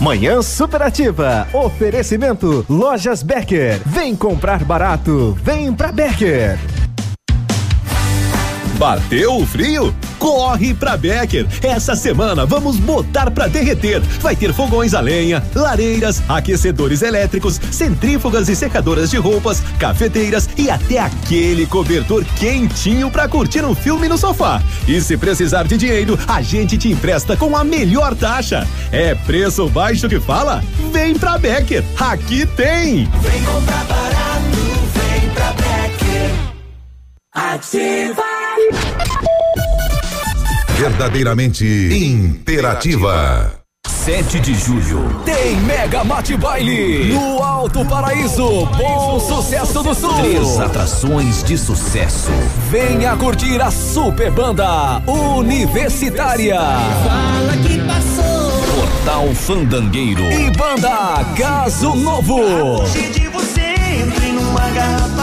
Manhã Superativa. Oferecimento Lojas Becker. Vem comprar barato. Vem pra Becker. Bateu o frio? Corre pra Becker! Essa semana vamos botar pra derreter. Vai ter fogões a lenha, lareiras, aquecedores elétricos, centrífugas e secadoras de roupas, cafeteiras e até aquele cobertor quentinho pra curtir um filme no sofá. E se precisar de dinheiro, a gente te empresta com a melhor taxa. É preço baixo que fala? Vem pra Becker! Aqui tem! Vem comprar barato, vem pra Becker. Ativa! Verdadeiramente interativa. 7 de julho tem Mega Mate Baile no Alto Paraíso, Bom Sucesso do Sul. Três atrações de sucesso. Venha curtir a super banda Universitária. Fala que passou. Portal Fandangueiro e banda Caso Novo. de você, entre numa garrafa.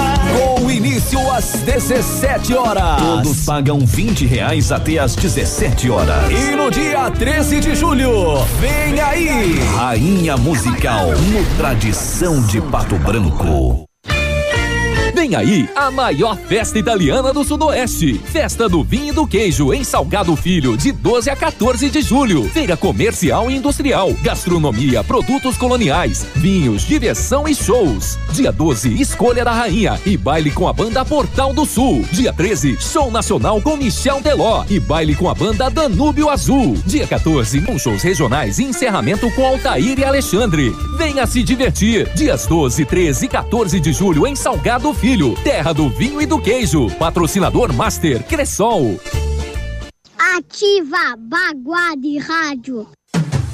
Início às 17 horas. Todos pagam 20 reais até às 17 horas. E no dia 13 de julho, vem aí! Rainha Musical no Tradição de Pato Branco. Vem aí a maior festa italiana do Sudoeste. Festa do Vinho e do Queijo em Salgado Filho, de 12 a 14 de julho. Feira comercial e industrial, gastronomia, produtos coloniais, vinhos, diversão e shows. Dia 12, Escolha da Rainha e baile com a banda Portal do Sul. Dia 13, show nacional com Michel Teló e baile com a banda Danúbio Azul. Dia 14, com shows regionais e encerramento com Altair e Alexandre. Venha se divertir. Dias 12, 13 e 14 de julho em Salgado Filho, terra do vinho e do queijo. Patrocinador Master Cressol. Ativa Baguá de Rádio.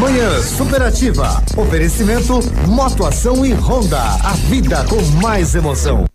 Manhã Superativa. Oferecimento Motoação e Honda. A vida com mais emoção.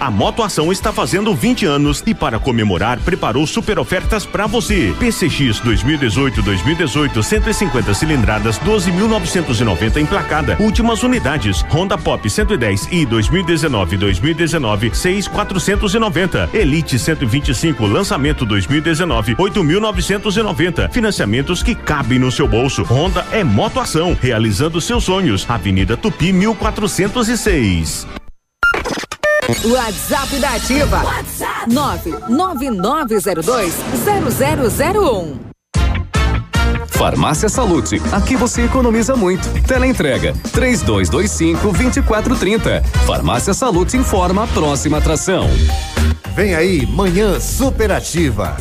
A Motoação está fazendo 20 anos e para comemorar preparou super ofertas para você. PCX 2018-2018 150 cilindradas 12.990 emplacada. Últimas unidades. Honda Pop 110 e 2019-2019 6.490. Elite 125 lançamento 2019 8.990. Financiamentos que cabem no seu bolso. Honda é Motoação, realizando seus sonhos. Avenida Tupi 1406. WhatsApp da Ativa. WhatsApp 999020001. Farmácia Salute, aqui você economiza muito. Teleentrega 3225 2430. Farmácia Salute informa a próxima atração. Vem aí, Manhã Superativa.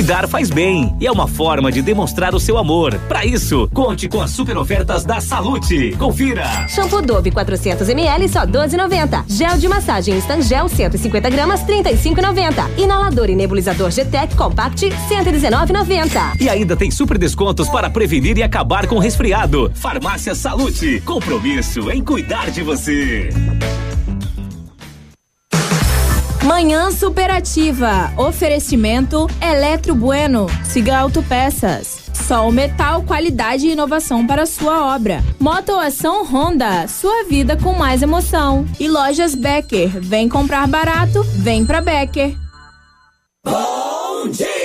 Cuidar faz bem e é uma forma de demonstrar o seu amor. Para isso, conte com as super ofertas da Salute. Confira. Shampoo Dove 400 ml só 12,90. Gel de massagem Stangel 150 gramas 35,90. Inalador e nebulizador GTEC Compact 119,90. E ainda tem super descontos para prevenir e acabar com resfriado. Farmácia Salute. Compromisso em cuidar de você. Manhã Superativa. Oferecimento Eletro Bueno. Siga Autopeças. Sol Metal, qualidade e inovação para sua obra. Motoação Honda, sua vida com mais emoção. E lojas Becker, vem comprar barato, vem pra Becker. Bom dia!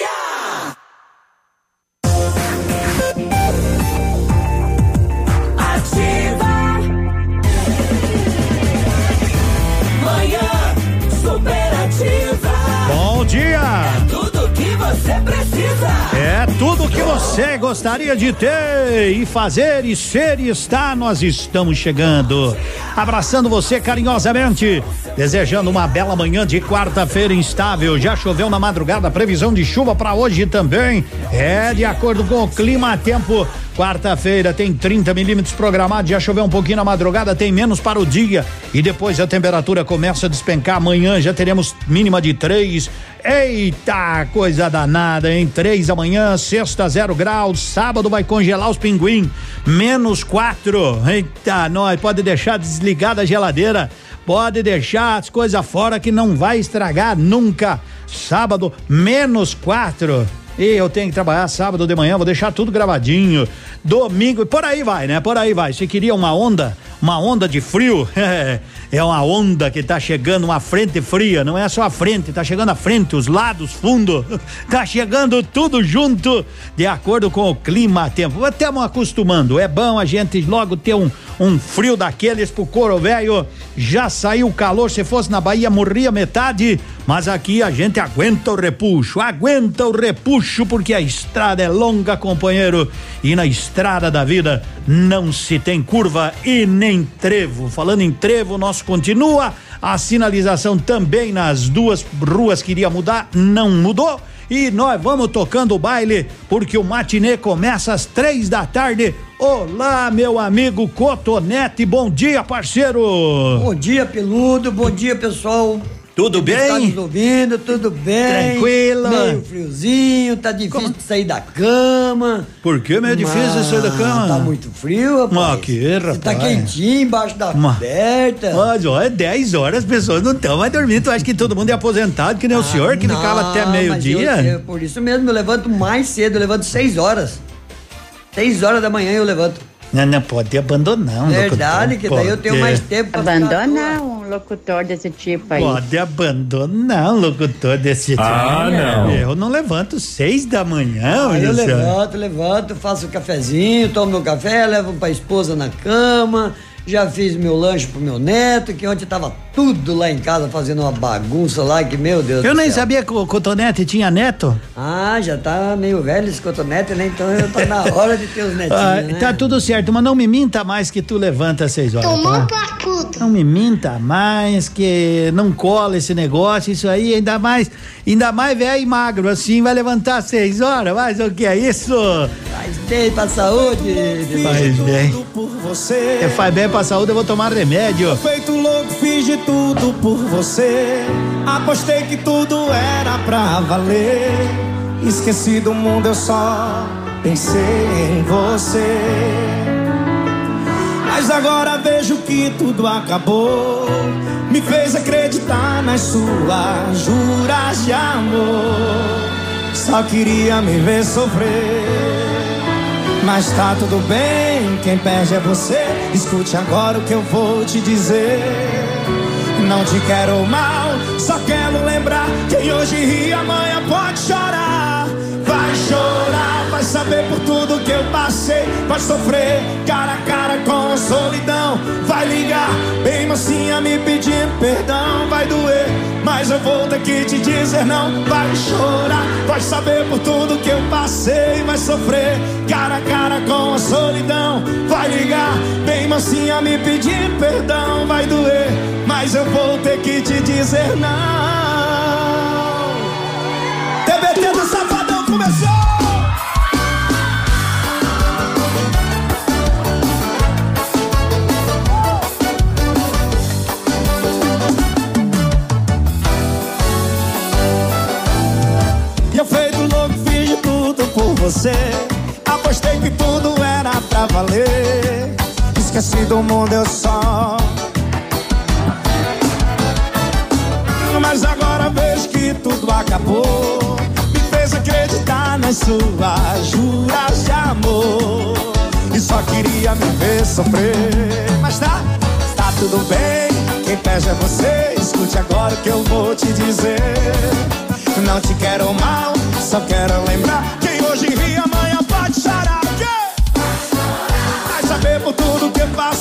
Tudo que você gostaria de ter e fazer e ser e estar, nós estamos chegando. Abraçando você carinhosamente, desejando uma bela manhã de quarta-feira instável. Já choveu na madrugada, previsão de chuva para hoje também. É de acordo com o clima, tempo Quarta-feira tem 30 milímetros programados, já choveu um pouquinho na madrugada, tem menos para o dia. E depois a temperatura começa a despencar. Amanhã já teremos mínima de 3. Eita, coisa danada, hein? 3 amanhã, sexta, zero graus. Sábado vai congelar os pinguim, menos 4. Eita, nós pode deixar desligada a geladeira. Pode deixar as coisas fora que não vai estragar nunca. Sábado, menos 4. E eu tenho que trabalhar sábado de manhã, vou deixar tudo gravadinho. Domingo, e por aí vai, né? Por aí vai. Se queria uma onda, uma onda de frio, é uma onda que tá chegando, uma frente fria, não é só a frente, tá chegando a frente, os lados, fundo, tá chegando tudo junto, de acordo com o clima, tempo. Estamos acostumando, é bom a gente logo ter um, um frio daqueles pro couro velho. Já saiu o calor, se fosse na Bahia morria metade, mas aqui a gente aguenta o repuxo, aguenta o repuxo porque a estrada é longa, companheiro, e na estrada da vida não se tem curva e nem trevo. Falando em trevo, nosso continua, a sinalização também nas duas ruas que iria mudar, não mudou e nós vamos tocando o baile porque o matinê começa às três da tarde. Olá, meu amigo Cotonete, bom dia, parceiro. Bom dia, peludo, bom dia, pessoal. Tudo Está bem? nos ouvindo, tudo bem. Tranquilo. Meio friozinho, tá difícil de sair da cama. Por que meio difícil sair da cama? Tá muito frio, rapaz. Ah, que, rapaz. Tá quentinho embaixo da Mas- coberta. Mas olha, 10 horas as pessoas não estão mais dormindo. Tu acha que todo mundo é aposentado, que nem o senhor, que ficava até Não, mas eu- meio-dia? Por isso mesmo, eu levanto mais cedo, eu levanto seis horas. Seis horas da manhã eu levanto. Não, não pode abandonar um Verdade, que daí eu tenho mais tempo pra Abandonar um locutor desse tipo aí. Pode abandonar um locutor desse tipo. Ah, não. Eu não levanto seis da manhã, Aí eu levanto, levanto, faço um cafezinho, tomo meu café, levo pra esposa na cama, já fiz meu lanche pro meu neto, que ontem tava tudo lá em casa fazendo uma bagunça lá, que meu Deus Eu do nem céu. sabia que o Cotonete tinha neto. Ah, já tá meio velho esse cotonete, né? Então eu tá na hora de ter os netinhos, Ah, né? Tá tudo certo, mas não me minta mais que tu levanta às seis horas. Tomou tá? parcudo. Não me minta mais que não cola esse negócio, isso aí, ainda mais, ainda mais velho e magro assim, vai levantar às seis horas, mas o que é isso? Faz bem pra saúde. Faz bem. você. É, faz bem pra saúde, eu vou tomar remédio. Feito louco, de tudo por você. Apostei que tudo era pra valer. Esqueci do mundo, eu só pensei em você. Mas agora vejo que tudo acabou. Me fez acreditar nas suas juras de amor. Só queria me ver sofrer. Mas tá tudo bem, quem perde é você. Escute agora o que eu vou te dizer. Não te quero mal, só quero lembrar. Quem hoje ri, amanhã pode chorar. Vai saber por tudo que eu passei. Vai sofrer cara a cara com a solidão. Vai ligar, bem mocinha, me pedindo perdão. Vai doer, mas eu vou ter que te dizer não. Vai chorar, vai saber por tudo que eu passei. Vai sofrer cara a cara com a solidão. Vai ligar, bem mocinha, me pedindo perdão. Vai doer, mas eu vou ter que te dizer não. TBT do Safadão começou! Você. Apostei que tudo era pra valer. Esqueci do mundo, eu só. Mas agora vejo que tudo acabou. Me fez acreditar nas suas juras de amor. E só queria me ver sofrer. Mas tá, tá tudo bem. Quem perde é você. Escute agora o que eu vou te dizer. Não te quero mal, só quero lembrar.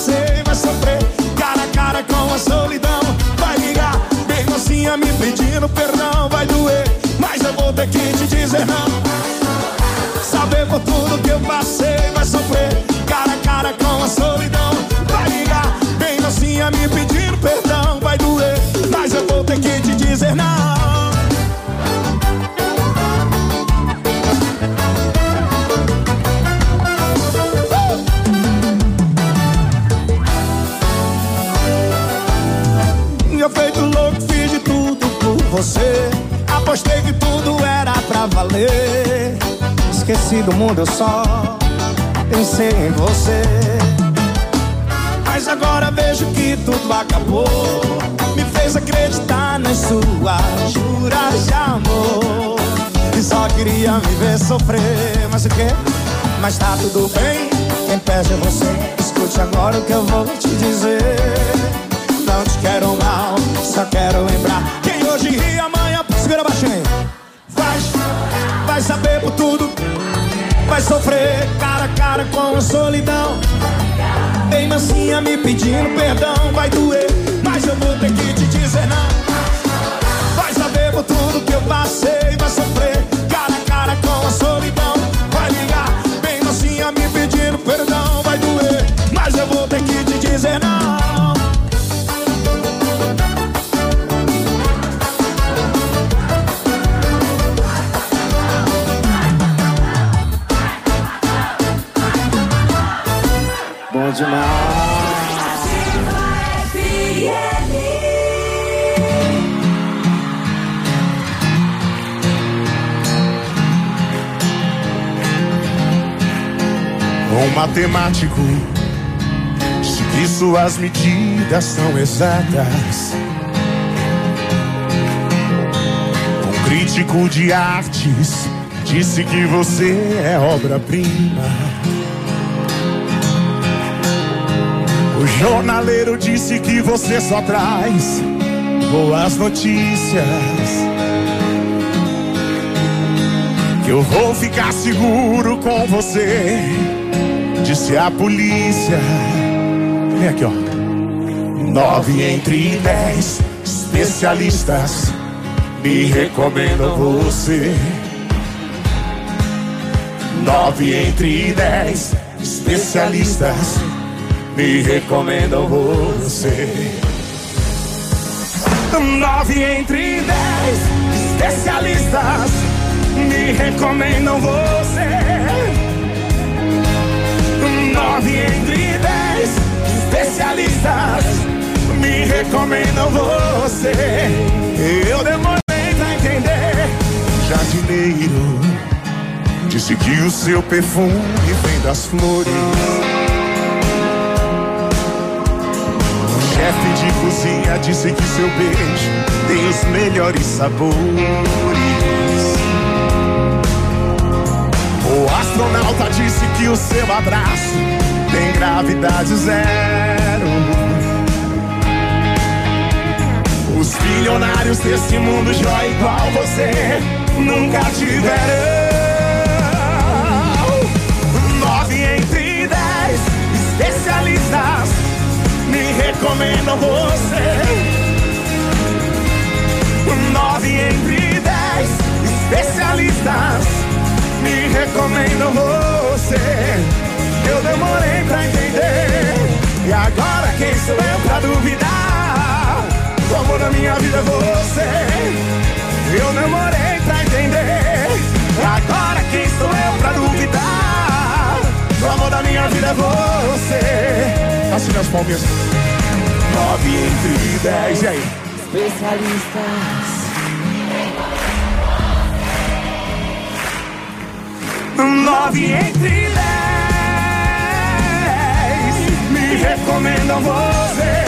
Passei, vai sofrer cara a cara com a solidão. Vai ligar, bem mocinha me pedindo perdão, vai doer, mas eu vou ter que te dizer não. Pra valer. Esqueci do mundo, eu só pensei em você. Mas agora vejo que tudo acabou. Me fez acreditar nas suas juras de amor. E só queria me ver sofrer. Mas o quê? Mas tá tudo bem. Quem perde é você. Escute agora o que eu vou te dizer. Não te quero mal, só quero lembrar. Hoje ri amanhã, segura baixinho. Vai, vai saber por tudo. Vai sofrer cara a cara com a solidão. Tem mansinha me pedindo perdão, vai doer, mas eu vou ter que te dizer não. Vai saber por tudo que eu passei, vai sofrer demais. Um matemático disse que suas medidas são exatas. Um crítico de artes disse que você é obra-prima. Jornaleiro disse que você só traz boas notícias. Que eu vou ficar seguro com você, disse a polícia. Vem aqui, ó. Nove entre dez especialistas me recomendam você. Nove entre dez especialistas me recomendam você. Nove entre dez especialistas me recomendam você. Nove entre dez especialistas me recomendam você. Eu demorei pra entender. Jardineiro disse que o seu perfume vem das flores. Chefe de cozinha disse que seu beijo tem os melhores sabores. O astronauta disse que o seu abraço tem gravidade zero. Os bilionários desse mundo jóia igual você nunca tiveram. Nove entre dez especialistas me recomendam você. Nove entre dez especialistas me recomendam você. Eu demorei pra entender. E agora quem sou eu pra duvidar? O amor da minha vida você. Eu demorei pra entender. Agora quem sou eu pra duvidar? O amor da minha vida é você. Assine as palminhas. Nove entre dez, e aí? Especialistas. Nove entre dez me recomendam você.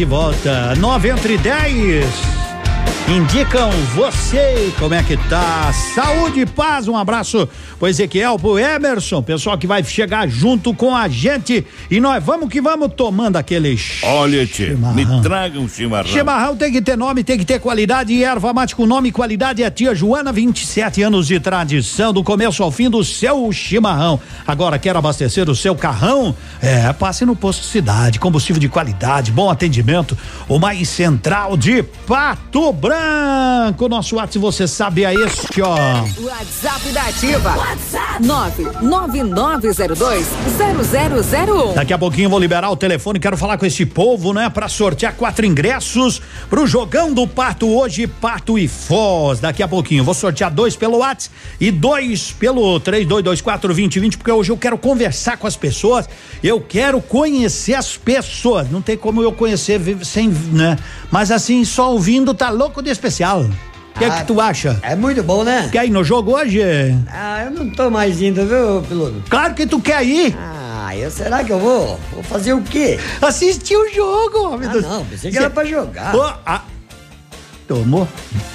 De volta. 9 entre 10. indicam você como é que tá. Saúde paz, um abraço pro Ezequiel, pro Emerson, pessoal que vai chegar junto com a gente e nós vamos que vamos tomando aquele Olha, tio, me traga um chimarrão. Chimarrão tem que ter nome, tem que ter qualidade e erva mate com nome e qualidade é a tia Joana, 27 anos de tradição, do começo ao fim do seu chimarrão. Agora quer abastecer o seu carrão? É, passe no posto cidade, combustível de qualidade, bom atendimento, o mais central de Pato Branco. Nosso WhatsApp, você sabe, é este, ó. WhatsApp da Ativa. WhatsApp 999020001. Daqui a pouquinho vou liberar o telefone, quero falar com esse povo, né? Pra sortear quatro ingressos pro Jogão do Pato hoje, Pato e Foz. Daqui a pouquinho, vou sortear dois pelo WhatsApp e dois pelo 32242020, porque hoje eu quero conversar com as pessoas, eu quero conhecer as pessoas. Não tem como eu conhecer sem, né? Mas assim, só ouvindo tá louco de especial. O que é que tu acha? É muito bom, né? Quer ir no jogo hoje? Ah, eu não tô mais indo, viu, piloto? Claro que tu quer ir. Ah, eu será que eu vou? Vou fazer o quê? Assistir o jogo, homem Ah, do- não, pensei que era pra jogar. Ô, ah, Tomou?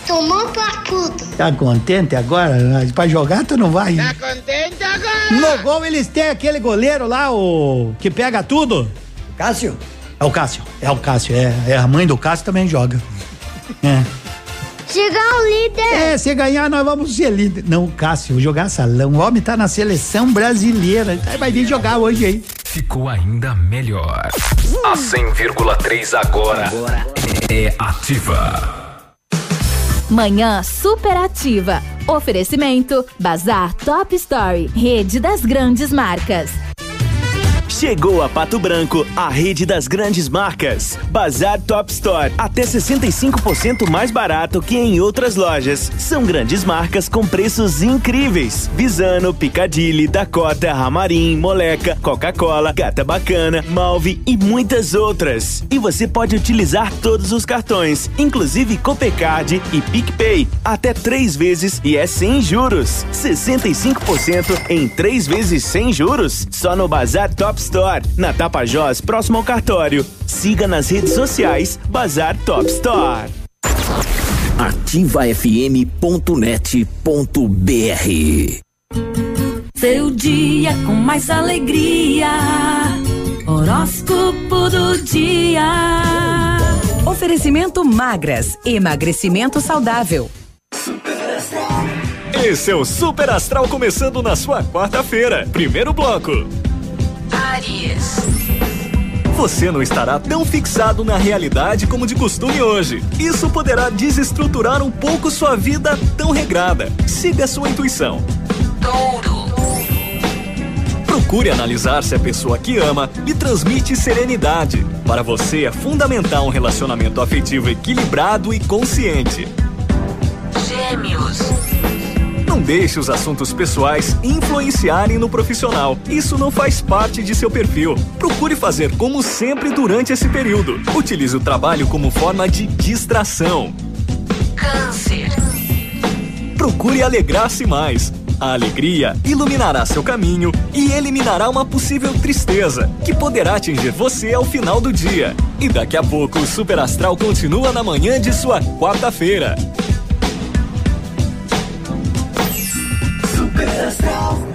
Tomou placudo. Tá contente agora? Mas Pra jogar tu não vai. Tá contente agora? No gol eles têm aquele goleiro lá, o que pega tudo. Cássio? É o Cássio. É o Cássio, é, é a mãe do Cássio também joga. É. Chegar o líder. É, se ganhar nós vamos ser líder. Não, Cássio, jogar salão. O homem tá na seleção brasileira. Aí Vai vir jogar hoje aí. Ficou ainda melhor. A 100,3 agora é ativa. Manhã superativa. Oferecimento Bazar Top Story, rede das grandes marcas. Chegou a Pato Branco, a rede das grandes marcas. Bazar Top Store, até 65% mais barato que em outras lojas. São grandes marcas com preços incríveis. Visano, Picadilly, Dakota, Ramarim, Moleca, Coca-Cola, Gata Bacana, Malve e muitas outras. E você pode utilizar todos os cartões, inclusive Copecard e PicPay, até três vezes e é sem juros. 65% em três vezes sem juros, só no Bazar Top Store, na Tapajós, próximo ao cartório. Siga nas redes sociais Bazar Top Store. ativafm.net.br Seu dia com mais alegria. Horóscopo do dia. Oferecimento magras, emagrecimento saudável. Esse é o Super Astral começando na sua quarta-feira. Primeiro bloco. Você não estará tão fixado na realidade como de costume hoje. Isso poderá desestruturar um pouco sua vida tão regrada. Siga sua intuição. Touro. Procure analisar se a pessoa que ama lhe transmite serenidade. Para você é fundamental um relacionamento afetivo equilibrado e consciente. Gêmeos. Deixe os assuntos pessoais influenciarem no profissional. Isso não faz parte de seu perfil. Procure fazer como sempre durante esse período. Utilize o trabalho como forma de distração. Câncer. Procure alegrar-se mais. A alegria iluminará seu caminho e eliminará uma possível tristeza que poderá atingir você ao final do dia. E daqui a pouco o Super Astral continua na manhã de sua quarta-feira. Let's go.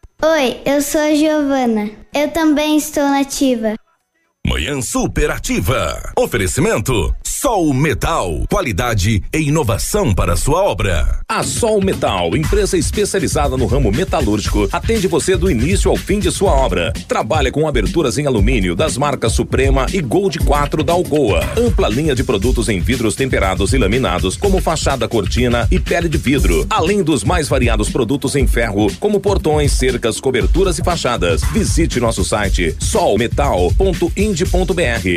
Oi, eu sou a Giovana. Eu também estou nativa. Manhã superativa. Oferecimento Sol Metal. Qualidade e inovação para sua obra. A Sol Metal, empresa especializada no ramo metalúrgico, atende você do início ao fim de sua obra. Trabalha com aberturas em alumínio das marcas Suprema e Gold 4 da Algoa. Ampla linha de produtos em vidros temperados e laminados, como fachada cortina e pele de vidro. Além dos mais variados produtos em ferro, como portões, cercas, coberturas e fachadas. Visite nosso site solmetal.ind.br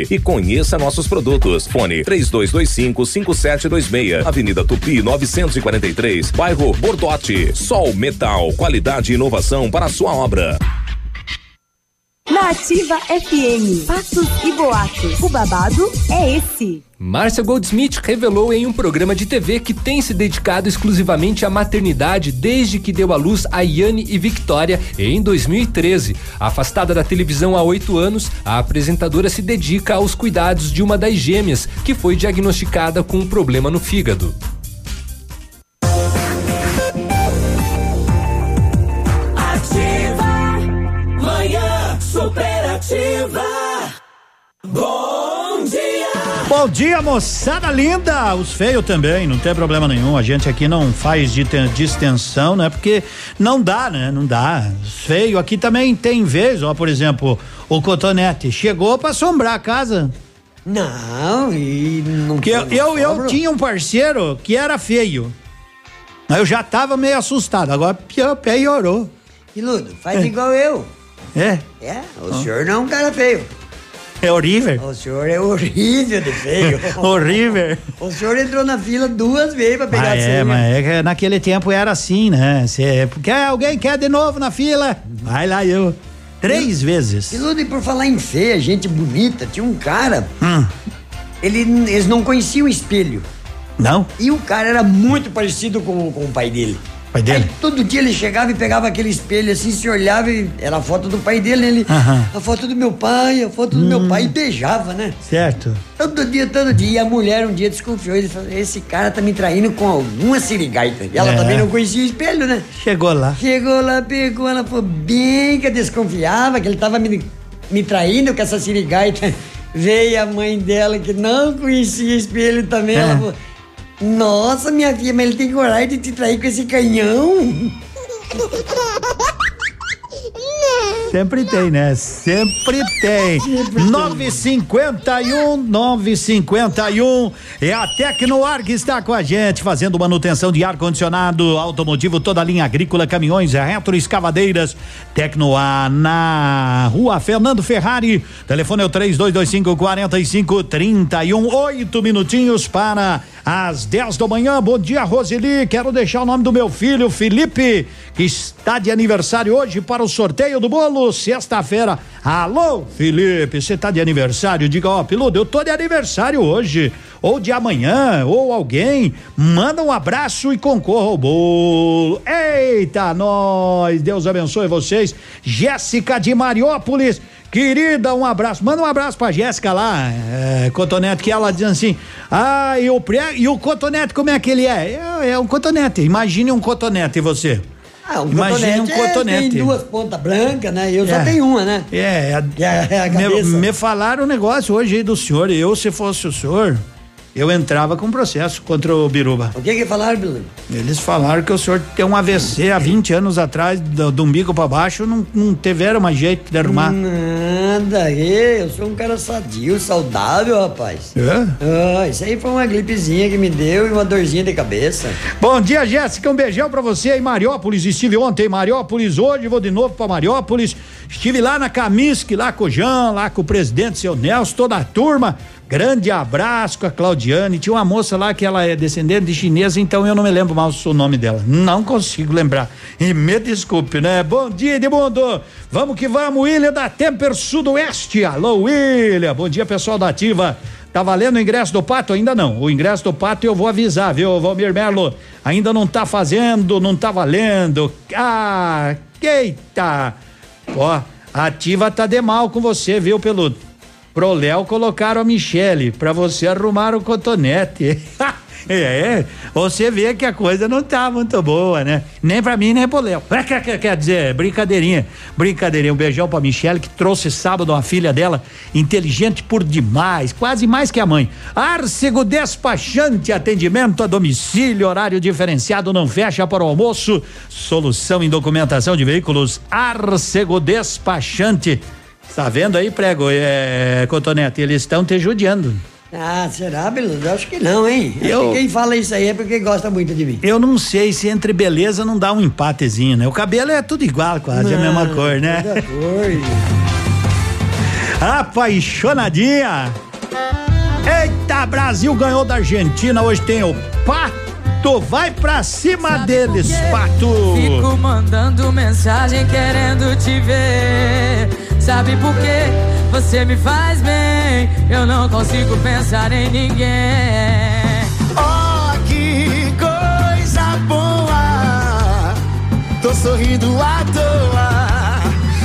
e conheça nossos produtos. Fone 3225-5726. Avenida Tupi 943, bairro Bordote. Sol Metal, qualidade e inovação para a sua obra. Na Ativa FM, fatos e boatos. O babado é esse. Márcia Goldsmith revelou em um programa de TV que tem se dedicado exclusivamente à maternidade desde que deu à luz a Yane e Victoria em 2013. Afastada da televisão há oito anos, a apresentadora se dedica aos cuidados de uma das gêmeas que foi diagnosticada com um problema no fígado. Superativa. Bom dia. Bom dia, moçada linda! Os feios também, não tem problema nenhum. A gente aqui não faz de distensão, né? Porque não dá, né? Não dá. Os feios aqui também tem vez, ó, por exemplo, o cotonete chegou pra assombrar a casa. Não, e não Porque eu, eu, eu tinha um parceiro que era feio. Aí eu já tava meio assustado, agora pior, piorou. Ludo, faz igual eu. É? É, o senhor não é um cara feio. É horrível. O senhor é horrível de feio. horrível. O senhor entrou na fila duas vezes pra pegar Ah, a é, mas é que naquele tempo era assim, né? Cê, quer alguém quer de novo na fila? Vai lá eu. Três vezes. E Ludo, e por falar em feia, gente bonita, tinha um cara, Hum, ele, eles não conheciam o espelho. não? E o cara era muito parecido com, com o pai dele. Pai dele? Aí todo dia ele chegava e pegava aquele espelho assim, se olhava e era a foto do pai dele, ele. Aham. A foto do meu pai, a foto do meu pai, e beijava, né? Certo. Todo dia, todo dia. E a mulher um dia desconfiou. Ele falou: Esse cara tá me traindo com alguma sirigaita. E ela É. também não conhecia o espelho, né? Chegou lá. Chegou lá, pegou, ela falou bem que desconfiava que ele tava me, me traindo com essa sirigaita. Veio a mãe dela que não conhecia espelho também. É. Ela falou: Nossa, minha filha, mas ele tem coragem de te trair com esse canhão? Sempre tem, né? Sempre tem. 951 951 é a Tecnoar que está com a gente fazendo manutenção de ar condicionado, automotivo, toda a linha agrícola, caminhões, retroescavadeiras. Tecnoar na Rua Fernando Ferrari. Telefone é o 3225 4531. Oito minutinhos para às 10 da manhã. Bom dia, Roseli. Quero deixar o nome do meu filho, Felipe, que está de aniversário hoje para o sorteio do bolo, sexta-feira. Alô, Felipe, você está de aniversário? Diga, ó, Piludo, eu tô de aniversário hoje, ou de amanhã, ou alguém. Manda um abraço e concorra ao bolo. Eita, nós! Deus abençoe vocês. Jéssica de Mariópolis. Querida, um abraço. Manda um abraço pra Jéssica lá, é, Cotonete, que ela diz assim: ah, e o, pré, e o Cotonete, como é que ele é? É, é um cotonete. Imagine um cotonete, e você? Ah, um Imagine um cotonete, é, cotonete. tem duas pontas brancas, né? Eu só É. tenho uma, né? É, a, E a- a me, cabeça? me falaram um negócio hoje aí do senhor. Eu, se fosse o senhor, eu entrava com processo contra o Biruba. O que que falaram, Bilu? Eles falaram que o senhor tem um AVC há 20 anos atrás, do, do umbigo pra baixo, não, não tiveram mais jeito de arrumar. Nada, eu sou um cara sadio, saudável, rapaz. É? Ah, isso aí foi uma gripezinha que me deu e uma dorzinha de cabeça. Bom dia, Jéssica. Um beijão pra você em Mariópolis. Estive ontem em Mariópolis, hoje vou de novo pra Mariópolis. Estive lá na Camisque, lá com o Jean, lá com o presidente seu Nelson, toda a turma. Grande abraço com a Claudiane. Tinha uma moça lá que ela é descendente de chinesa, então eu não me lembro mais o nome dela. Não consigo lembrar. E me desculpe, né? Bom dia, Edmundo. Vamos que vamos, William da Temper Sudoeste. Alô, William. Bom dia, pessoal da Ativa. Tá valendo o ingresso do pato? Ainda não. O ingresso do pato eu vou avisar, viu, Valmir Melo? Ainda não tá fazendo, não tá valendo. Ah, eita! Ó, a ativa tá de mal com você, viu, Peludo? Pro Léo colocaram a Michele, pra você arrumar o cotonete. É, você vê que a coisa não tá muito boa, né? Nem pra mim, nem pro Léo. Quer, quer, dizer, brincadeirinha. Brincadeirinha. Um beijão pra Michele, que trouxe sábado uma filha dela, inteligente por demais, quase mais que a mãe. Arcego Despachante, atendimento a domicílio, horário diferenciado, não fecha para o almoço. Solução em documentação de veículos, Arcego Despachante. Tá vendo aí, prego, é, Cotonete? Eles estão te judiando. Ah, será, Bilu? Eu acho que não, hein? Acho Eu- que quem fala isso aí é porque gosta muito de mim. Eu não sei se entre beleza não dá um empatezinho, né? O cabelo é tudo igual, quase a mesma cor, né? Toda cor. Apaixonadinha. Eita, Brasil ganhou da Argentina, hoje tem o Pato, vai pra cima deles, Pato. Fico mandando mensagem querendo te ver. Sabe por quê? Você me faz bem. Eu não consigo pensar em ninguém. Oh, que coisa boa. Tô sorrindo à toa.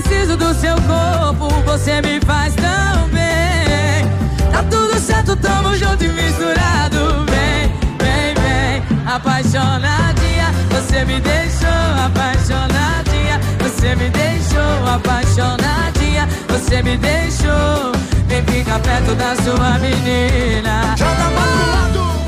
Preciso do seu corpo. Você me faz tão bem. Tá tudo certo, tamo junto e misturado. Vem, vem, vem. Apaixonadinha, você me deixou apaixonadinha. Você me deixou apaixonadinha. Você me deixou. Vem ficar perto da sua menina. Joga pro lado,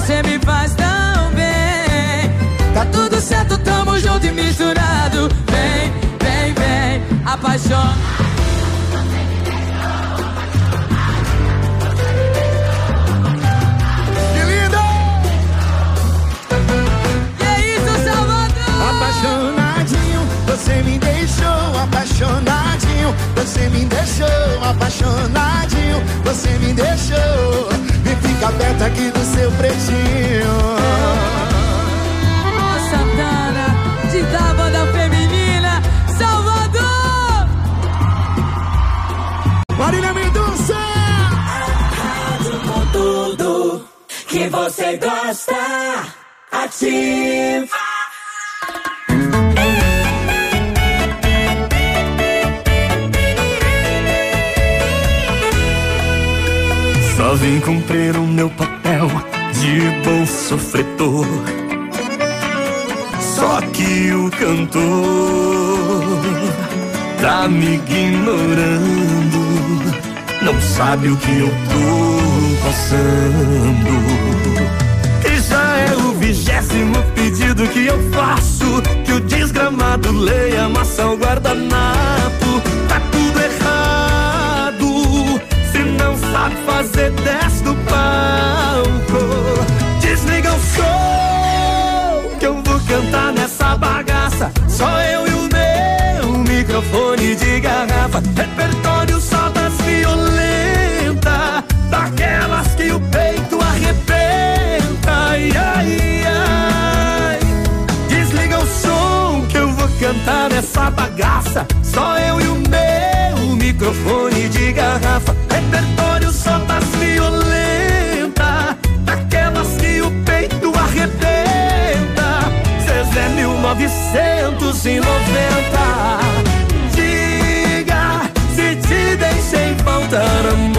Você me faz tão bem. Tá tudo certo, tamo junto e misturado. Vem, vem, vem, apaixona. Que lindo! Que é isso, Salvador? Apaixonadinho, você me deixou apaixonadinho. Você me deixou apaixonadinho. Você me deixou. Vem ficar perto aqui do seu pretinho. Ô, Santana, de da banda feminina, Salvador! Marília Mendonça! Com tudo que você gosta. Ativa. Só vim cumprir o meu papel de bom sofredor. Só que o cantor tá me ignorando. Não sabe o que eu tô passando. E já é o vigésimo pedido que eu faço. Que o desgramado leia, amassa o guardanapo. Tá tudo errado. Não sabe fazer, desce do palco. Desliga o som que eu vou cantar nessa bagaça. Só eu e o meu microfone de garrafa. 1990. Diga se te deixei faltar amor.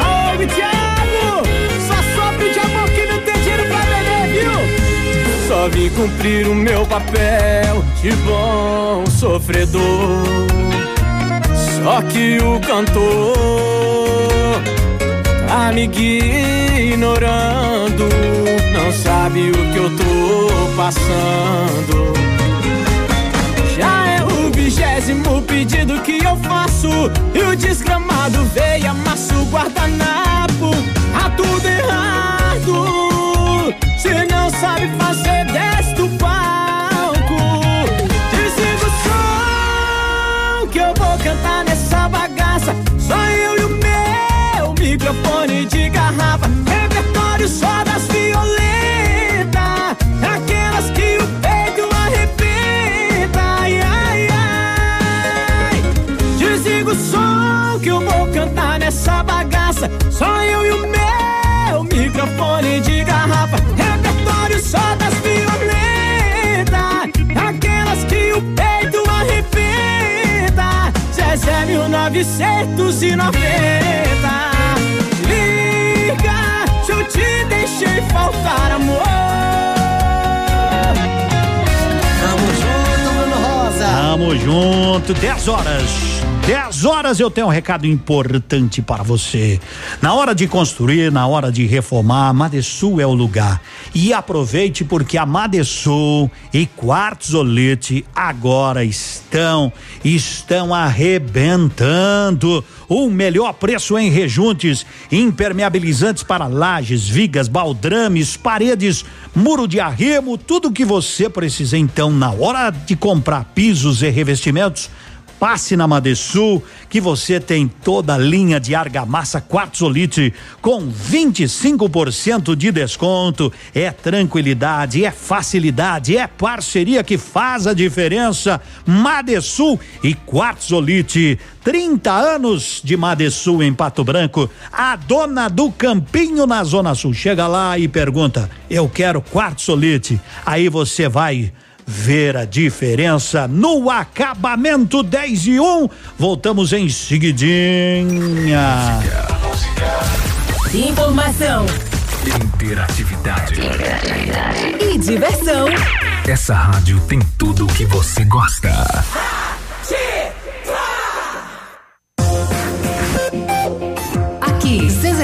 Ô, Thiago! Só sopro de amor que não tem dinheiro pra beber, viu? Só vim cumprir o meu papel de bom sofredor. Só que o cantor tá me ignorando. Não sabe o que eu tô passando. Já é o vigésimo pedido que eu faço. E o desgramado veio, amasso o guardanapo. Tá tudo errado. Se não sabe fazer, desce do palco. Dizendo só que eu vou cantar nessa bagaça. Só eu e o microfone de garrafa, repertório só das violetas, aquelas que o peito arrebenta. Ai, ai, ai. Desliga o som que eu vou cantar nessa bagaça, só eu e o meu microfone de garrafa, repertório só das violetas, aquelas que o peito arrebenta. Zezé 1990 deixei faltar amor. Tamo junto, Bruno Rosa. Tamo junto, 10 horas. 10 horas eu tenho um recado importante para você. Na hora de construir, na hora de reformar, Madesul é o lugar. E aproveite porque a Madesul e Quartzolite agora estão estão arrebentando. O melhor preço em rejuntes, impermeabilizantes para lajes, vigas, baldrames, paredes, muro de arrimo, tudo que você precisa então na hora de comprar pisos e revestimentos. Passe na Madesul que você tem toda a linha de argamassa Quartzolite com 25% de desconto. É tranquilidade, é facilidade, é parceria que faz a diferença. Madesul e Quartzolite. 30 anos de Madesul em Pato Branco. A dona do Campinho na Zona Sul. Chega lá e pergunta: Eu quero Quartzolite. Aí você vai ver a diferença no acabamento 10 e 1. Voltamos em seguidinha. Informação Interatividade. e diversão. Essa rádio tem tudo o que você gosta.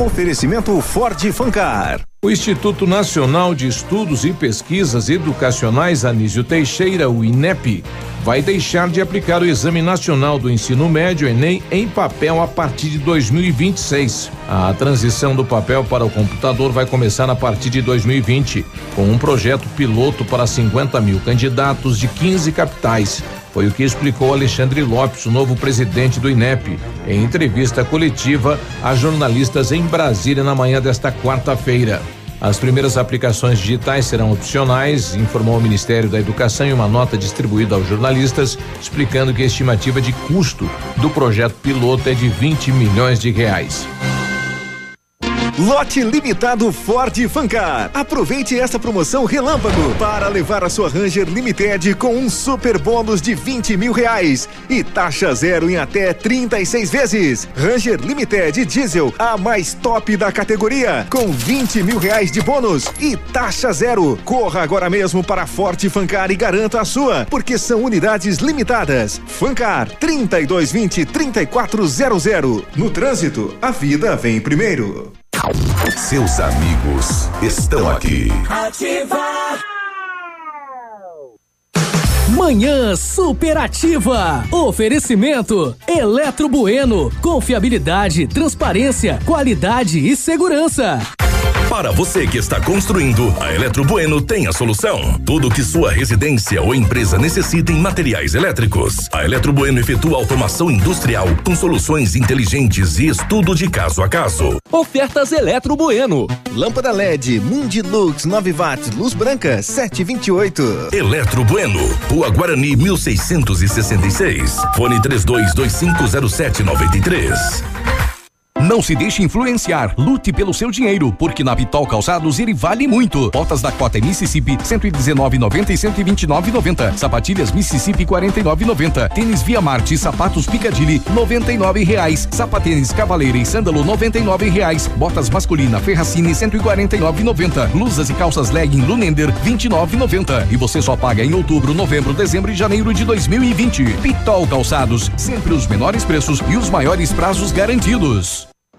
Oferecimento Ford Fancar. O Instituto Nacional de Estudos e Pesquisas Educacionais Anísio Teixeira, o INEP, vai deixar de aplicar o Exame Nacional do Ensino Médio Enem em papel a partir de 2026. A transição do papel para o computador vai começar a partir de 2020, com um projeto piloto para 50 mil candidatos de 15 capitais. Foi o que explicou Alexandre Lopes, o novo presidente do INEP, em entrevista coletiva a jornalistas em Brasília na manhã desta quarta-feira. As primeiras aplicações digitais serão opcionais, informou o Ministério da Educação em uma nota distribuída aos jornalistas, explicando que a estimativa de custo do projeto piloto é de 20 milhões de reais. Lote limitado Ford Fancar. Aproveite essa promoção relâmpago para levar a sua Ranger Limited com um super bônus de 20 mil reais e taxa zero em até 36 vezes. Ranger Limited Diesel, a mais top da categoria, com 20 mil reais de bônus e taxa zero. Corra agora mesmo para Forte Fancar e garanta a sua, porque são unidades limitadas. Fancar 3220 3400. No trânsito, a vida vem primeiro. Seus amigos estão aqui. Ativa. Manhã superativa. Oferecimento Eletro Bueno. Confiabilidade, transparência, qualidade e segurança. Para você que está construindo, a Eletro Bueno tem a solução. Tudo que sua residência ou empresa necessita em materiais elétricos. A Eletro Bueno efetua automação industrial com soluções inteligentes e estudo de caso a caso. Ofertas Eletro Bueno. Lâmpada LED Mundilux 9 watts, luz branca 728. Eletro Bueno, Rua Guarani 1666. Fone 32250793. Não se deixe influenciar, lute pelo seu dinheiro, porque na Pitol Calçados ele vale muito. Botas da Cota Mississippi 119,90 e 129,90. Sapatilhas Mississippi 49,90. Tênis Via Marte, sapatos Picadilly 99 reais. Sapatênis Cavaleira e Sândalo 99 reais. Botas masculina Ferracini 149,90. Blusas e calças legging Lunender 29,90. E você só paga em outubro, novembro, dezembro e janeiro de 2020. Pitol Calçados, sempre os menores preços e os maiores prazos garantidos.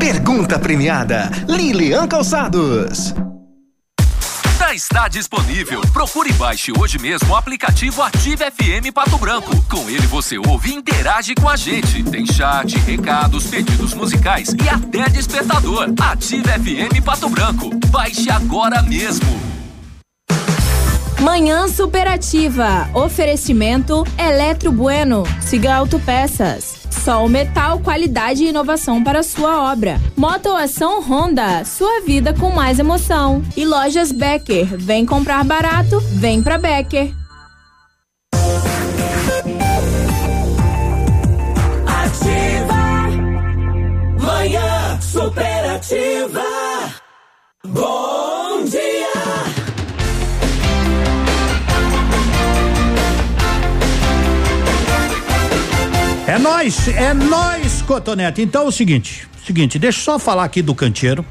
Pergunta premiada, Lilian Calçados. Já está disponível. Procure e baixe hoje mesmo o aplicativo Ative FM Pato Branco. Com ele você ouve e interage com a gente. Tem chat, recados, pedidos musicais e até despertador. Ative FM Pato Branco. Baixe agora mesmo. Manhã superativa. Oferecimento Eletro Bueno. Siga Autopeças. Sol Metal, qualidade e inovação para sua obra. Motoação Honda, sua vida com mais emoção. E lojas Becker, vem comprar barato, vem pra Becker. Ativa. Manhã superativa. Bom nós, é nós, Cotonete. Então é o seguinte, seguinte, deixa eu só falar aqui do canteiro.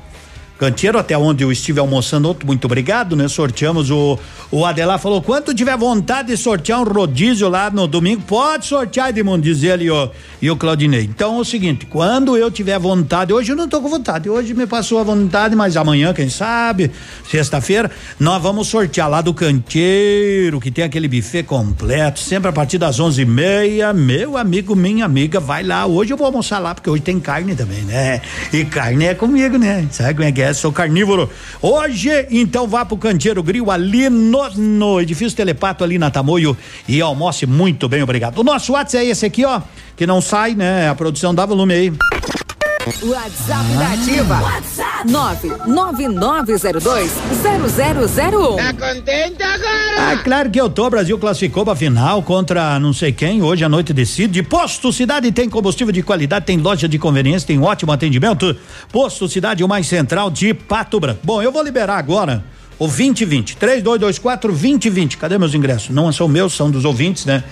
Canteiro, até onde eu estive almoçando, muito obrigado, né? Sorteamos o, o Adelar falou: quanto tiver vontade de sortear um rodízio lá no domingo, pode sortear, Edmundo, diz ele o, e o Claudinei. Então é o seguinte: quando eu tiver vontade, hoje eu não tô com vontade, hoje me passou a vontade, mas amanhã, quem sabe, sexta-feira, nós vamos sortear lá do canteiro, que tem aquele buffet completo, sempre a partir das onze e meia. Meu amigo, minha amiga, vai lá. Hoje eu vou almoçar lá, porque hoje tem carne também, né? E carne é comigo, né? Sabe como é que é? Sou carnívoro. Hoje, então, vá pro Canteiro Grill ali no, no edifício Telepato, ali na Tamoio, e almoce muito bem, obrigado. O nosso WhatsApp é esse aqui, ó, que não sai, né? A produção dá volume aí. WhatsApp da Ativa. WhatsApp 999020001. Tá contente agora? Ah, claro que eu tô. O Brasil classificou pra final contra não sei quem. Hoje à noite decide. Posto Cidade tem combustível de qualidade, tem loja de conveniência, tem ótimo atendimento. Posto Cidade, o mais central de Pato Branco. Bom, eu vou liberar agora o 2020. 3224 2020. Cadê meus ingressos? Não são meus, são dos ouvintes, né?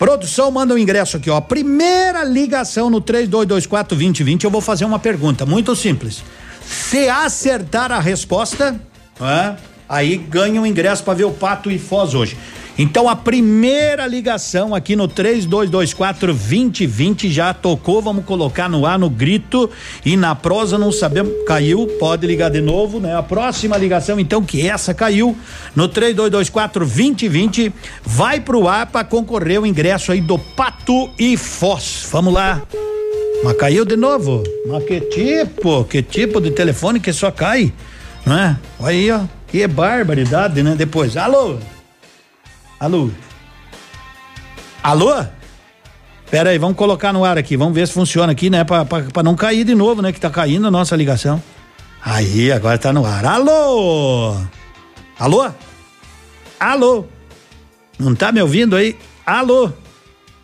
Produção, manda um ingresso aqui, ó. Primeira ligação no 3224 2020. Eu vou fazer uma pergunta muito simples. Se acertar a resposta, é, aí ganha um ingresso para ver o Pato e Foz hoje. Então a primeira ligação aqui no 3224 2020 já tocou, vamos colocar no ar no grito e na prosa não sabemos, caiu, pode ligar de novo, né? A próxima ligação então que essa caiu no 3224 2020 vai pro ar para concorrer o ingresso aí do Pato e Foz. Vamos lá. Mas caiu de novo. Mas que tipo, que tipo de telefone que só cai, né? Olha aí, ó. Que barbaridade, né? Depois, alô? Alô? Alô? Pera aí, vamos colocar no ar aqui, vamos ver se funciona aqui, né? Pra, não cair de novo, né? Que tá caindo a nossa ligação. Aí, agora tá no ar. Alô? Alô? Alô? Não tá me ouvindo aí? Alô?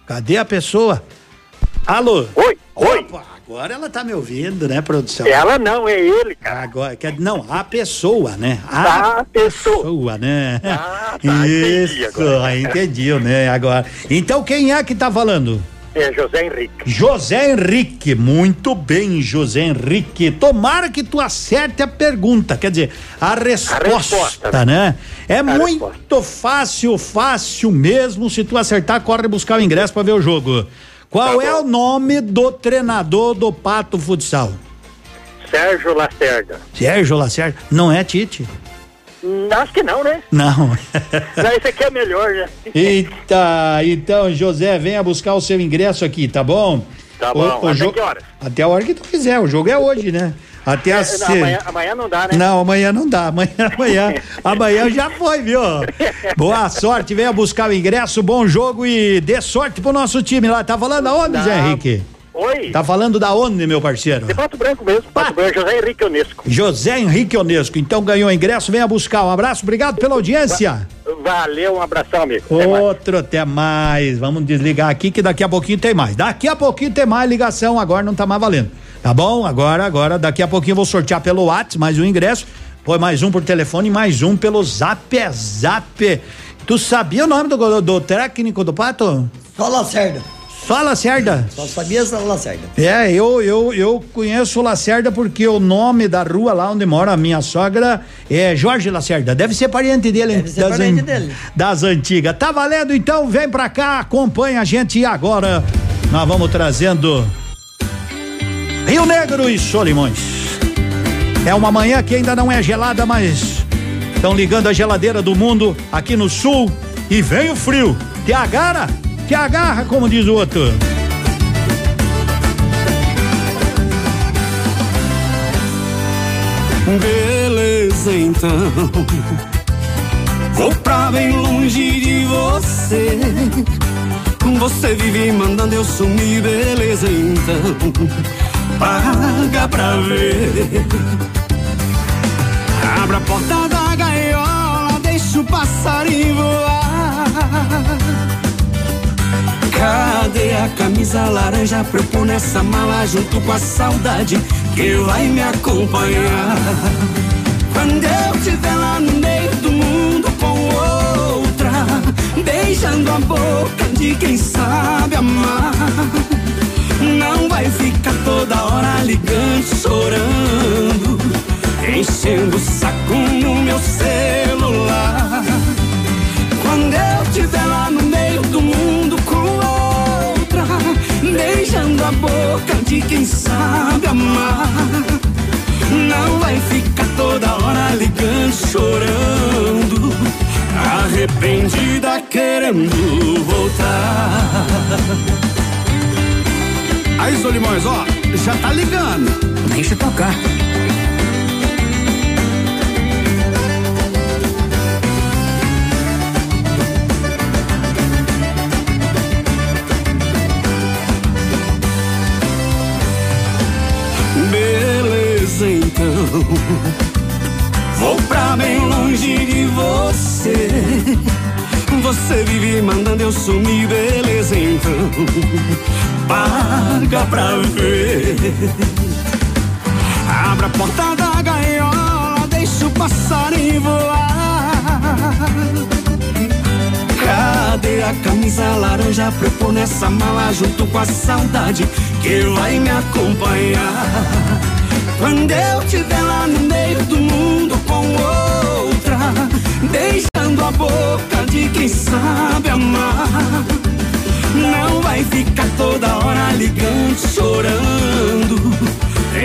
Cadê a pessoa? Alô? Oi, agora ela tá me ouvindo, né, produção? Ela não, é ele, cara. Agora, quer, não, a pessoa, né? A pessoa. né? Ah, tá, entendi Isso, agora. entendi, né? Agora. Então quem é que tá falando? É José Henrique. José Henrique, muito bem, José Henrique. Tomara que tu acerte a pergunta, quer dizer, a resposta, resposta, né? É muito fácil, fácil mesmo. Se tu acertar, corre buscar o ingresso para ver o jogo. Qual é o nome do treinador do Pato Futsal? Sérgio Lacerda. Sérgio Lacerda? Não é Tite? Acho que não, né? Não. Não, esse aqui é melhor, né? Eita, então, José, venha buscar o seu ingresso aqui, tá bom? Tá bom. Até jo- que horas? Até a hora que tu quiser. O jogo é hoje, né? Até É, às não, amanhã, amanhã não dá, né? Não, amanhã não dá. Amanhã, amanhã, amanhã já foi, viu? Boa sorte, venha buscar o ingresso, bom jogo e dê sorte pro nosso time lá. Tá falando aonde, Zé Henrique? Oi. Tá falando da onde, meu parceiro? De Pato Branco mesmo, Pato Branco, José Henrique Onesco. José Henrique Onesco. Então ganhou o ingresso, venha buscar. Um abraço, obrigado pela audiência. Valeu, um abração, amigo. Outro até mais. Vamos desligar aqui que daqui a pouquinho tem mais. Daqui a pouquinho tem mais ligação, agora não tá mais valendo. Tá bom? Agora, agora, daqui a pouquinho eu vou sortear pelo WhatsApp mais um ingresso. Põe mais um por telefone e mais um pelo Zap é Zap. Tu sabia o nome do, do técnico do Pato? Só Lacerda. Só Lacerda. Só sabia essa Lacerda. É, eu, eu, eu conheço Lacerda porque o nome da rua lá onde mora a minha sogra é Jorge Lacerda. Deve ser parente dele. Deve ser parente dele. Das antigas. Tá valendo então, vem pra cá, acompanha a gente e agora nós vamos trazendo Rio Negro e Solimões. É uma manhã que ainda não é gelada, mas estão ligando a geladeira do mundo aqui no sul e vem o frio. Te agarra, te agarra, como diz o outro. Beleza, então. Vou pra bem longe de você. Você vive mandando eu sumir, beleza, então. Paga pra ver. Abra a porta da gaiola, deixa o passarinho voar. Cadê a camisa laranja pra eu pôr nessa mala junto com a saudade que vai me acompanhar? Quando eu estiver lá no meio do mundo com outra, beijando a boca de quem sabe amar. Não vai ficar toda hora ligando, chorando, enchendo o saco no meu celular. Quando eu estiver lá no meio do mundo com outra, beijando a boca de quem sabe amar. Não vai ficar toda hora ligando, chorando, arrependida querendo voltar. Aí, Solimões, ó, já tá ligando. Deixa tocar. Beleza, então. Vou pra bem longe de você. Você vive mandando eu sumir, beleza, então. Paga pra ver. Abra a porta da gaiola, deixa o passarinho voar. Cadê a camisa laranja pra eu pôr nessa mala junto com a saudade que vai me acompanhar? Quando eu estiver lá no meio do mundo com outra, beijando a boca de quem sabe amar. Não vai ficar toda hora ligando, chorando,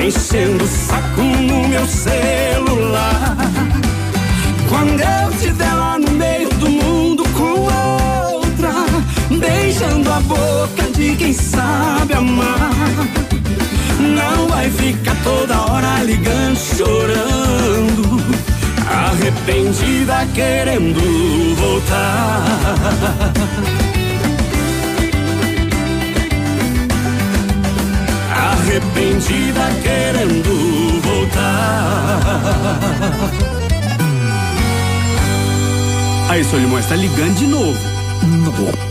enchendo o saco no meu celular. Quando eu estiver lá no meio do mundo com outra, beijando a boca de quem sabe amar. Não vai ficar toda hora ligando, chorando, arrependida querendo voltar. Arrependida querendo voltar. Aí, Solimões, tá ligando de novo. Tem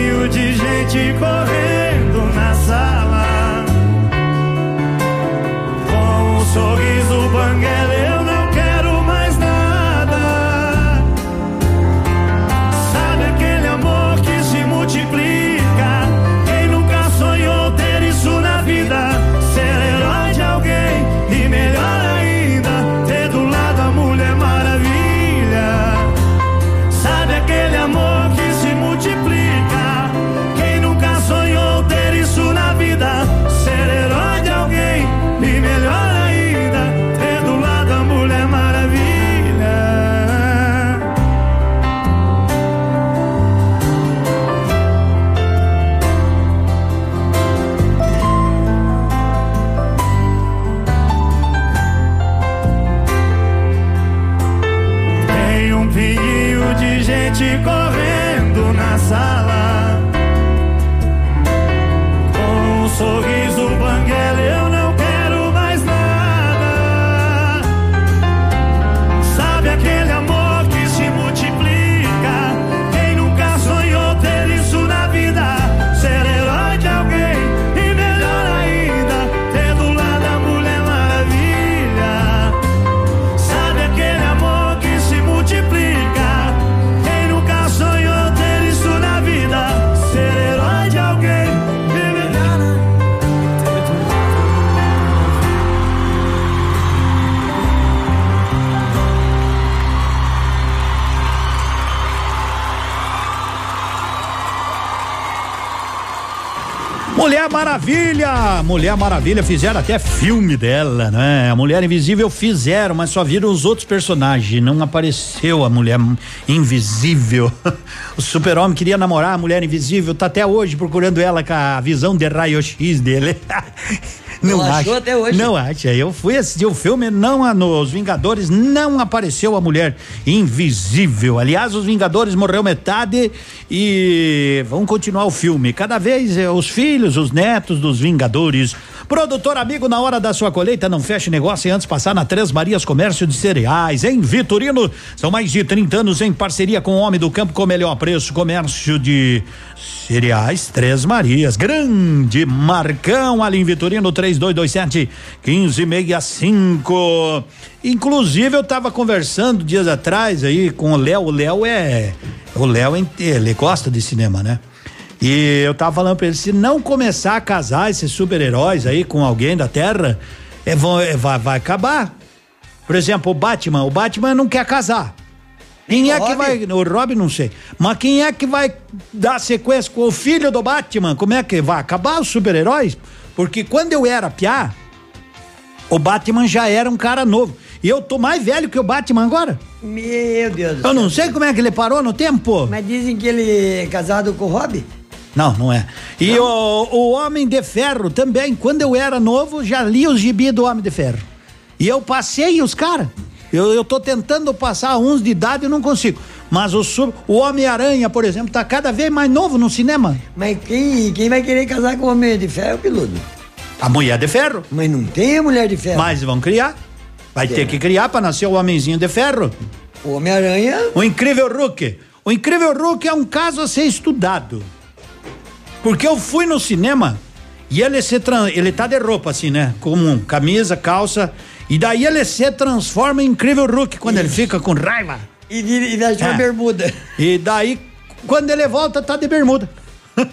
de gente correndo na sala. Com um sorriso banguela, eu Maravilha! Mulher Maravilha fizeram até filme dela, né? A Mulher Invisível fizeram, mas só viram os outros personagens. Não apareceu a Mulher Invisível. O Super-Homem queria namorar a Mulher Invisível, tá até hoje procurando ela com a visão de raio-x dele. Não achou até hoje. Não acha. Eu fui assistir o filme, não nos Vingadores não apareceu a mulher invisível. Aliás, os Vingadores morreu metade e vão continuar o filme. Cada vez eh, os filhos, os netos dos Vingadores. Produtor amigo, na hora da sua colheita, não feche negócio e antes passar na Três Marias Comércio de Cereais, em Vitorino. São mais de 30 anos em parceria com o Homem do Campo com melhor preço. Comércio de cereais Três Marias. Grande Marcão ali em Vitorino, 3227 1565. Inclusive, eu tava conversando dias atrás aí com o Léo. O Léo é. O Léo, ele gosta de cinema, né? E eu tava falando pra ele, se não começar a casar esses super-heróis aí com alguém da Terra, é, vão, é, vai, vai acabar. Por exemplo, o Batman, o Batman não quer casar. Quem é que vai. O Robin não sei. Mas quem é que vai dar sequência com o filho do Batman? Como é que vai acabar os super-heróis? Porque quando eu era piá, o Batman já era um cara novo. E eu tô mais velho que o Batman agora. Meu Deus do Eu não sei como é que ele parou no tempo. Mas dizem que ele é casado com o Rob? Não, não é. E o, o Homem de Ferro também, quando eu era novo, já li os gibi do Homem de Ferro. E eu passei os caras. Eu, eu tô tentando passar uns de idade e não consigo. Mas o, sub- o Homem-Aranha, por exemplo, tá cada vez mais novo no cinema. Mas quem, quem vai querer casar com o Homem de Ferro, Piludo? A Mulher de Ferro. Mas não tem a Mulher de Ferro. Mas vão criar. Vai ter que criar pra nascer o Homenzinho de Ferro. O Homem-Aranha. O Incrível Hulk. O Incrível Hulk é um caso a ser estudado. Porque eu fui no cinema e ele se ele tá de roupa assim, né? Comum, camisa, calça. E daí ele se transforma em Incrível Hulk quando ele fica com raiva. E, e, e veste uma É. bermuda. E daí, quando ele volta, tá de bermuda.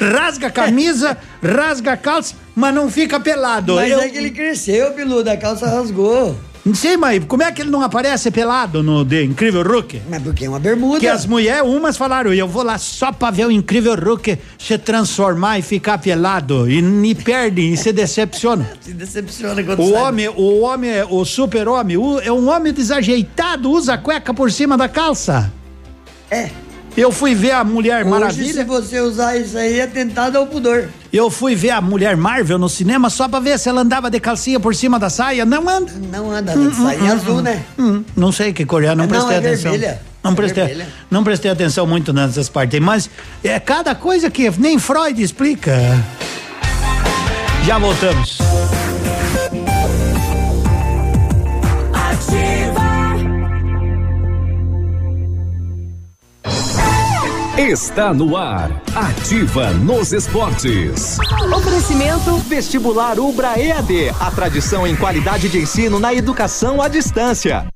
rasga a camisa, rasga a calça, mas não fica pelado. Mas Eu- é que ele cresceu, Piludo, a calça rasgou. Não sei, mas como é que ele não aparece pelado no The Incrível Hulk? Mas porque é uma bermuda. Que as mulheres, umas falaram, eu vou lá só pra ver o Incrível Hulk se transformar e ficar pelado. E me perdem e se decepcionam. Se decepciona quando O sai. homem, o homem, o super-homem, é um homem desajeitado, usa cueca por cima da calça. É. Eu fui ver a Mulher Hoje, Maravilha. se você usar isso aí, é tentado ao pudor. Eu fui ver a Mulher Marvel no cinema só pra ver se ela andava de calcinha por cima da saia. Não anda. Não anda, anda de saia azul, né? Hum, não sei que cor é, não Não, prestei é atenção. vermelha. Não É prestei, não prestei atenção muito nessas partes, aí, mas é cada coisa que nem Freud explica. Já voltamos. Está no ar. Ativa nos esportes. Oferecimento Vestibular Ubra EAD, a tradição em qualidade de ensino na educação à distância.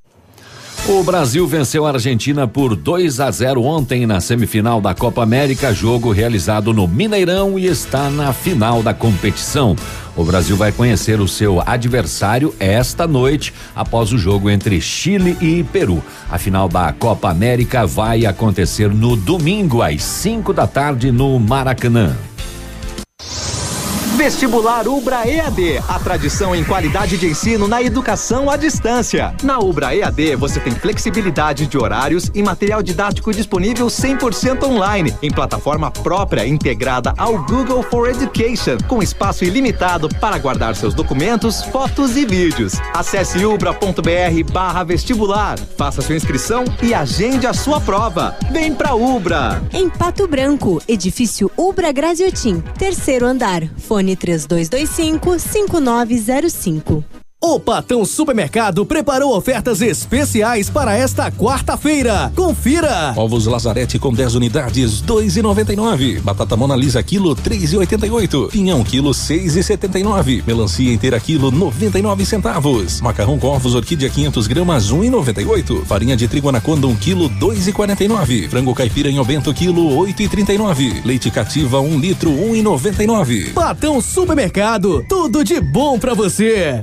O Brasil venceu a Argentina por 2 a 0 ontem na semifinal da Copa América, jogo realizado no Mineirão e está na final da competição. O Brasil vai conhecer o seu adversário esta noite, após o jogo entre Chile e Peru. A final da Copa América vai acontecer no domingo, às 5 da tarde, no Maracanã. Vestibular Ubra EAD, a tradição em qualidade de ensino na educação à distância. Na Ubra EAD, você tem flexibilidade de horários e material didático disponível 100% online, em plataforma própria integrada ao Google for Education, com espaço ilimitado para guardar seus documentos, fotos e vídeos. Acesse ubra.br vestibular, faça sua inscrição e agende a sua prova. Vem pra Ubra! Em Pato Branco, edifício Ubra Graziotin, terceiro andar, fone 3225-5905. O Patão Supermercado preparou ofertas especiais para esta quarta-feira. Confira! Ovos Lazarete com 10 unidades, 2,99. Batata Mona Lisa quilo, 3,88. Pinhão quilo, 6,79. Melancia inteira quilo, 99 centavos. Macarrão com ovos orquídea 500 gramas, 1,98. Farinha de trigo anaconda 1 quilo, 2,49. Frango caipira em obento quilo, 8,39. Leite cativa 1 litro, 1,99. Patão Supermercado, tudo de bom pra você.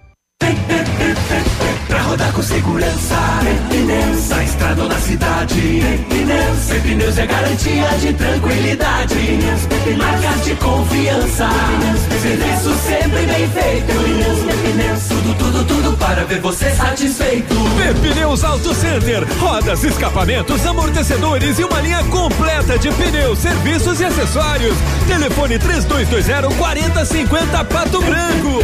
Pra rodar com segurança, pneus. Na estrada ou na cidade, pneus. É pneus é garantia de tranquilidade. Pneus, marcas de confiança. Serviço sempre bem feito. Pneus. Tudo, tudo, tudo para ver você satisfeito. Pneus Auto Center. Rodas, escapamentos, amortecedores e uma linha completa de pneus, serviços e acessórios. Telefone 3220 4050 Pato Branco.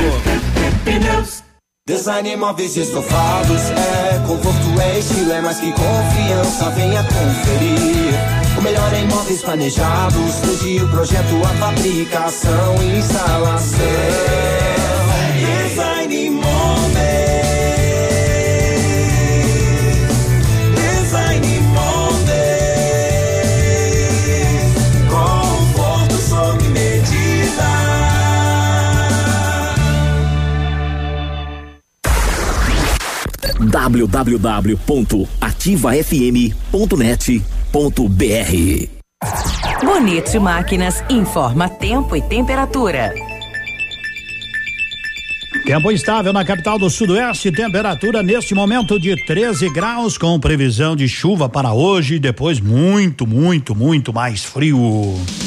Design móveis e estofados é conforto, é estilo, é mais que confiança. Venha conferir o melhor em móveis planejados, desde o projeto, a fabricação e instalação. www.ativafm.net.br Bonito Máquinas informa tempo e temperatura. Tempo instável na capital do Sudoeste, temperatura neste momento de 13 graus, com previsão de chuva para hoje e depois muito, muito, muito mais frio.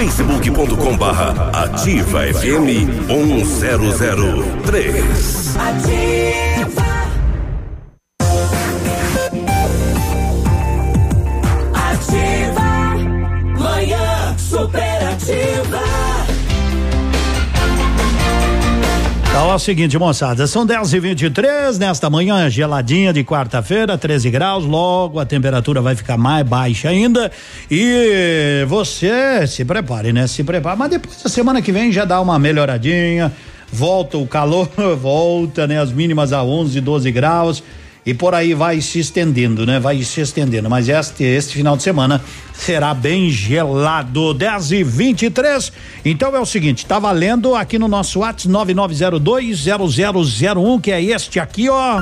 facebook.com barra ativa FM 1003 Ativa. Ativa. Manhã superativa. Ó, é o seguinte, moçada, são 10 e 23 nesta manhã geladinha de quarta-feira, 13 graus, logo a temperatura vai ficar mais baixa ainda e você se prepare, né? Se prepare, mas depois da semana que vem já dá uma melhoradinha, volta o calor, volta, né? As mínimas a 11, 12 graus e por aí vai se estendendo, né? Vai se estendendo, mas este, este final de semana será bem gelado, 10 e 23 Então é o seguinte, tá valendo aqui no nosso WhatsApp 99020001, que é este aqui, ó.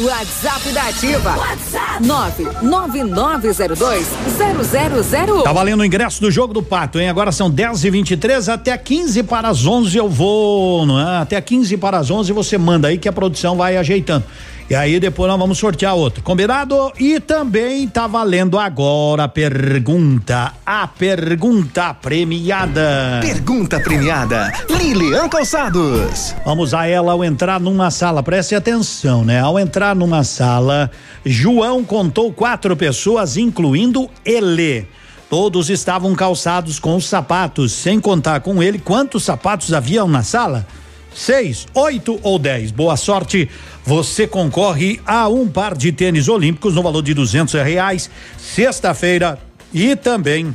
WhatsApp da Ativa. WhatsApp 999020001. Tá valendo o ingresso do jogo do Pato, hein? Agora são 10 e 23 até 15 para as 11 eu vou, não é? Até 15 para as 11 você manda aí que a produção vai ajeitando. E aí depois nós vamos sortear outro. Combinado? E também tá valendo agora a pergunta, a pergunta premiada. Pergunta premiada, Lilian Calçados. Vamos a ela ao entrar numa sala, preste atenção, né? Ao entrar numa sala, João contou quatro pessoas, incluindo ele. Todos estavam calçados com os sapatos, sem contar com ele quantos sapatos haviam na sala? Seis, oito ou dez. Boa sorte. Você concorre a um par de tênis olímpicos no valor de duzentos reais. Sexta-feira e também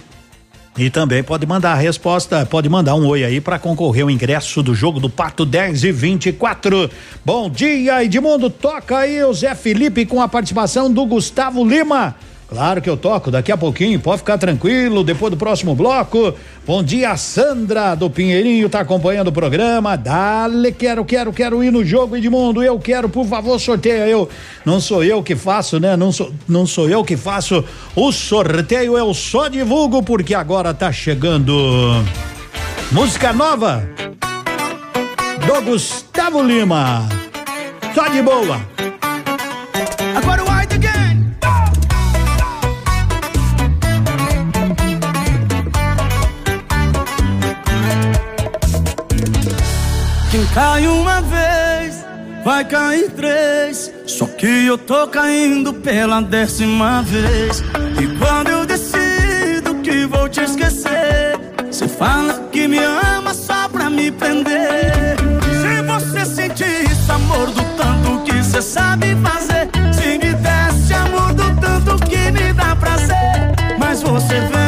e também pode mandar a resposta, pode mandar um oi aí para concorrer o ingresso do jogo do Pato 10 e 24. Bom dia, Edmundo. Toca aí o Zé Felipe com a participação do Gustavo Lima. Claro que eu toco daqui a pouquinho, pode ficar tranquilo, depois do próximo bloco. Bom dia, Sandra do Pinheirinho, tá acompanhando o programa. Dale, quero, quero, quero ir no jogo, Edmundo. Eu quero, por favor, sorteia eu. Não sou eu que faço, né? Não sou, não sou eu que faço o sorteio, eu só divulgo porque agora tá chegando música nova do Gustavo Lima. Só de boa. Quem cai uma vez, vai cair três. Só que eu tô caindo pela décima vez. E quando eu decido que vou te esquecer, você fala que me ama só pra me prender. Se você sentir esse amor do tanto que você sabe fazer, se me desse amor do tanto que me dá prazer, mas você vem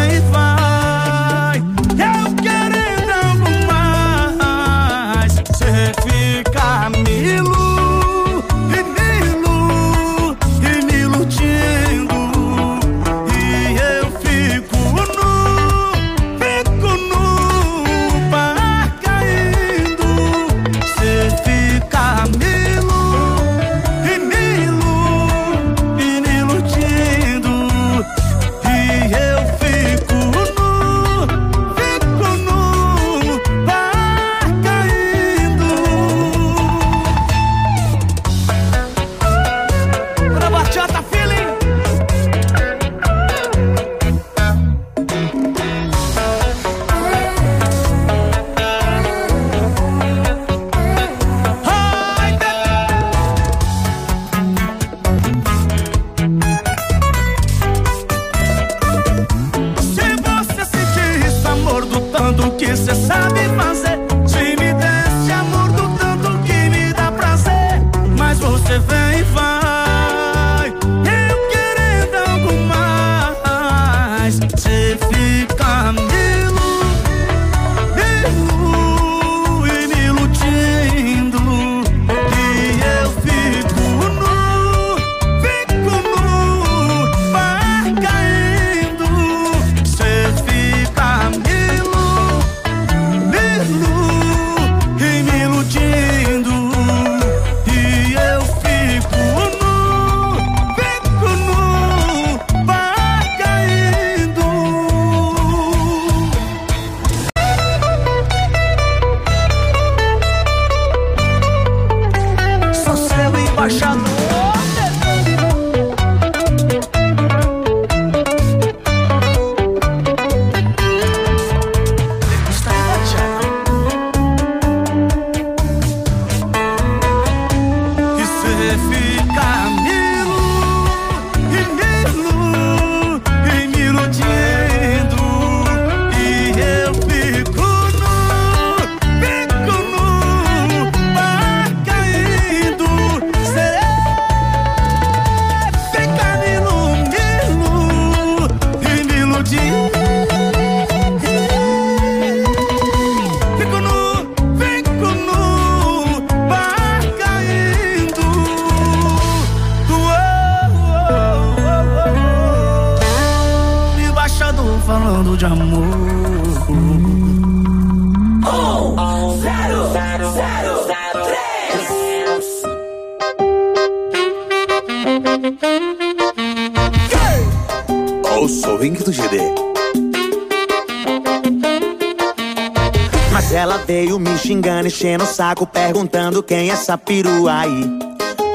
enchendo o saco, perguntando quem é essa perua aí.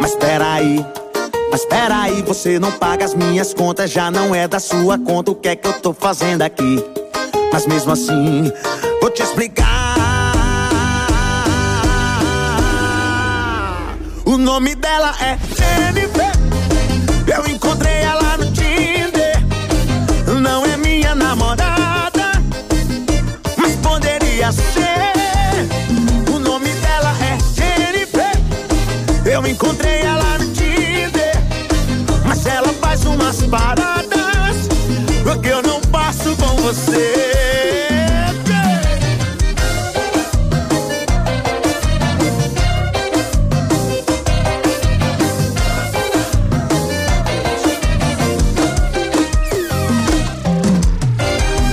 Mas peraí, mas peraí, você não paga as minhas contas, já não é da sua conta, o que é que eu tô fazendo aqui? Mas mesmo assim, vou te explicar. O nome dela é Jennifer. Eu encontrei ela você.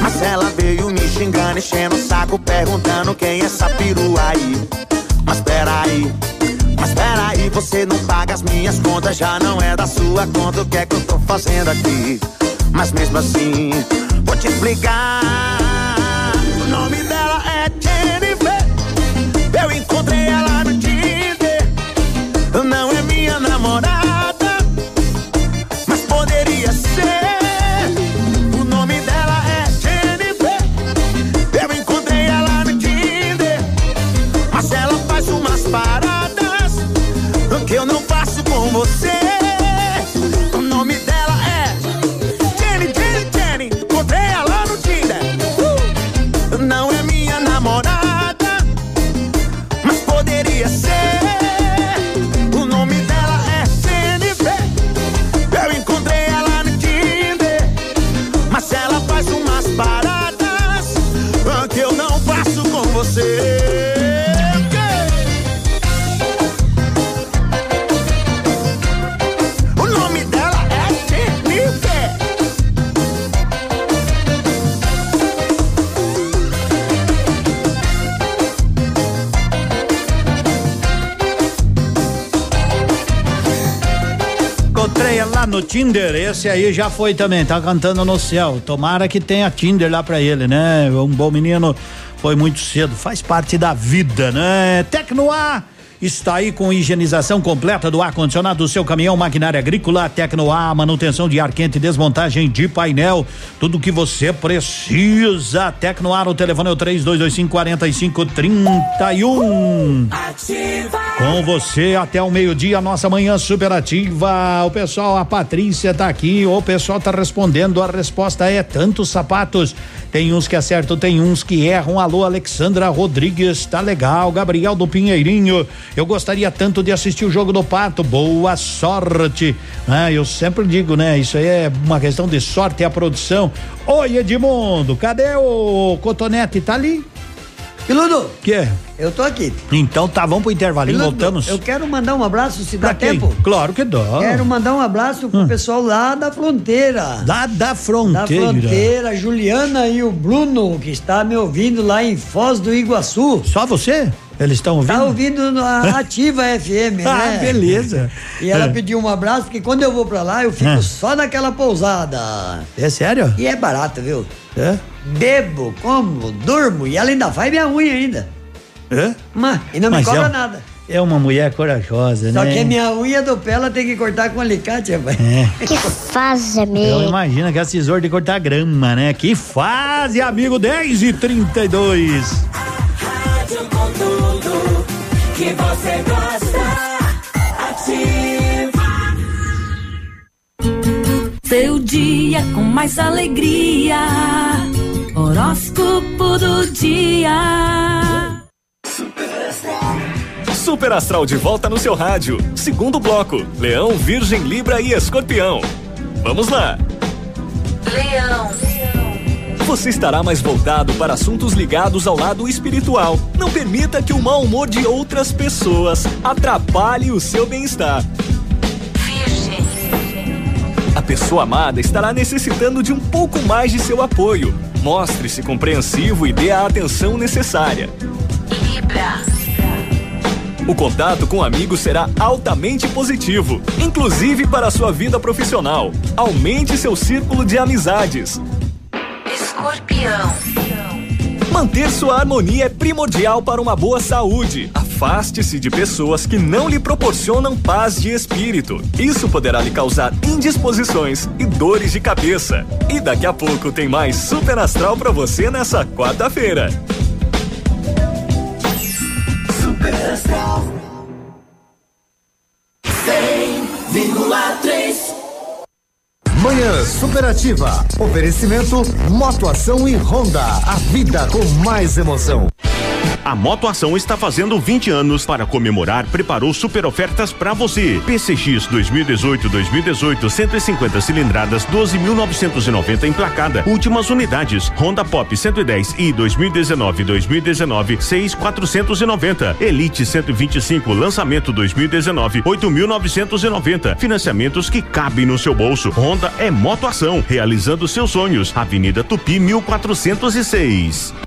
Mas ela veio me xingando, enchendo o saco, perguntando quem é essa perua aí. Mas peraí, mas peraí, você não paga as minhas contas, já não é da sua conta, o que é que eu tô fazendo aqui? Mas mesmo assim, te explicar. O nome dela Tinder, esse aí já foi também, tá cantando no céu. Tomara que tenha Tinder lá pra ele, né? Um bom menino, foi muito cedo, faz parte da vida, né? Tecnoar está aí com higienização completa do ar-condicionado do seu caminhão, maquinária agrícola, Tecnoar, manutenção de ar quente, desmontagem de painel, tudo que você precisa. Tecnoar, o telefone é o 3225 4531. Com você até o meio-dia, nossa manhã superativa. O pessoal, a Patrícia tá aqui, o pessoal tá respondendo. A resposta é tantos sapatos. Tem uns que acertam, tem uns que erram. Alô, Alexandra Rodrigues, tá legal. Gabriel do Pinheirinho. Eu gostaria tanto de assistir o jogo do Pato. Boa sorte. Ah, eu sempre digo, né? Isso aí é uma questão de sorte a produção. Oi, Edmundo, cadê o Cotonete? Tá ali? Piludo. Que? Eu tô aqui. Então tá, vamos pro intervalinho, Piludo, voltamos. Eu quero mandar um abraço, se dá Pra quem? tempo. Claro que dá. Quero mandar um abraço pro pessoal lá da fronteira. Lá da Da fronteira. fronteira, Juliana e o Bruno, que está me ouvindo lá em Foz do Iguaçu. Só você? Eles estão ouvindo? Tá ouvindo na Ativa FM, né? Ah, beleza. E ela É. pediu um abraço, porque quando eu vou pra lá, eu fico Ah. só naquela pousada. É sério? E é barato, viu? É? Bebo, como, durmo e ela ainda faz minha unha ainda. É? Mas, e não me Mas cobra é um- nada. É uma mulher corajosa, Só né? que a minha unha do pé ela tem que cortar com alicate, rapaz. É. Que fase, Eu imagino que é tesouro de cortar grama, né? Que fase, amigo 10 e 32. Rádio com tudo que você gosta. Ativa. Seu dia com mais alegria. Horóscopo do dia. Super Astral de volta no seu rádio. Segundo bloco: Leão, Virgem, Libra e Escorpião. Vamos lá. Leão. Você estará mais voltado para assuntos ligados ao lado espiritual. Não permita que o mau humor de outras pessoas atrapalhe o seu bem-estar. pessoa amada estará necessitando de um pouco mais de seu apoio. Mostre-se compreensivo e dê a atenção necessária. Libra. O contato com amigos será altamente positivo, inclusive para a sua vida profissional. Aumente seu círculo de amizades. Escorpião. Manter sua harmonia é primordial para uma boa saúde. Afaste-se de pessoas que não lhe proporcionam paz de espírito. Isso poderá lhe causar indisposições e dores de cabeça. E daqui a pouco tem mais Super Astral para você nessa quarta-feira. Super Astral 100,3 Manhã Superativa. Oferecimento Motoação e Honda. A vida com mais emoção. A Motoação está fazendo 20 anos para comemorar, preparou super ofertas para você. PCX 2018-2018 150 cilindradas 12.990 emplacada. Últimas unidades. Honda Pop 110 e 2019-2019 6.490. Elite 125 lançamento 2019 8.990. Financiamentos que cabem no seu bolso. Honda é Motoação, realizando seus sonhos. Avenida Tupi 1406.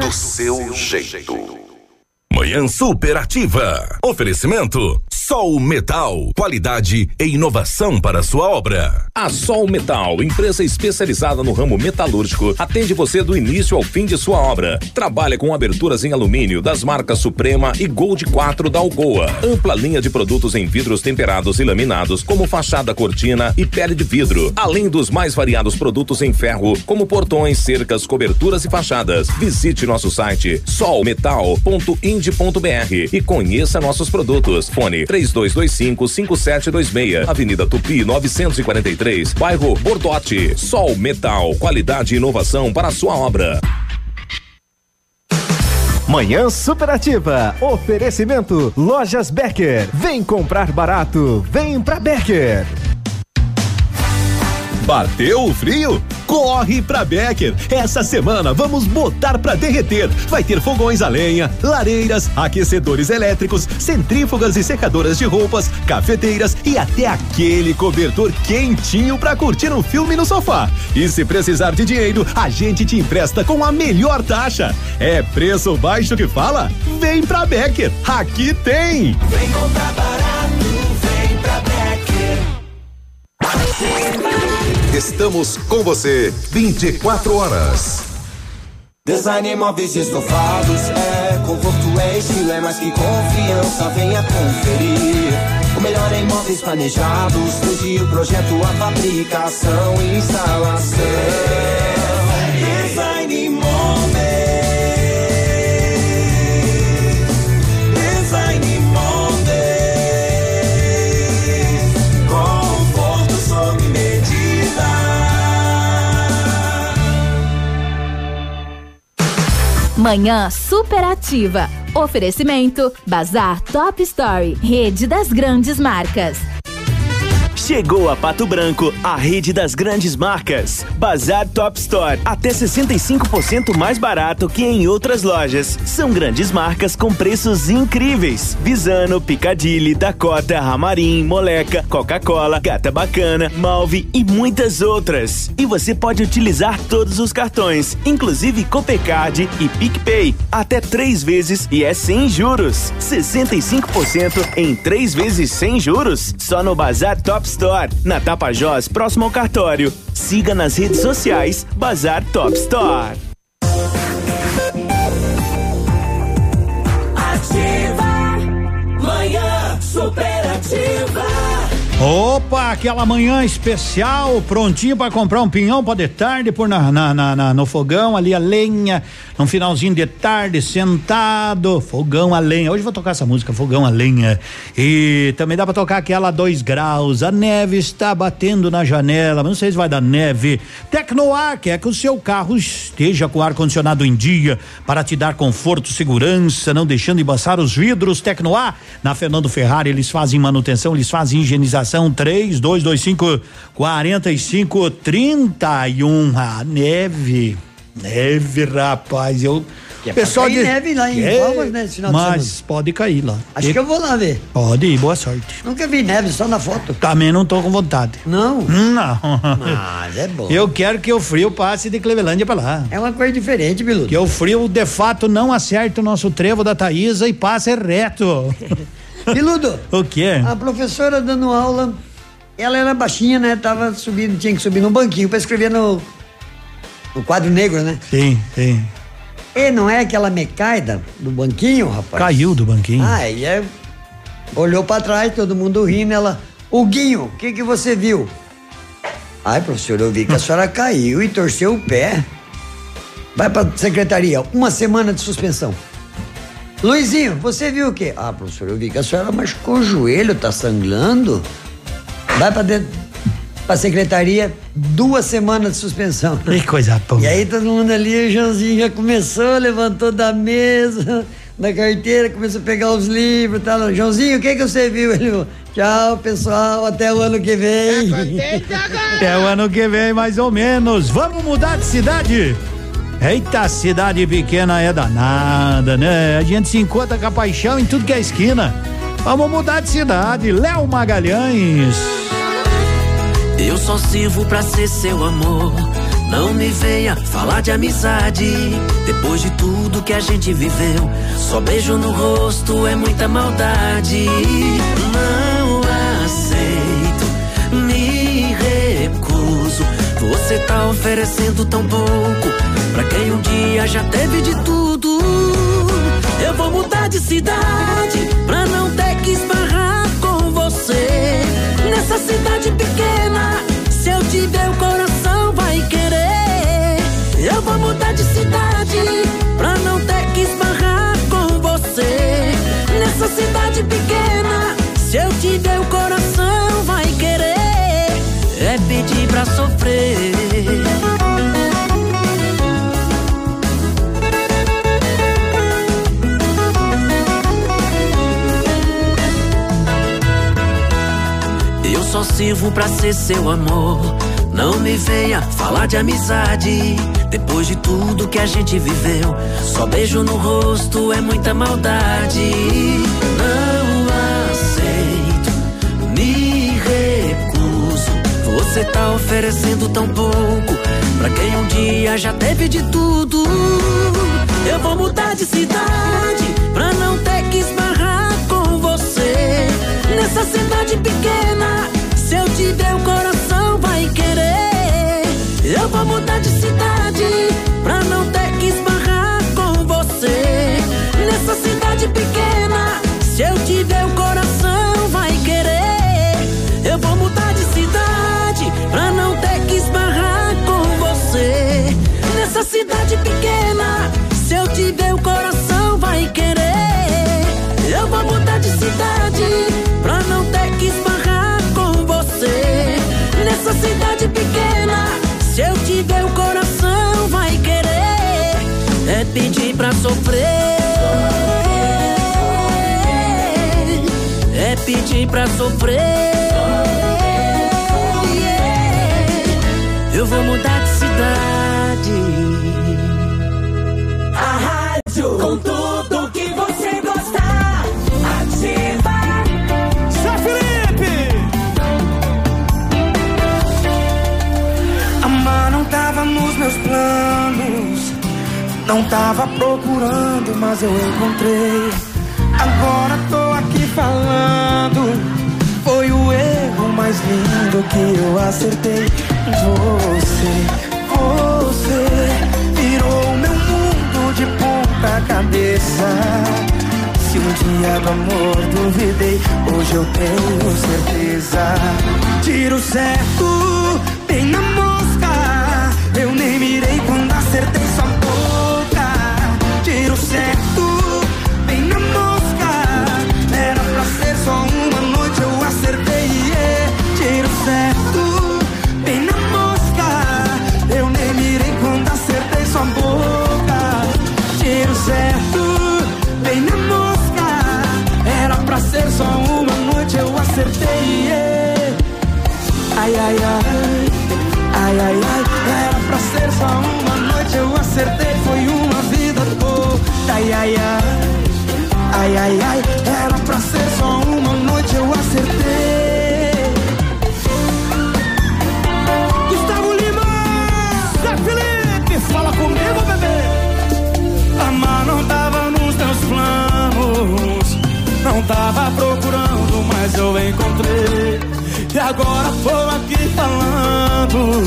Do seu jeito. Manhã superativa. Oferecimento Sol Metal. Qualidade e inovação para sua obra. A Sol Metal, empresa especializada no ramo metalúrgico, atende você do início ao fim de sua obra. Trabalha com aberturas em alumínio das marcas Suprema e Gold 4 da Algoa. Ampla linha de produtos em vidros temperados e laminados, como fachada cortina e pele de vidro. Além dos mais variados produtos em ferro, como portões, cercas, coberturas e fachadas. Visite nosso site e conheça nossos produtos. Fone 3225 5726, Avenida Tupi 943, bairro Bordote. Sol Metal, qualidade e inovação para a sua obra. Manhã Superativa. Oferecimento Lojas Becker. Vem comprar barato. Vem pra Becker. Bateu o frio? Corre pra Becker! Essa semana vamos botar pra derreter. Vai ter fogões a lenha, lareiras, aquecedores elétricos, centrífugas e secadoras de roupas, cafeteiras e até aquele cobertor quentinho pra curtir um filme no sofá. E se precisar de dinheiro, a gente te empresta com a melhor taxa. É preço baixo que fala? Vem pra Becker! Aqui tem! Vem comprar Estamos com você 24 horas. Design móveis e estofados é conforto, é estilo, é mais que confiança. Venha conferir. O melhor em móveis planejados, desde o projeto, a fabricação e instalação. Manhã superativa. Oferecimento Bazar Top Story, rede das grandes marcas. Chegou a Pato Branco, a rede das grandes marcas. Bazar Top Store, até 65% mais barato que em outras lojas. São grandes marcas com preços incríveis. Visano, Picadilly, Dakota, Ramarim, Moleca, Coca-Cola, Gata Bacana, Malve e muitas outras. E você pode utilizar todos os cartões, inclusive Copecard e PicPay, até três vezes e é sem juros. 65% em três vezes sem juros, só no Bazar Top Store, na Tapajós, próximo ao cartório. Siga nas redes sociais Bazar Top Store. Ativa. Opa, aquela manhã especial, prontinho para comprar um pinhão para de tarde, por na, na, na, no fogão ali a lenha, no finalzinho de tarde, sentado, fogão a lenha. Hoje vou tocar essa música, fogão a lenha. E também dá para tocar aquela dois graus. A neve está batendo na janela, mas não sei se vai dar neve. Tecnoar quer que o seu carro esteja com ar condicionado em dia para te dar conforto, segurança, não deixando embaçar os vidros. Tecnoar na Fernando Ferrari eles fazem manutenção, eles fazem higienização trinta e um. Ah, neve, neve, rapaz, eu. É pessoal de neve lá em é, Palmas, né, esse final de Mas semana. pode cair lá. Acho E- que eu vou lá ver. Pode ir, boa sorte. Nunca vi neve, só na foto. Também não tô com vontade. Não? Não. Mas é bom. Eu quero que o frio passe de Clevelândia pra lá. É uma coisa diferente, Bilu. Que o frio, de fato, não acerte o nosso trevo da Taísa e passe reto. Biludo. o quê? A professora dando aula, ela era baixinha, né? Tava subindo, tinha que subir num banquinho pra escrever no, no quadro negro, né? Sim, sim. E não é aquela mecaida do banquinho, rapaz? Caiu do banquinho. Ah, e aí olhou pra trás, todo mundo rindo, ela, o Guinho, o que que você viu? Ai, professor, eu vi que a senhora caiu e torceu o pé. Vai pra secretaria, uma semana de suspensão. Luizinho, você viu o quê? Ah, professor, eu vi que a senhora machucou o joelho, tá sangrando. Vai pra dentro, pra secretaria, duas semanas de suspensão. Que coisa boa. E aí todo mundo ali, o Joãozinho já começou, levantou da mesa, da carteira, começou a pegar os livros e tal. Joãozinho, o que que você viu? Ele falou, tchau, pessoal, até o ano que vem. Até o ano que vem, mais ou menos. Vamos mudar de cidade? Eita, cidade pequena é danada, né? A gente se encontra com a paixão em tudo que é esquina. Vamos mudar de cidade. Léo Magalhães. Eu só sirvo pra ser seu amor. Não me venha falar de amizade. Depois de tudo que a gente viveu, só beijo no rosto é muita maldade. Não aceito, me recuso. Você tá oferecendo tão pouco pra quem um dia já teve de tudo. Eu vou mudar de cidade pra não ter que esbarrar com você. Nessa cidade pequena, se eu tiver o coração vai querer. Eu vou mudar de cidade pra não ter que esbarrar com você. Nessa cidade pequena, sirvo pra ser seu amor. Não me venha falar de amizade. Depois de tudo que a gente viveu, só beijo no rosto é muita maldade. Não aceito, me recuso. Você tá oferecendo tão pouco pra quem um dia já teve de tudo. Eu vou mudar de cidade pra não ter que esbarrar com você. Nessa cidade pequena, se eu tiver o coração vai querer. Eu vou mudar de cidade pra não ter que esbarrar com você. Nessa cidade pequena, se eu tiver o coração cidade pequena, se eu tiver o coração vai querer. É pedir pra sofrer. É pedir pra sofrer. Eu vou mudar Não tava procurando, mas eu encontrei. Agora tô aqui falando. Foi o erro mais lindo que eu acertei. Você, você virou meu mundo de ponta cabeça. Se um dia do amor duvidei, hoje eu tenho certeza. Tiro certo, Ai, ai, ai, ai, ai, ai. Era pra ser só uma noite, eu acertei. Foi uma vida toda. Ai, ai, ai, ai, ai, ai. Era pra ser só uma noite, eu acertei. Gustavo Lima, Zé fala comigo, bebê. Amar não tava nos teus planos. Não tava procurando, mas eu encontrei. E agora tô aqui falando.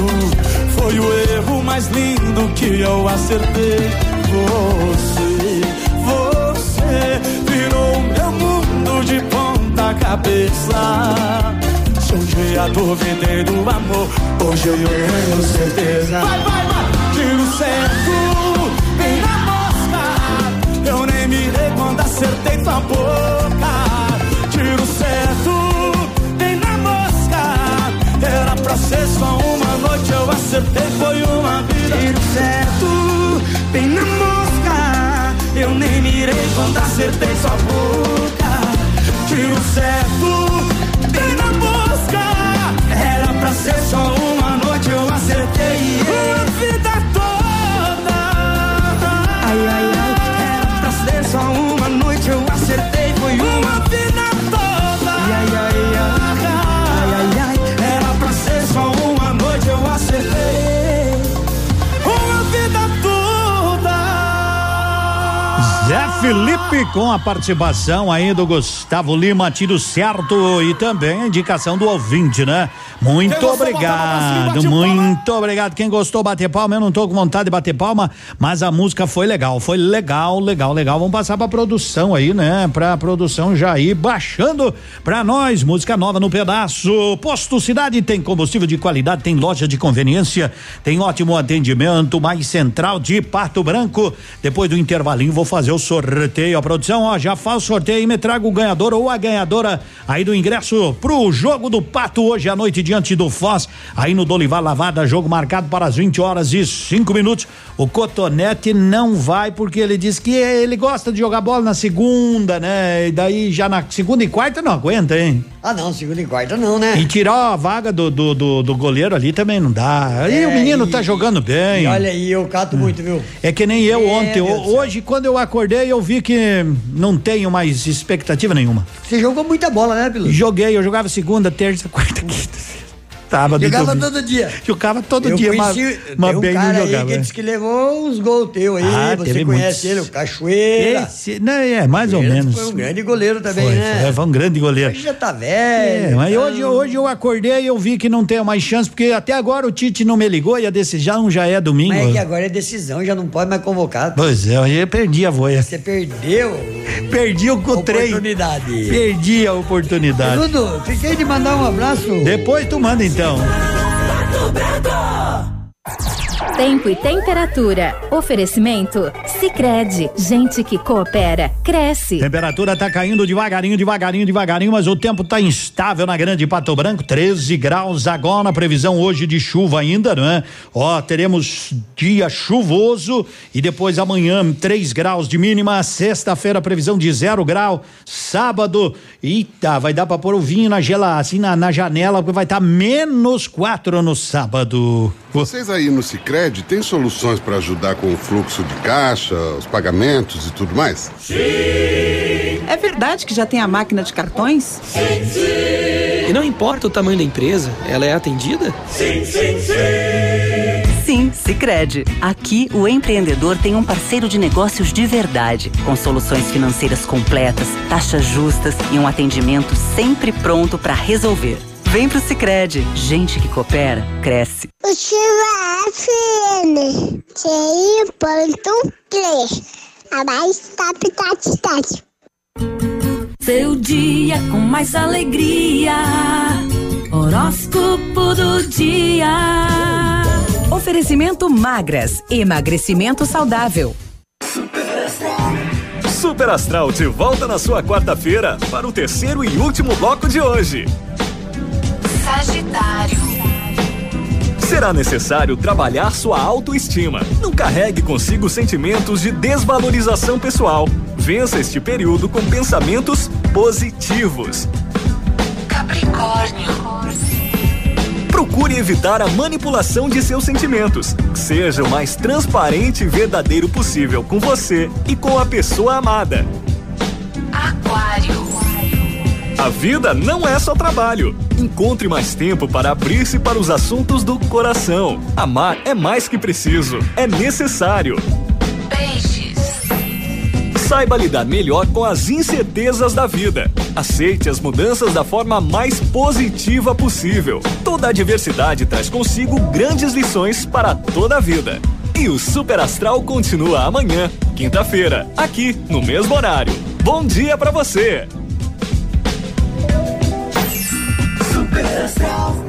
Foi o erro mais lindo que eu acertei. Você, você virou meu mundo de ponta cabeça. Se um dia duvidei do amor, hoje eu tenho certeza. Vai, vai, vai! Tiro certo, bem na mosca. Eu nem mirei quando acertei tua boca. Pra só uma noite, eu acertei, foi uma vida. Tiro certo, bem na mosca. Eu nem mirei quando acertei sua boca. Tiro certo, bem na mosca. Era pra ser só uma Felipe com a participação aí do Gustavo Lima, tiro certo e também a indicação do ouvinte, né? Muito obrigado, bate palma. muito obrigado. Quem gostou, bater palma. Eu não tô com vontade de bater palma, mas a música foi legal, foi legal, legal, legal. Vamos passar pra produção aí, né? Pra produção já ir baixando pra nós. Música nova no pedaço. Posto Cidade tem combustível de qualidade, tem loja de conveniência, tem ótimo atendimento, mais central de Pato Branco. Depois do intervalinho, vou fazer o sorteio. A produção, ó, já faz o sorteio e me traga o ganhador ou a ganhadora aí do ingresso pro jogo do Pato hoje à noite diante do Foz, aí no Dolivar Lavada, jogo marcado para as 20 horas e 5 minutos. O Cotonete não vai porque ele diz que ele gosta de jogar bola na segunda, né? E daí já na segunda e quarta não aguenta, hein? Ah, não, segunda e quarta não, né? E tirar a vaga do, do, do, do goleiro ali também não dá. Aí É, o menino e- tá jogando bem. E olha aí, eu cato muito, viu? É que nem eu É, ontem. hoje, quando eu acordei, eu vi que não tenho mais expectativa nenhuma. Você jogou muita bola, né, Pilu? Joguei, eu jogava segunda, terça, quarta, quinta. Sábado, Jogava domingo. todo dia. Jogava todo eu dia, mas, conheci, mas tem um bem cara não aí jogava. que disse que levou uns gols teu aí, Ah, você conhece muitos. ele, o Cachoeira. Esse, não, é, mais ou Cachoeira menos. Foi um grande goleiro também, Foi, né? foi, foi um grande goleiro. Hoje já tá velho. É, mas então- hoje, hoje eu acordei e eu vi que não tenho mais chance, porque até agora o Tite não me ligou e a decisão já é domingo. Mas é que agora é decisão, já não pode mais convocar. Pois é, eu perdi a voia. Você perdeu. Perdi o trem. Oportunidade. Perdi a oportunidade. Dudu, fiquei de mandar um abraço. Depois tu manda então então. Tá Tempo e temperatura. Oferecimento? Sicredi Gente que coopera, cresce. Temperatura tá caindo devagarinho, devagarinho, devagarinho, mas o tempo tá instável na Grande Pato Branco, 13 graus agora, previsão hoje de chuva ainda, não é? Ó, teremos dia chuvoso e depois amanhã 3 graus de mínima, sexta-feira previsão de zero grau, sábado, eita, vai dar pra pôr o vinho na gela, assim na, na janela, porque vai estar menos 4 no sábado. Vocês aí no Cicred têm soluções para ajudar com o fluxo de caixa, os pagamentos e tudo mais? É verdade que já tem a máquina de cartões? Sim, sim. E não importa o tamanho da empresa, ela é atendida? Sim, sim, sim. Sim, Sicredi. Aqui o empreendedor tem um parceiro de negócios de verdade, com soluções financeiras completas, taxas justas e um atendimento sempre pronto para resolver. Vem pro Sicredi. Gente que coopera, cresce. O Chiva FM, A mais top, top, top. Seu dia com mais alegria. Horóscopo do dia. Oferecimento magras, emagrecimento saudável. Super Astral de volta na sua quarta-feira para o terceiro e último bloco de hoje. Sagitário. Será necessário trabalhar sua autoestima. Não carregue consigo sentimentos de desvalorização pessoal. Vença este período com pensamentos positivos. Capricórnio. Procure evitar a manipulação de seus sentimentos. Seja o mais transparente e verdadeiro possível com você e com a pessoa amada. Aquário. A vida não é só trabalho. Encontre mais tempo para abrir-se para os assuntos do coração. Amar é mais que preciso, é necessário. Peixes. Saiba lidar melhor com as incertezas da vida. Aceite as mudanças da forma mais positiva possível. Toda adversidade traz consigo grandes lições para toda a vida. E o Super Astral continua amanhã, quinta-feira, aqui no mesmo horário. Bom dia para você! yourself.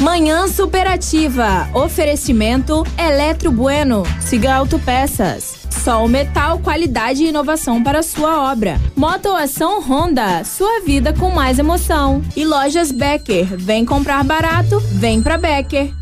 Manhã superativa. Oferecimento Eletro Bueno. Siga Autopeças. Sol Metal, qualidade e inovação para sua obra. Motoação Honda, sua vida com mais emoção. E lojas Becker, vem comprar barato, vem pra Becker.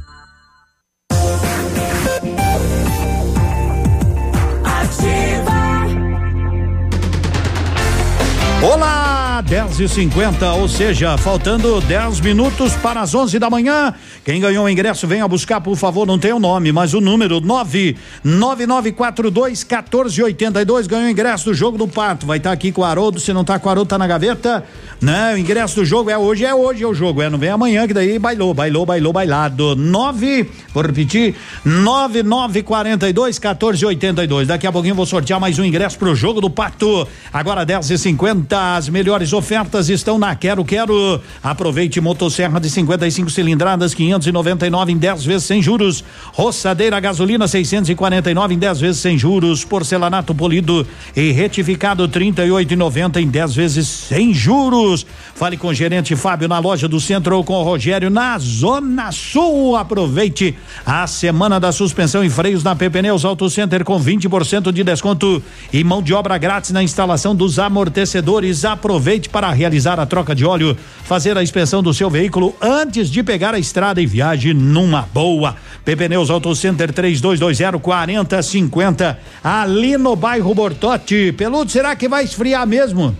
Olá, 10 e 50 ou seja, faltando 10 minutos para as 11 da manhã. Quem ganhou o ingresso, venha buscar, por favor. Não tem o nome, mas o número 99942 1482 ganhou o ingresso do jogo do Pato. Vai estar aqui com o Haroldo. Se não tá com o Haroldo, tá na gaveta. Né? O ingresso do jogo é hoje, é hoje é o jogo. É, não vem amanhã, que daí bailou, bailou, bailou, bailado. 9, vou repetir: 9942 1482. Daqui a pouquinho vou sortear mais um ingresso pro jogo do Pato. Agora 10 e 50 as melhores ofertas estão na Quero Quero. Aproveite motosserra de 55 cilindradas, 599 em 10 vezes sem juros. Roçadeira gasolina 649 em 10 vezes sem juros. Porcelanato polido e retificado 38,90 em 10 vezes sem juros. Fale com o gerente Fábio na loja do centro ou com o Rogério na Zona Sul. Aproveite a semana da suspensão e freios na PP Neus Auto Center com 20% de desconto e mão de obra grátis na instalação dos amortecedores. Aproveite para realizar a troca de óleo, fazer a inspeção do seu veículo antes de pegar a estrada e viaje numa boa. PP Neus Auto Center 3220 4050 ali no bairro Bortote. Peludo, será que vai esfriar mesmo?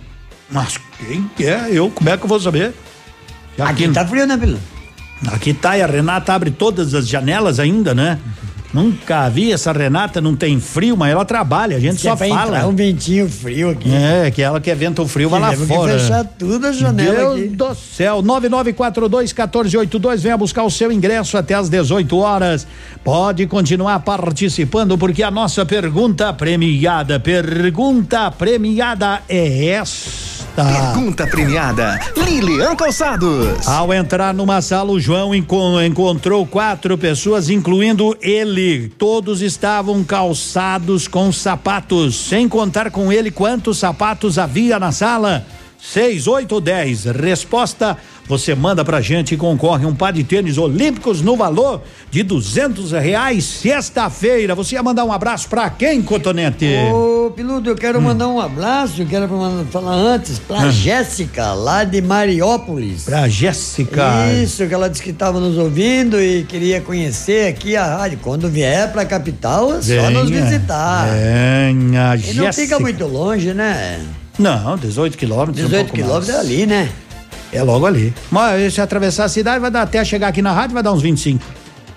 Mas quem que é? Eu, como é que eu vou saber? Já Aqui tá frio, né, Peludo? Aqui tá e a Renata abre todas as janelas ainda, né? Nunca vi essa Renata, não tem frio, mas ela trabalha, a gente Diz que só é pra fala. entrar um ventinho frio aqui. É, que ela quer vento frio, vai lá Tivemos que fora. fechar tudo a janela Deus aqui. do céu, 9942 1482, venha buscar o seu ingresso até às 18 horas. Pode continuar participando porque a nossa pergunta premiada, pergunta premiada é esta. Pergunta premiada, Lilian Calçados. Ao entrar numa sala, o João enco- encontrou quatro pessoas, incluindo ele. Todos estavam calçados com sapatos. Sem contar com ele quantos sapatos havia na sala? Seis, oito ou dez? Resposta: você manda pra gente e concorre um par de tênis olímpicos no valor de duzentos reais. Sexta-feira. Você ia mandar um abraço pra quem, Cotonete? Ô, Piludo, eu quero mandar um abraço, eu quero falar antes pra Hum. Jéssica, lá de Mariópolis. Pra Jéssica. Isso, que ela disse que estava nos ouvindo e queria conhecer aqui a rádio. Quando vier pra capital, é só nos Venha, visitar. Venha, E não fica Jéssica. muito longe, né? Não, 18 quilômetros. 18 um quilômetros é mais. ali, né? É logo ali. Mas se atravessar a cidade, vai dar até chegar aqui na rádio, vai dar uns 25.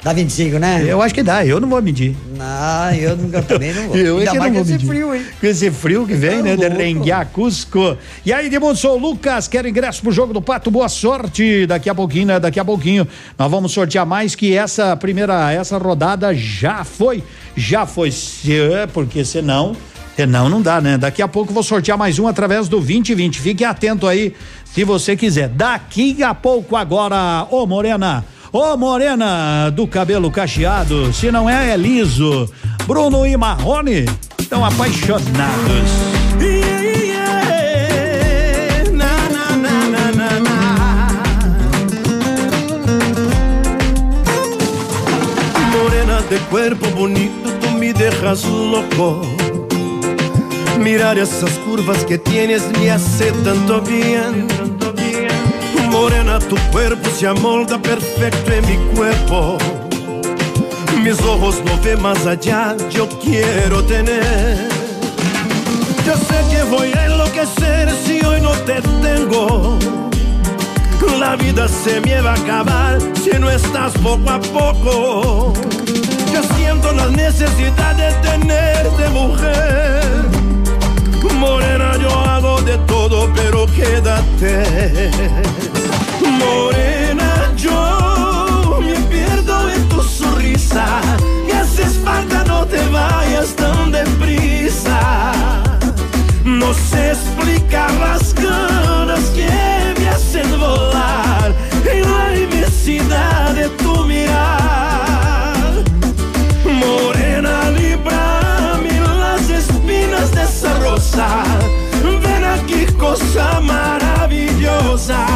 Dá 25, né? Eu acho que dá, eu não vou medir. Não, eu nunca também não vou. Eu é Ainda que mais não com vou esse medir. frio, hein? Com esse frio que vem, Tá né? De louco. Renguiar, Cusco. E aí, o Lucas, quero ingresso pro jogo do Pato, boa sorte. Daqui a pouquinho, né? Daqui a pouquinho nós vamos sortear mais que essa primeira, essa rodada já foi, já foi, se- é, porque senão, senão não dá, né? Daqui a pouco vou sortear mais um através do 2020. Fique atento aí, se você quiser. Daqui a pouco agora, ô Morena. Ô Morena do cabelo cacheado, se não é, é liso. Bruno e Marrone estão apaixonados. Morena de cuerpo bonito, tú me dejas loco. Mirar esas curvas que tienes me hace tanto bien. Morena, tu cuerpo se amolda perfecto en mi cuerpo. Mis ojos no ven más allá, yo quiero tener. Yo sé que voy a enloquecer si hoy no te tengo. La vida se me va a acabar si no estás poco a poco. Yo siento la necesidad de tenerte mujer. Morena, yo hago de todo, pero quédate. Morena, yo me pierdo en tu sonrisa. Me haces falta, no te vayas tan deprisa. No sé explicar las ganas que me hacen volar en la inmensidad de tu mirar. Morena, de Ven aquí, cosa maravillosa.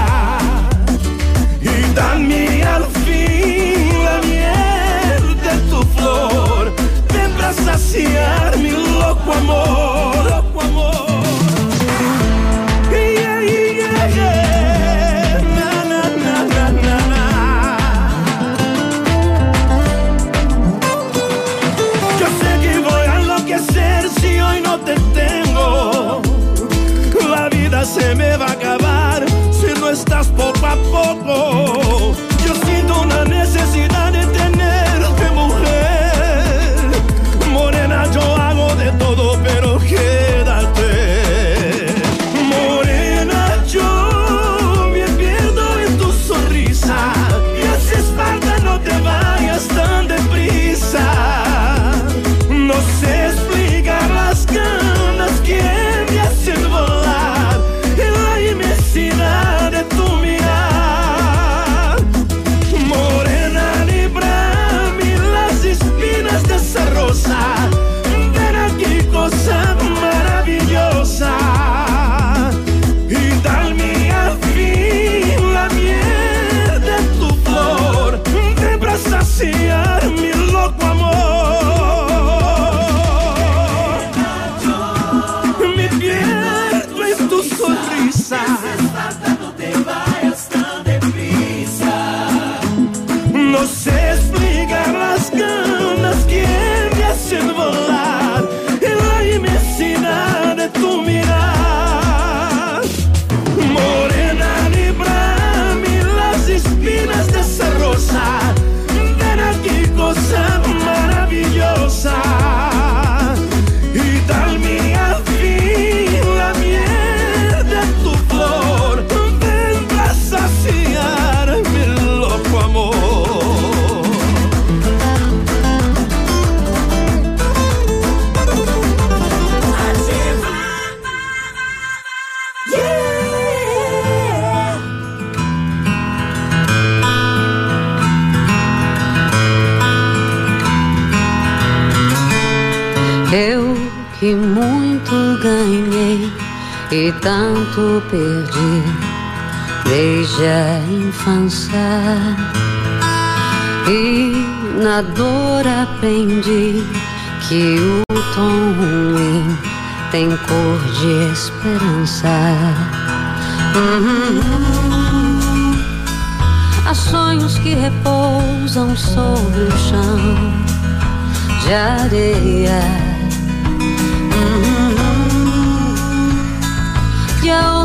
Y dame al fin la miel de tu flor. Ven para saciar mi loco amor. Loco amor. E tanto perdi desde a infância. E na dor aprendi que o tom ruim tem cor de esperança. Uhum. Há sonhos que repousam sobre o chão de areia.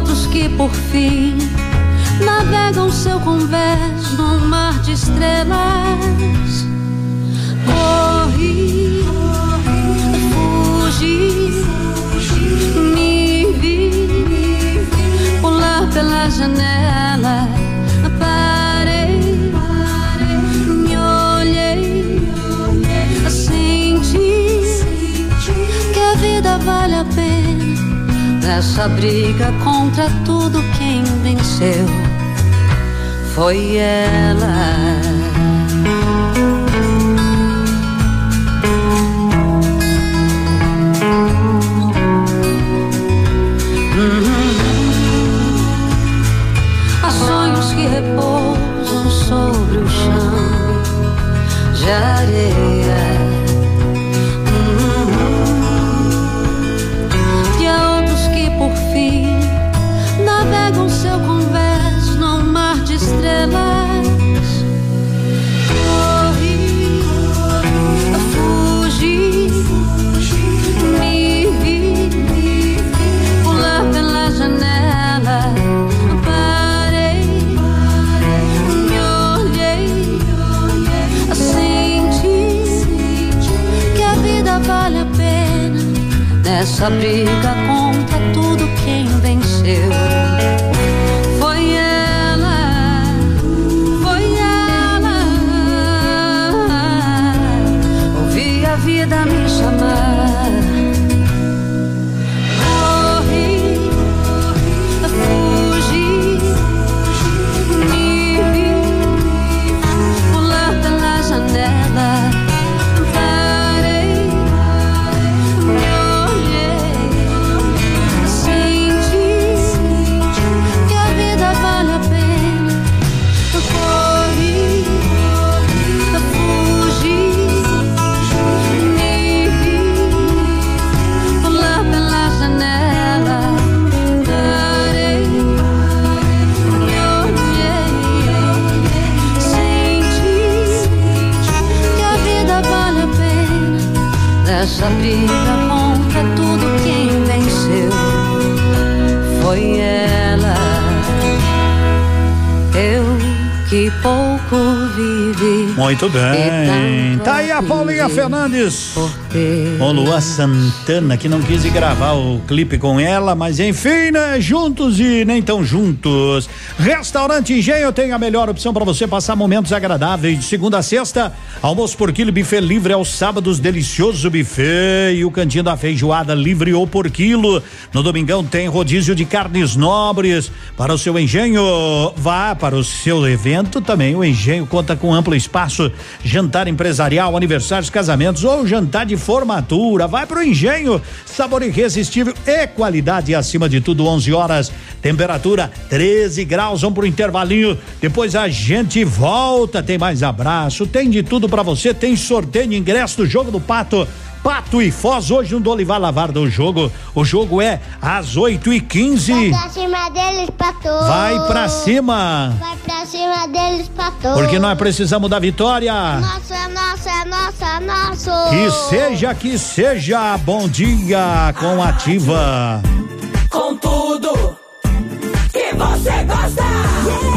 Outros que por fim navegam seu convés num mar de estrelas. Corri, fugi, me vi pular pela janela. Nessa briga contra tudo, quem venceu foi ela. Há sonhos que repousam sobre o chão de areia. Nessa briga contra tudo, quem venceu foi ela, foi ela. Ouvi a vida me chamar. Muito bem. tanto Tá aí a Paulinha Fernandes. Com Lua Santana, que não quis gravar o clipe com ela, mas enfim, né? Juntos e nem tão juntos. Restaurante Engenho tem a melhor opção para você passar momentos agradáveis. De segunda a sexta, almoço por quilo, buffet livre aos sábados, delicioso buffet e o cantinho da feijoada livre ou por quilo. No domingão tem rodízio de carnes nobres. Para o seu engenho, vá para o seu evento também. O engenho conta com amplo espaço, jantar empresarial, aniversários, casamentos ou jantar de formatura. Vai pro engenho, sabor irresistível e qualidade acima de tudo, 11 horas, temperatura 13 graus. Vamos pro intervalinho. Depois a gente volta. Tem mais abraço, tem de tudo para você. Tem sorteio de ingresso do jogo do Pato. Pato e Foz hoje no Dolivar Lavar do jogo. O jogo é às 8 e 15 Vai pra cima deles, pato. Vai pra cima. Vai pra cima deles, pato. Porque nós precisamos da vitória. Nossa, é nossa, é nossa, é nosso. Que seja, que seja. Bom dia com ativa. Com tudo que você gosta. Aqui,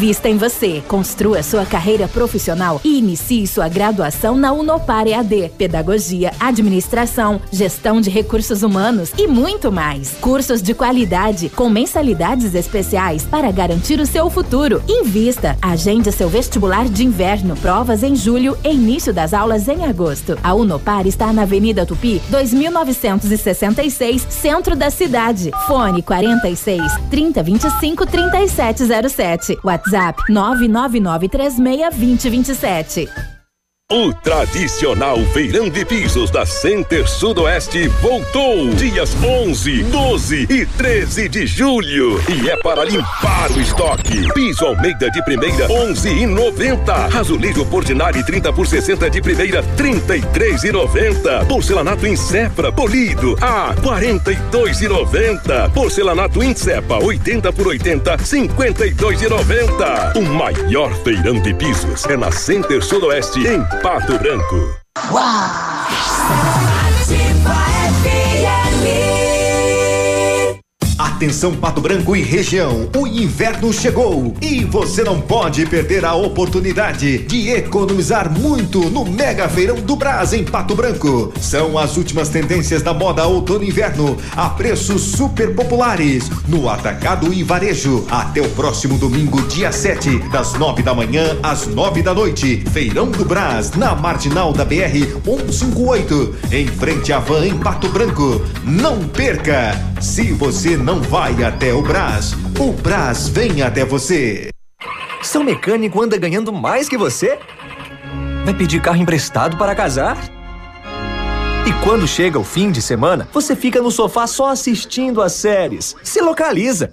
Invista em você, construa sua carreira profissional e inicie sua graduação na Unopar EAD, Pedagogia, Administração, Gestão de Recursos Humanos e muito mais. Cursos de qualidade com mensalidades especiais para garantir o seu futuro. Invista, agende seu vestibular de inverno, provas em julho e início das aulas em agosto. A Unopar está na Avenida Tupi, 2966, centro da cidade. Fone 46 3025 3707. WhatsApp 999362027. O tradicional feirão de pisos da Center Sudoeste voltou dias 11, 12 e 13 de julho e é para limpar o estoque. Piso Almeida de primeira 11 e 90. Azulejo Portinari 30 por 60 de primeira 33 e 90. Porcelanato Incepra polido a 42 e 90. Porcelanato Incepa 80 por 80 52 e 90. O maior feirão de pisos é na Center Sudoeste em Pato Branco. Atenção Pato Branco e região, o inverno chegou e você não pode perder a oportunidade de economizar muito no Mega Feirão do Brás em Pato Branco. São as últimas tendências da moda outono e inverno a preços super populares no atacado e varejo até o próximo domingo, dia 7, das 9 da manhã às 9 da noite. Feirão do Brás, na marginal da BR 158, em frente à van em Pato Branco. Não perca! Se você não vai até o Brás, o Brás vem até você. Seu mecânico anda ganhando mais que você? Vai pedir carro emprestado para casar? E quando chega o fim de semana, você fica no sofá só assistindo as séries. Se localiza!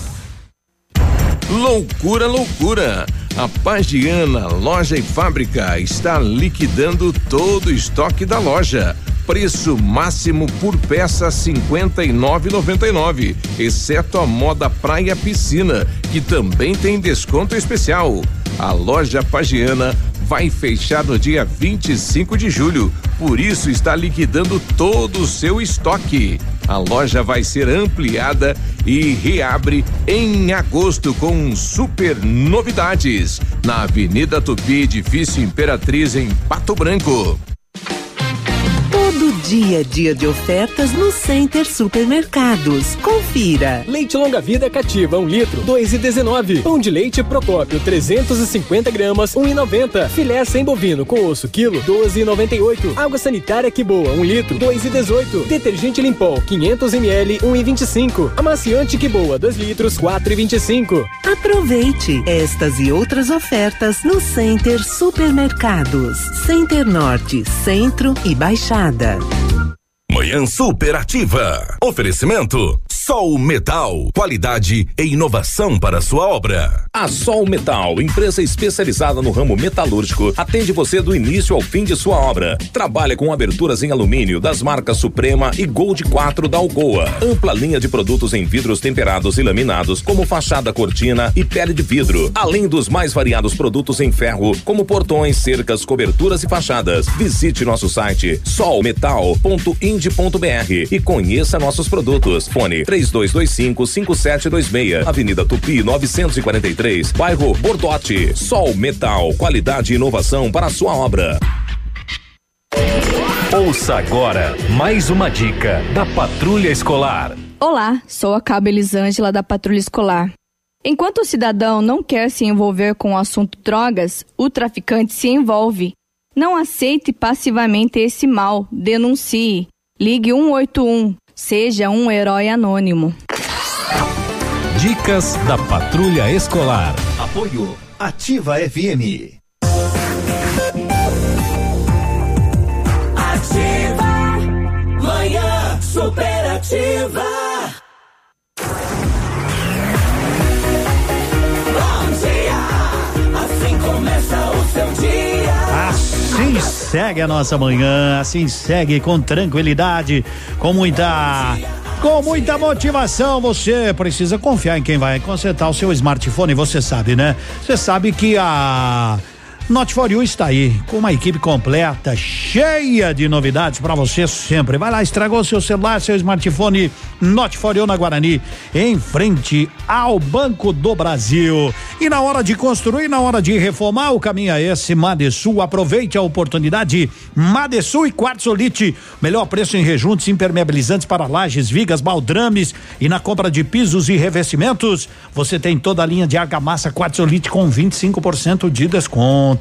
Loucura, loucura! A Pagiana Loja e Fábrica está liquidando todo o estoque da loja. Preço máximo por peça R$ 59,99, exceto a moda praia piscina, que também tem desconto especial. A loja Pagiana vai fechar no dia 25 de julho, por isso está liquidando todo o seu estoque. A loja vai ser ampliada e reabre em agosto com super novidades na Avenida Tupi, edifício Imperatriz em Pato Branco. Todo dia dia de ofertas no Center Supermercados. Confira. Leite longa vida cativa 1 um litro, 2,19. Pão de leite Procópio 350 gramas, 1,90. Filé sem bovino com osso quilo, 12,98. Água sanitária que boa 1 um litro, 2,18. Detergente Limpol 500 ml, 1,25. Amaciante que boa 2 litros, 4,25. Aproveite estas e outras ofertas no Center Supermercados. Center Norte, Centro e Baixada. Manhã Superativa. Oferecimento Sol Metal. Qualidade e inovação para sua obra. A Sol Metal, empresa especializada no ramo metalúrgico, atende você do início ao fim de sua obra. Trabalha com aberturas em alumínio das marcas Suprema e Gold 4 da Algoa. Ampla linha de produtos em vidros temperados e laminados, como fachada cortina e pele de vidro. Além dos mais variados produtos em ferro, como portões, cercas, coberturas e fachadas. Visite nosso site solmetal.ind.br e conheça nossos produtos. Fone 3225 5726. Avenida Tupi 943, bairro Bordote. Sol Metal, qualidade e inovação para a sua obra. Ouça agora mais uma dica da Patrulha Escolar. Olá, sou a Cabo Elisângela da Patrulha Escolar. Enquanto o cidadão não quer se envolver com o assunto drogas, o traficante se envolve. Não aceite passivamente esse mal, denuncie. Ligue 181. Seja um herói anônimo. Dicas da Patrulha Escolar. Apoio Ativa FM. Ativa, manhã superativa. Segue a nossa manhã, assim segue com tranquilidade, com muita. Com muita motivação, você precisa confiar em quem vai consertar o seu smartphone, você sabe, né? Você sabe que a Not for You está aí, com uma equipe completa, cheia de novidades para você sempre. Vai lá, estragou seu celular, seu smartphone, Not for You na Guarani, em frente ao Banco do Brasil. E na hora de construir, na hora de reformar, o caminho é esse, Madesul. Aproveite a oportunidade. Madesul e Quartzolite, melhor preço em rejuntos impermeabilizantes para lajes, vigas, baldrames e na compra de pisos e revestimentos, você tem toda a linha de argamassa Quartzolite com 25% de desconto.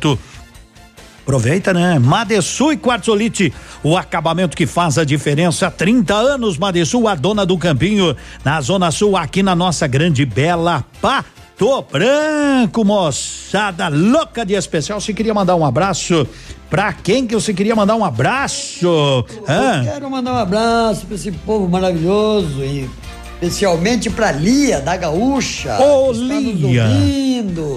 Aproveita, né? Madesul e Quartzolite, o acabamento que faz a diferença. 30 anos, Madesul, a dona do Campinho, na Zona Sul, aqui na nossa grande bela Pato Branco, moçada louca de especial. Você queria mandar um abraço? Pra quem que você queria mandar um abraço? Eu quero mandar um abraço pra esse povo maravilhoso e especialmente pra Lia da Gaúcha. Ô, Lia.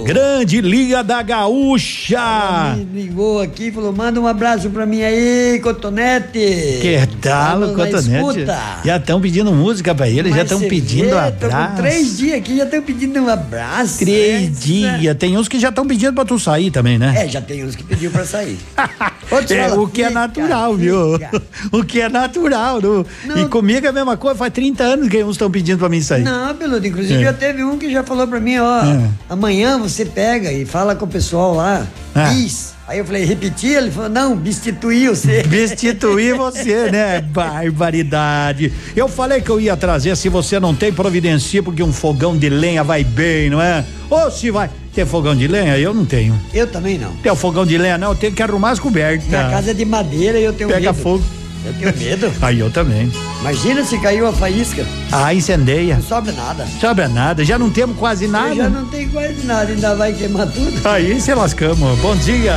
Grande Lia da Gaúcha. Ela me ligou aqui e falou: manda um abraço pra mim aí, Cotonete. Que tal, Cotonete? escuta. Já estão pedindo música pra ele, já Mas estão você pedindo vê, abraço. três dias aqui, já estão pedindo um abraço. Três dias. Tem uns que já estão pedindo pra tu sair também, né? É, já tem uns que pediu pra sair. É, o que é "Fica, natural, viu? O que é natural. não- E comigo é a mesma coisa, faz 30 anos que uns estão pedindo pra mim sair. Não, Peludo, inclusive É. já teve um que já falou pra mim, ó, É. amanhã você pega e fala com o pessoal lá, É. bis. Aí eu falei, repetir? Ele falou, não, destituir você. Destituir você, né? Barbaridade. Eu falei que eu ia trazer, se você não tem, providencia, porque um fogão de lenha vai bem, não é? Ou se vai. Tem fogão de lenha? Eu não tenho. Eu também não. Tem o fogão de lenha, não? Eu tenho que arrumar as cobertas. Minha casa é de madeira e eu tenho Pega medo. fogo. Eu tenho medo. Aí eu também. Imagina se caiu a faísca. Ah, incendeia. Não sobe nada. Sobra nada, já não temos quase nada. Já não tem quase nada, ainda vai queimar tudo. Aí se lascamos. Bom dia.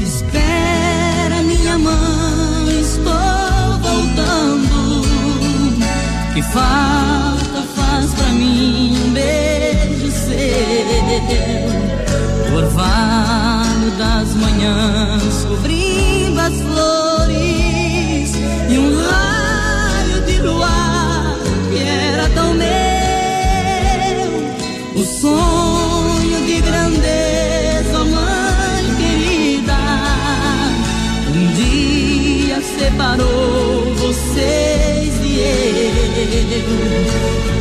Espera, minha mãe, estou voltando. Que falta faz pra mim um beijo seu. Orvalho das manhãs cobrindo sonho de grandeza, mãe querida, um dia separou vocês e eu.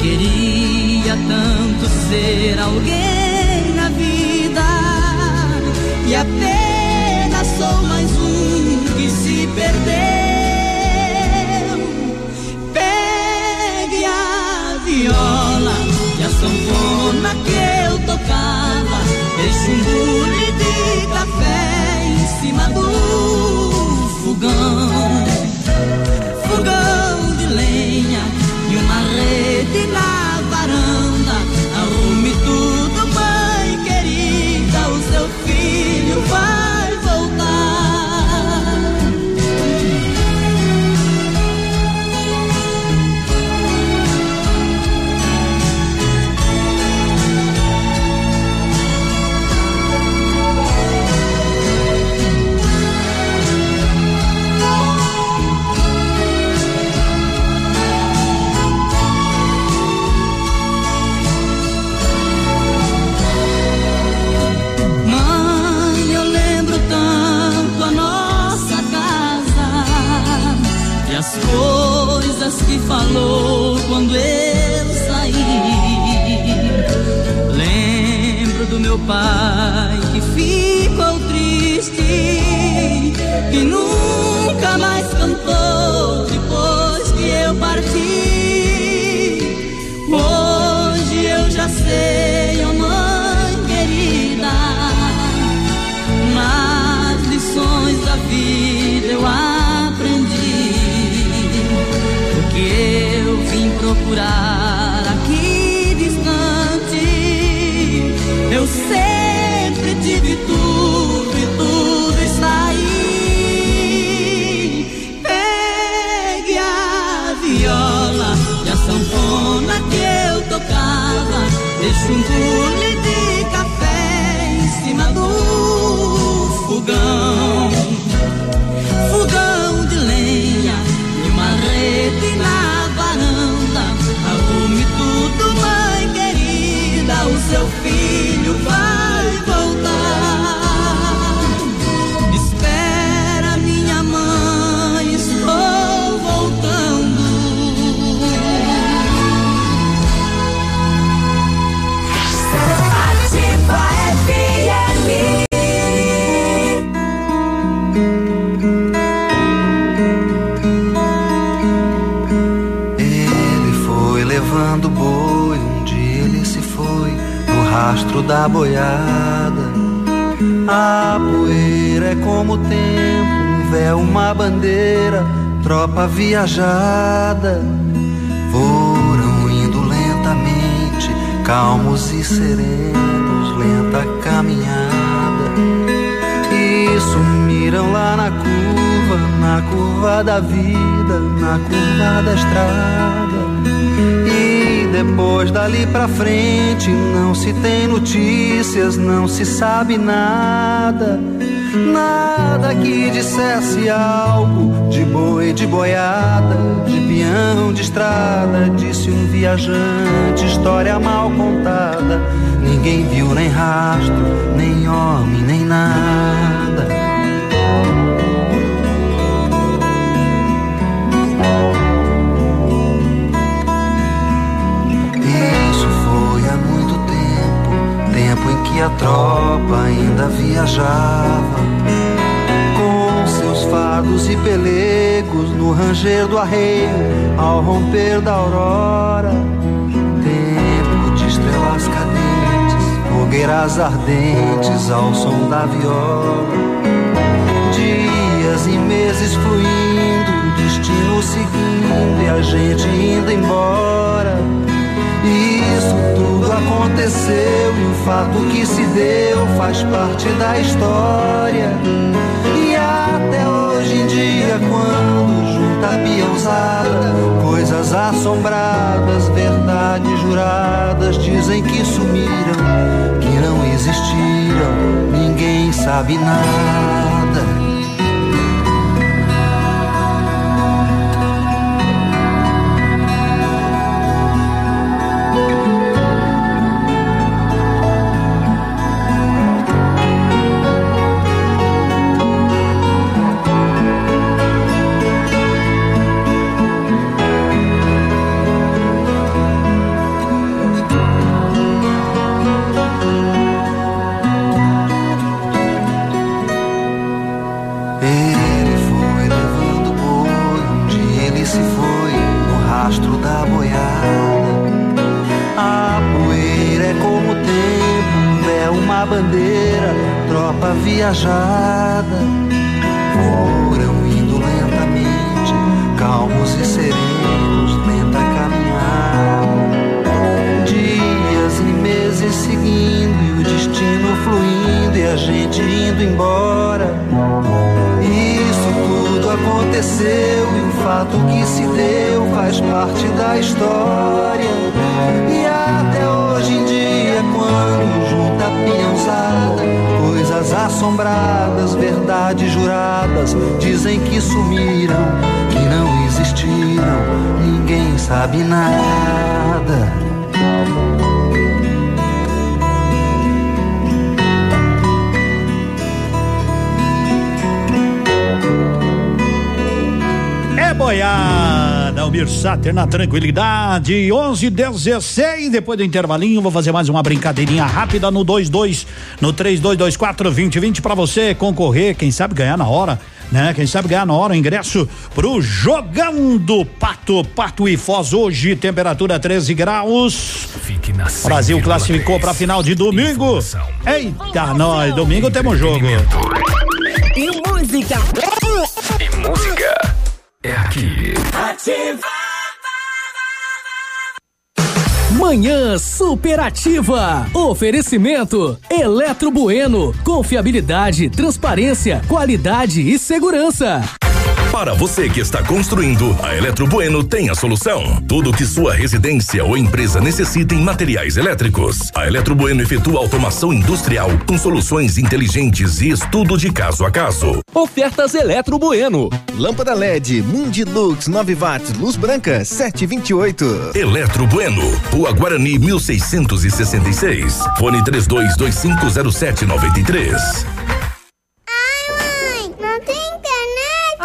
Queria tanto ser alguém meu pai que ficou triste e nunca mais cantou depois que eu parti. Hoje eu já sei, oh mãe querida, nas lições da vida eu aprendi o que eu vim procurar Deixe um da boiada. A poeira é como o tempo, um véu, uma bandeira, tropa viajada. Foram indo lentamente, calmos e serenos, lenta caminhada. E sumiram lá na curva, na curva da vida, na curva da estrada. Depois dali pra frente não se tem notícias, não se sabe nada. Nada que dissesse algo de boi, de boiada, de peão, de estrada. Disse um viajante, história mal contada. Ninguém viu nem rastro, nem homem, nem nada. Que a tropa ainda viajava. Com seus fardos e pelegos no ranger do arreio, ao romper da aurora. Tempo de estrelas cadentes, fogueiras ardentes ao som da viola. Dias e meses fluindo, destino seguindo e a gente indo embora. Isso tudo aconteceu e o fato que se deu faz parte da história. E até hoje em dia, quando junta a peãozada, coisas assombradas, verdades juradas, dizem que sumiram, que não existiram, ninguém sabe nada. Viajada. Foram indo lentamente, calmos e serenos, lenta caminhada. Dias e meses seguindo e o destino fluindo e a gente indo embora. Isso tudo aconteceu e o fato que se deu faz parte da história. E até hoje em dia, quando junta a pinhãozada, assombradas, verdades juradas, dizem que sumiram, que não existiram, ninguém sabe nada. É boiada, Almir Sater na tranquilidade, 11 16 depois do intervalinho, vou fazer mais uma brincadeirinha rápida no 22, no 3224 2020 para você concorrer, quem sabe ganhar na hora, né? Quem sabe ganhar na hora o ingresso pro Jogão do Pato, Pato e Foz hoje, temperatura 13 graus. Fique na Brasil classificou para final de domingo. Eita, nós, domingo temos jogo. E música. Ativa. Manhã superativa. Oferecimento Eletro Bueno. Confiabilidade, transparência, qualidade e segurança. Para você que está construindo, a Eletro Bueno tem a solução. Tudo que sua residência ou empresa necessita em materiais elétricos. A Eletro Bueno efetua automação industrial com soluções inteligentes e estudo de caso a caso. Ofertas Eletro Bueno. Lâmpada LED Mundilux 9 watts, luz branca 728. Eletro Bueno, Rua Guarani 1666. Fone 32250793. Não tem internet?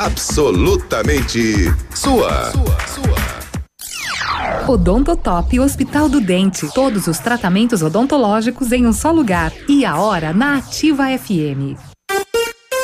Absolutamente sua. Odontotop Hospital do Dente. Todos os tratamentos odontológicos em um só lugar. E a hora na Ativa FM.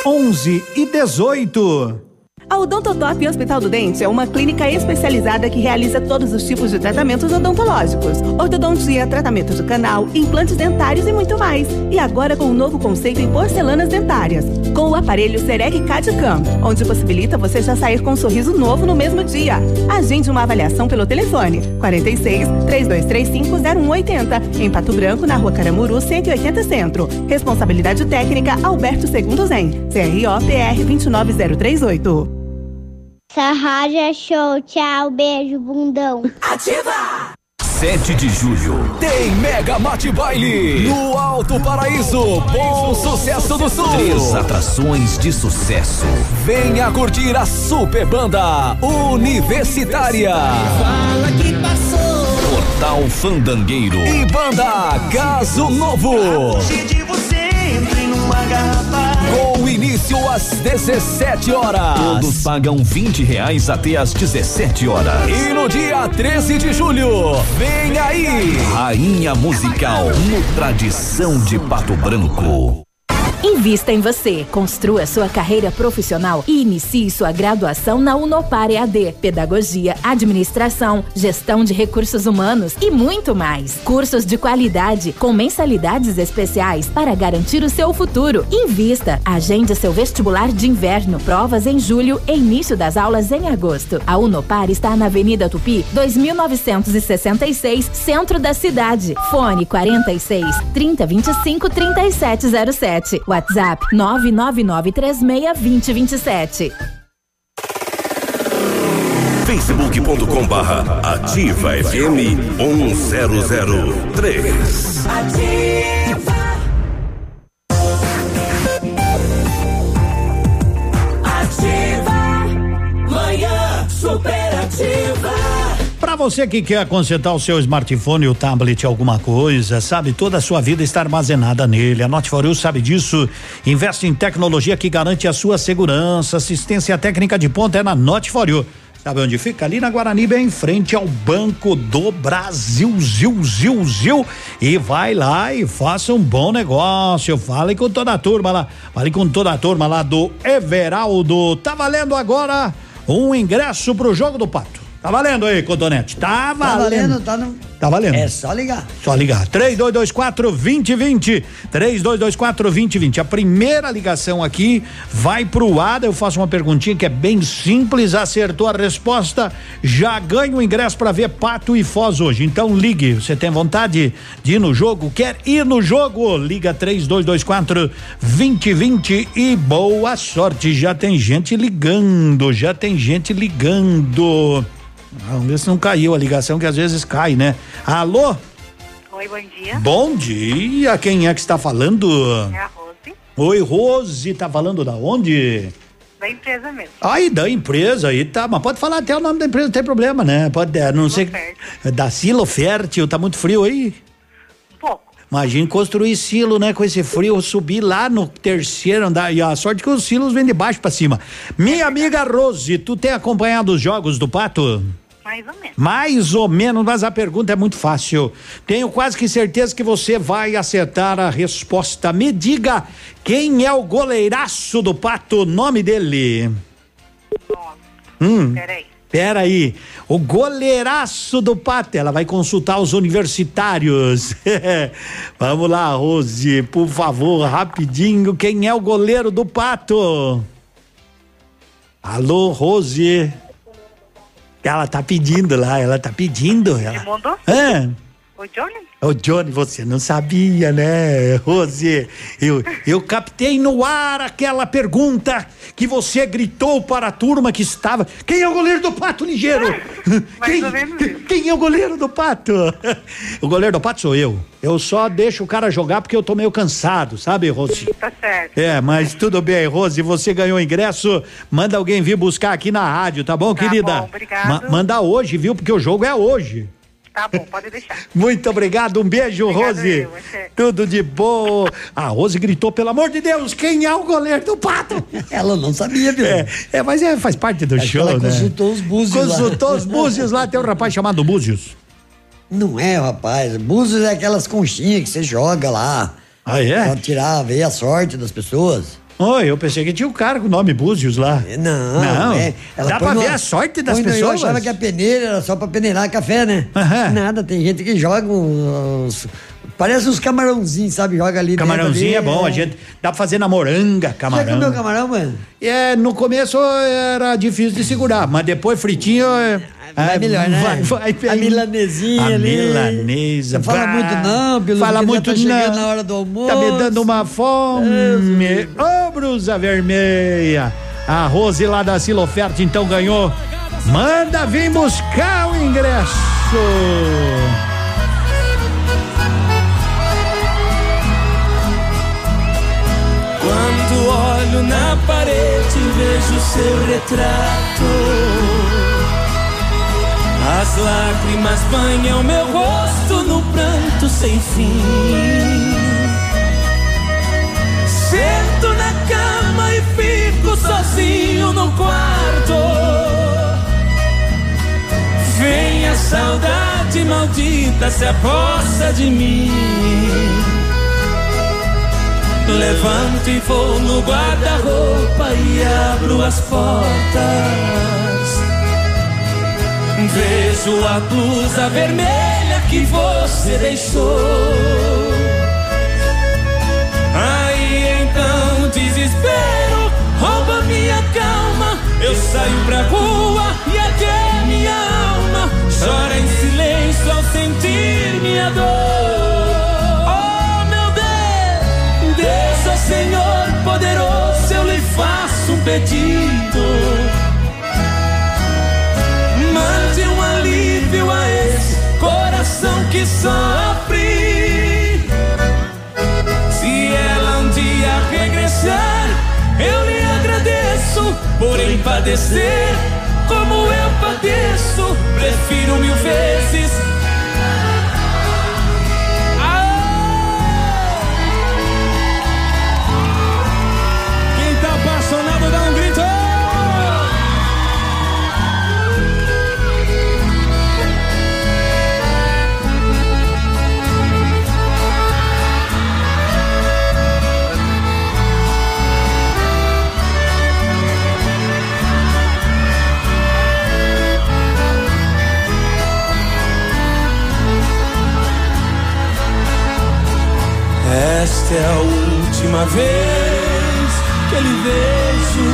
11 e 18. A Odontotop Hospital do Dente é uma clínica especializada que realiza todos os tipos de tratamentos odontológicos. Ortodontia, tratamentos do canal, implantes dentários e muito mais. E agora com um novo conceito em porcelanas dentárias. Com o aparelho Serec CAD-CAM, onde possibilita você já sair com um sorriso novo no mesmo dia. Agende uma avaliação pelo telefone 46 3235 0180 em Pato Branco, na Rua Caramuru, 180 Centro. Responsabilidade técnica Alberto Segundo Zen. CRO PR 29038. Essa rádio é show. Tchau, beijo, bundão. Ativa! 7 de julho tem Mega Mate Baile no Alto Paraíso. Bom sucesso do Sul. Três atrações de sucesso. Venha curtir a super banda Universitária. Fala que passou. Portal Fandangueiro e banda Caso Novo. de você, entre numa garrafa. Início às 17 horas. Todos pagam 20 reais até às 17 horas. E no dia 13 de julho, vem aí! Rainha Musical no Tradição de Pato Branco. Invista em você, construa sua carreira profissional e inicie sua graduação na Unopar EAD, Pedagogia, Administração, Gestão de Recursos Humanos e muito mais. Cursos de qualidade com mensalidades especiais para garantir o seu futuro. Invista, agende seu vestibular de inverno, provas em julho e início das aulas em agosto. A Unopar está na Avenida Tupi, 2966, centro da cidade. Fone 46 3025 3707. WhatsApp 999362027. facebook.com barra ativa FM 1003. Ativa. Você que quer consertar o seu smartphone, o tablet, alguma coisa, sabe, toda a sua vida está armazenada nele. A You sabe disso. Investe em tecnologia que garante a sua segurança. Assistência técnica de ponta é na You. Sabe onde fica? Ali na Guarani, bem em frente ao Banco do Brasil, zil, zil, zil. E vai lá e faça um bom negócio. Fale com toda a turma lá. Fale com toda a turma lá do Everaldo. Tá valendo agora um ingresso pro jogo do Pato. Tá valendo aí, Cotonete. Tá valendo. Tá valendo, tá no. Tá valendo. É só ligar. Só ligar. 3224 2020. 3224 2020. A primeira ligação aqui vai pro Ada. Eu faço uma perguntinha que é bem simples. Acertou a resposta, já ganha o ingresso para ver Pato e Foz hoje. Então ligue. Você tem vontade de ir no jogo? Quer ir no jogo? Liga 3224 2020 e boa sorte. Já tem gente ligando. Já tem gente ligando. Vamos ver se não caiu a ligação, que às vezes cai, né? Alô? Oi, bom dia. Bom dia, quem é que está falando? É a Rose, Oi, Rose, tá falando da onde? da empresa mesmo. Aí, da empresa aí, tá, mas pode falar até o nome da empresa, não tem problema, né? Pode, é, não sei. Da Silo Fértil, tá muito frio aí? Um pouco. Imagina construir silo, né? Com esse frio, subir lá no terceiro andar. E a sorte que os silos vêm de baixo pra cima. Minha amiga Rose, tu tem acompanhado os jogos do Pato? Mais ou menos. Mais ou menos, mas a pergunta é muito fácil. Tenho quase que certeza que você vai acertar a resposta. Me diga quem é o goleiraço do Pato, nome dele? Hum. Peraí. Pera aí, o goleiraço do Pato, ela vai consultar os universitários. Vamos lá, Rose, por favor, rapidinho, quem é o goleiro do Pato? Alô, Rose. Ela tá pedindo lá, ela tá pedindo. Ela... Edmundo? Hã? O Johnny? Ô, Johnny, você não sabia, né, Rose? Eu, eu captei no ar aquela pergunta que você gritou para a turma que estava. Quem é o goleiro do Pato Ligeiro? Quem, quem é o goleiro do Pato? O goleiro do Pato sou eu. Eu só deixo o cara jogar porque eu tô meio cansado, sabe, Rose? Tá certo. É, mas tudo bem, Rose, você ganhou o ingresso, manda alguém vir buscar aqui na rádio, tá bom, Tá querida? bom, obrigado. manda hoje, viu? Porque o jogo é hoje. Tá bom, pode deixar. Muito obrigado, um beijo, Obrigado, Rose. eu. Tudo de boa. A Rose gritou, pelo amor de Deus, quem é o goleiro do pato? Ela não sabia, viu? É, é, mas é, faz parte do que show, ela né? consultou os búzios lá. Consultou os búzios lá, tem um rapaz chamado Búzios. Não é, rapaz. Búzios é aquelas conchinhas que você joga lá. Ah, é? Pra tirar, ver a sorte das pessoas. Oi, eu pensei que tinha um cara com o nome Búzios lá. Não, Não, é. dá pra ver a sorte das pessoas? Eu achava que a peneira era só pra peneirar café, né? Nada, tem gente que joga uns. Parece uns camarãozinhos, sabe? Joga ali dentro Camarãozinho é ali, bom, a gente dá pra fazer na moranga, camarão. comeu camarão, mano? É, no começo era difícil de segurar, mas depois fritinho. é- Vai é, melhor, né? Vai, vai. A milanesinha A ali. milanesa. Não fala bah, muito não, pelo Fala muito tá não. na hora do almoço. Tá me dando uma fome. Ô, brusa vermelha. A Rose lá da Siloferte então ganhou. Manda vir buscar o ingresso. Quando olho na parede, vejo seu retrato. As lágrimas banham meu rosto no pranto sem fim. Sento na cama e fico sozinho no quarto. Vem a saudade maldita se aposta de mim. Levanto e vou no guarda-roupa e abro as portas. Vejo a blusa vermelha que você deixou. Aí então desespero rouba minha calma. Eu saio pra rua e até minha alma chora em silêncio ao sentir minha dor. Oh meu Deus, ó Senhor poderoso, eu lhe faço um pedido. Que sofre. Se ela um dia regressar, eu lhe agradeço por padecer como eu padeço. Prefiro mil vezes. É a última vez que ele vejo.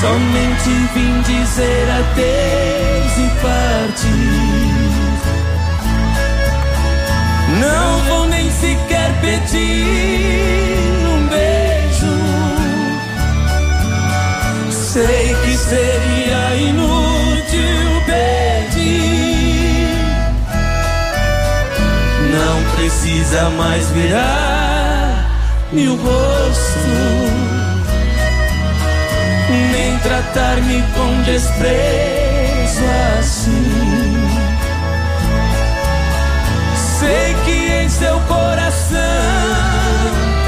Somente vim dizer adeus e partir. Não vou nem sequer pedir um beijo. Sei que seria inútil precisa mais virar meu rosto, nem tratar-me com desprezo assim. Sei que em seu coração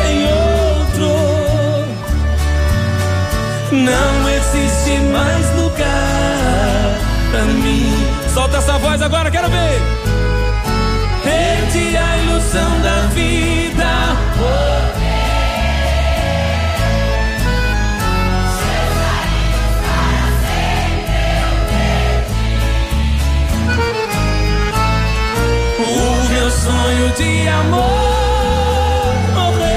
tem outro. Não existe mais lugar pra mim. Solta essa voz agora, quero ver. Perdi a ilusão da vida. O meu sonho de amor morreu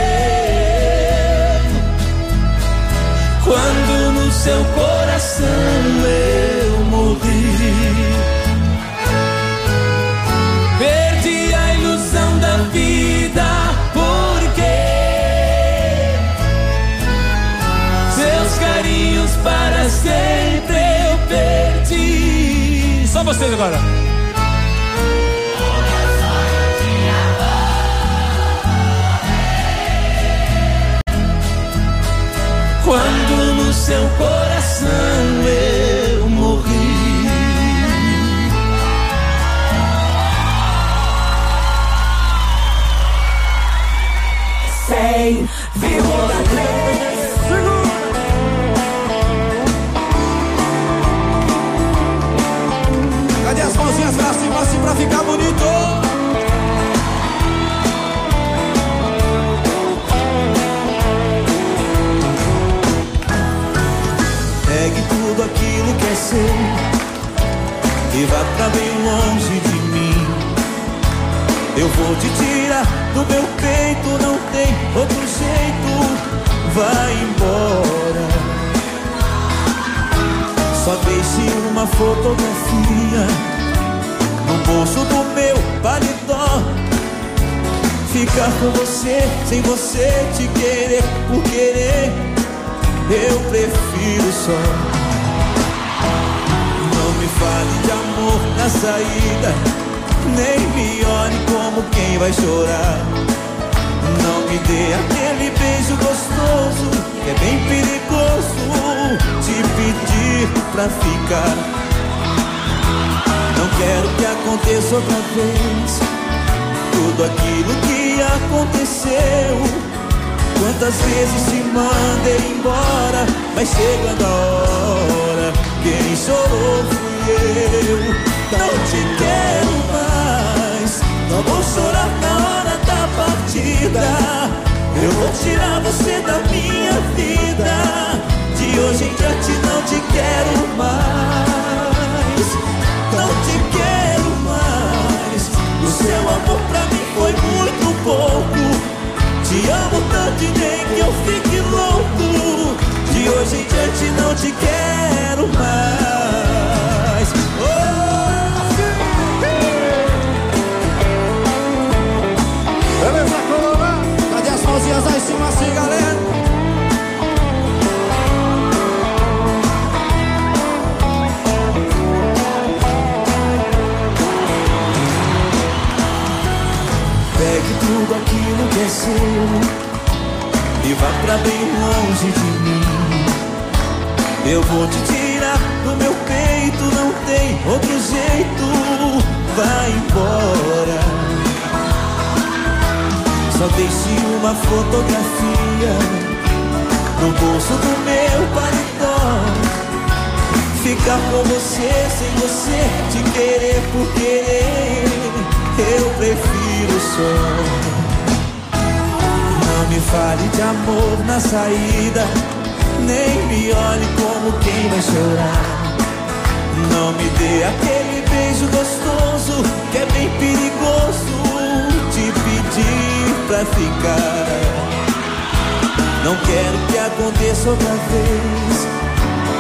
quando no seu coração eu sempre eu perdi. Só vocês agora. Quando no seu coração eu morri. Sem seu e vá pra bem longe de mim. Eu vou te tirar do meu peito, não tem outro jeito. Vai embora. Só deixe uma fotografia no bolso do meu paletó. Ficar com você, sem você te querer, por querer eu prefiro só. Fale de amor na saída, nem me olhe como quem vai chorar. Não me dê aquele beijo gostoso, que é bem perigoso te pedir pra ficar. Não quero que aconteça outra vez tudo aquilo que aconteceu. Quantas vezes te mandei embora, mas chegando a hora, quem chorou eu. Não te quero mais, não vou chorar na hora da partida. Eu vou tirar você da minha vida. De hoje em diante não te quero mais, não te quero mais. O seu amor pra mim foi muito pouco. Te amo tanto e nem que eu fique louco. De hoje em diante não te quero mais. E vá pra bem longe de mim. Eu vou te tirar do meu peito, não tem outro jeito. Vai embora. Só deixe uma fotografia no bolso do meu paletó. Ficar com você sem você te querer por querer. Eu prefiro só. Me fale de amor na saída, nem me olhe como quem vai chorar. Não me dê aquele beijo gostoso que é bem perigoso te pedir pra ficar. Não quero que aconteça outra vez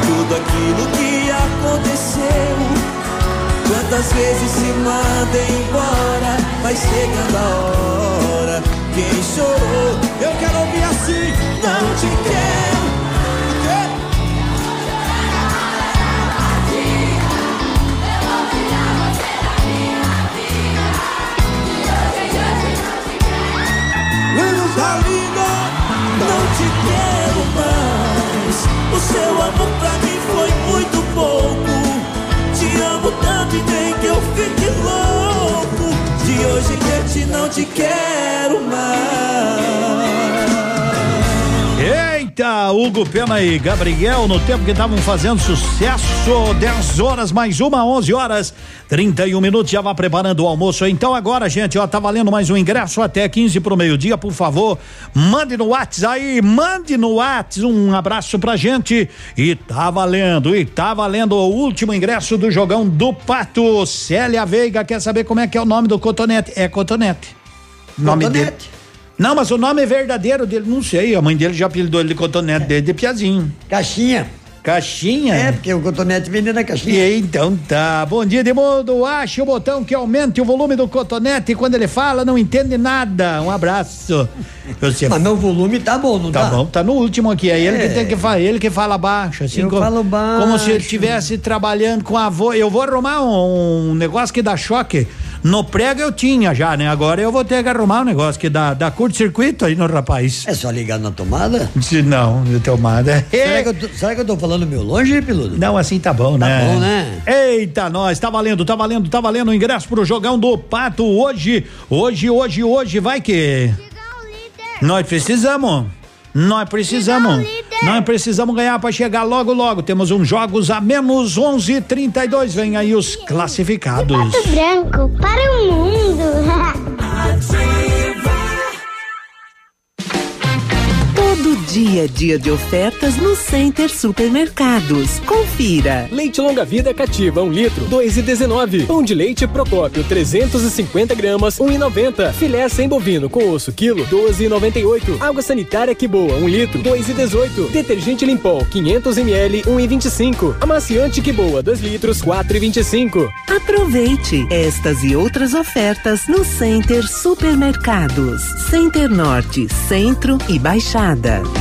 tudo aquilo que aconteceu. Quantas vezes se mandem embora, mas chegando a hora, quem chorou, eu quero ouvir assim, não te quero. Linda, não te quero mais. O seu amor pra mim foi muito pouco. Te amo tanto e nem que eu fique louco. De hoje diante não te quero mais. Eita, Hugo Pena e Gabriel, no tempo que estavam fazendo sucesso, 10 horas mais uma, 11 horas, 31 minutos, já vá preparando o almoço. Então agora, gente, ó, tá valendo mais um ingresso até 15 pro meio-dia, por favor, mande no WhatsApp aí, mande no WhatsApp um abraço pra gente e tá valendo, e tá valendo o último ingresso do jogão do Pato. Célia Veiga quer saber como é que é o nome do cotonete? É cotonete. Nome dele. Não, mas o nome verdadeiro dele, não sei. A mãe dele já apelidou ele de cotonete desde de piazinho. Caixinha. Caixinha? É, porque o cotonete vende na caixinha. E então tá. Bom dia, Edmundo. Ache o botão que aumente o volume do cotonete e quando ele fala não entende nada. Um abraço. Você... Mas meu volume tá bom, não Tá tá? bom, tá no último aqui. É ele que tem que falar, ele que fala baixo, assim Eu como, falo baixo. como se ele estivesse trabalhando com a avó. Eu vou arrumar um, um negócio que dá choque. No prego eu tinha já, né? Agora eu vou ter que arrumar um negócio que dá, dá curto-circuito aí no rapaz. É só ligar na tomada? Se não, de tomada. Será que, eu tô, será que eu tô falando meio longe, Piludo? Não, assim tá bom, Tá né? bom, né? Eita, nós, tá valendo, tá valendo, tá valendo o ingresso pro jogão do Pato hoje, hoje, hoje, hoje, vai que... Nós precisamos, nós precisamos, nós precisamos ganhar pra chegar logo, logo, temos uns jogos a menos 11:32 vem aí os classificados. Pato branco para o mundo. dia é dia de ofertas no Center Supermercados. Confira. Leite longa vida cativa 1 litro, 2,19. Pão de leite Procópio 350 gramas, 1,90. Filé sem bovino com osso quilo, 12,98. Água sanitária que boa 1 litro, 2,18. Detergente Limpol 500 ml, 1,25. Amaciante que boa 2 litros, 4,25. Aproveite estas e outras ofertas no Center Supermercados. Center Norte, Centro e Baixada.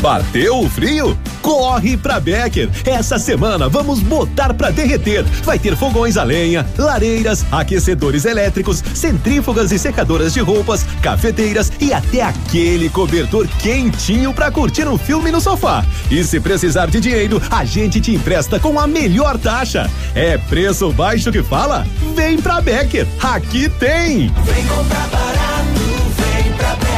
Bateu o frio? Corre pra Becker! Essa semana vamos botar pra derreter. Vai ter fogões a lenha, lareiras, aquecedores elétricos, centrífugas e secadoras de roupas, cafeteiras e até aquele cobertor quentinho pra curtir um filme no sofá. E se precisar de dinheiro, a gente te empresta com a melhor taxa. É preço baixo que fala? Vem pra Becker! Aqui tem! Vem comprar barato, vem pra Becker.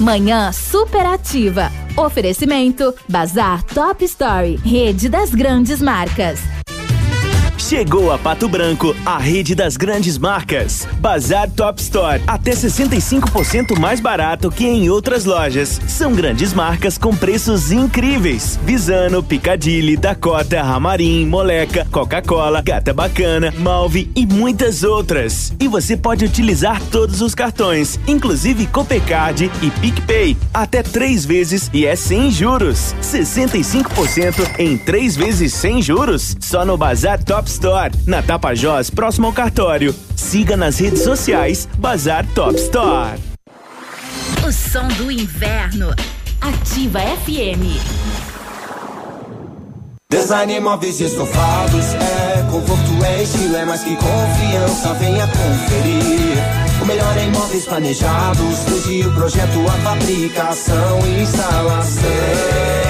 Manhã superativa. Oferecimento Bazar Top Story, rede das grandes marcas. Chegou a Pato Branco, a rede das grandes marcas. Bazar Top Store, até 65% mais barato que em outras lojas. São grandes marcas com preços incríveis. Visano, Picadilly, Dakota, Ramarim, Moleca, Coca-Cola, Gata Bacana, Malve e muitas outras. E você pode utilizar todos os cartões, inclusive Copecard e PicPay, até três vezes e é sem juros. 65% em três vezes sem juros? Só no Bazar Top Store, na Tapajós, próximo ao cartório. Siga nas redes sociais Bazar Top Store. O som do inverno. Ativa FM. Design móveis e estofados é conforto, é estilo, é mais que confiança. Venha conferir. O melhor em móveis planejados, desde o projeto, a fabricação e instalação.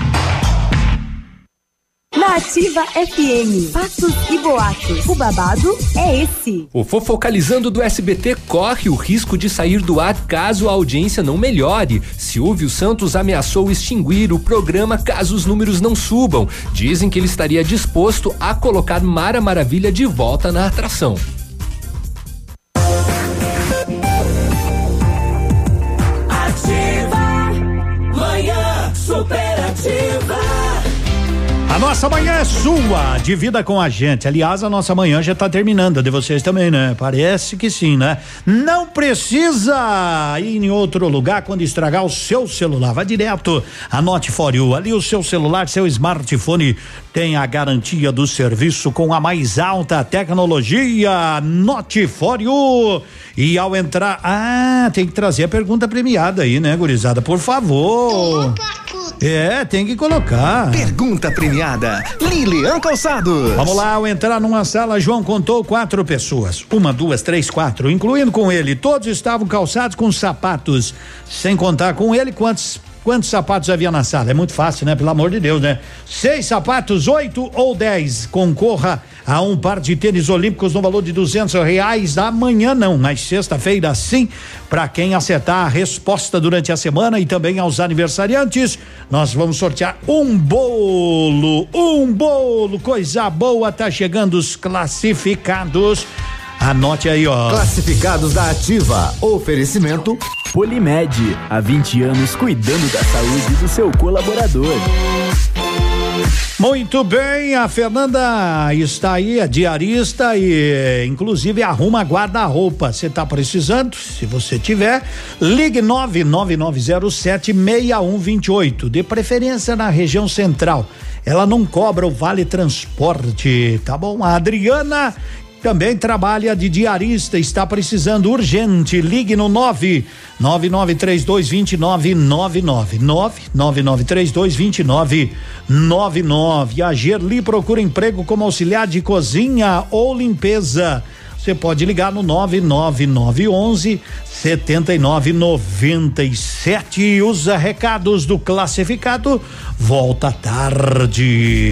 Na Ativa FM, fatos e boatos. O babado é esse. O Fofocalizando do SBT corre o risco de sair do ar caso a audiência não melhore. Silvio Santos ameaçou extinguir o programa caso os números não subam. Dizem que ele estaria disposto a colocar Mara Maravilha de volta na atração. Nossa manhã é sua, divida com a gente. Aliás, a nossa manhã já está terminando, a de vocês também, né? Parece que sim, né? Não precisa ir em outro lugar quando estragar o seu celular. Vai direto a for. Ali o seu celular, seu smartphone tem a garantia do serviço com a mais alta tecnologia. Note. E ao entrar, ah, tem que trazer a pergunta premiada aí, né, gurizada? Por favor. É, tem que colocar. Pergunta premiada, Lilian Calçados. Vamos lá, ao entrar numa sala, João contou quatro pessoas. Uma, duas, três, quatro, incluindo com ele. Todos estavam calçados com sapatos. Sem contar com ele, quantos Quantos sapatos havia na sala? É muito fácil, né? Pelo amor de Deus, né? Seis sapatos, oito ou dez. Concorra a um par de tênis olímpicos no valor de duzentos reais. Amanhã não, mas sexta-feira sim. Para quem acertar a resposta durante a semana e também aos aniversariantes, nós vamos sortear um bolo. Um bolo, coisa boa. Tá chegando os classificados. Anote aí, ó. Classificados da Ativa. Oferecimento Polimed, há 20 anos cuidando da saúde do seu colaborador. Muito bem, a Fernanda está aí, é diarista e inclusive arruma guarda-roupa. Você está precisando? Se você tiver, ligue 99907 6128, de preferência na região central. Ela não cobra o vale transporte, tá bom? A Adriana também trabalha de diarista, está precisando urgente. Ligue no 9 99322999 999322999. A Gerli procura emprego como auxiliar de cozinha ou limpeza. Você pode ligar no 99911 7997. Usa recados do classificado. Volta tarde.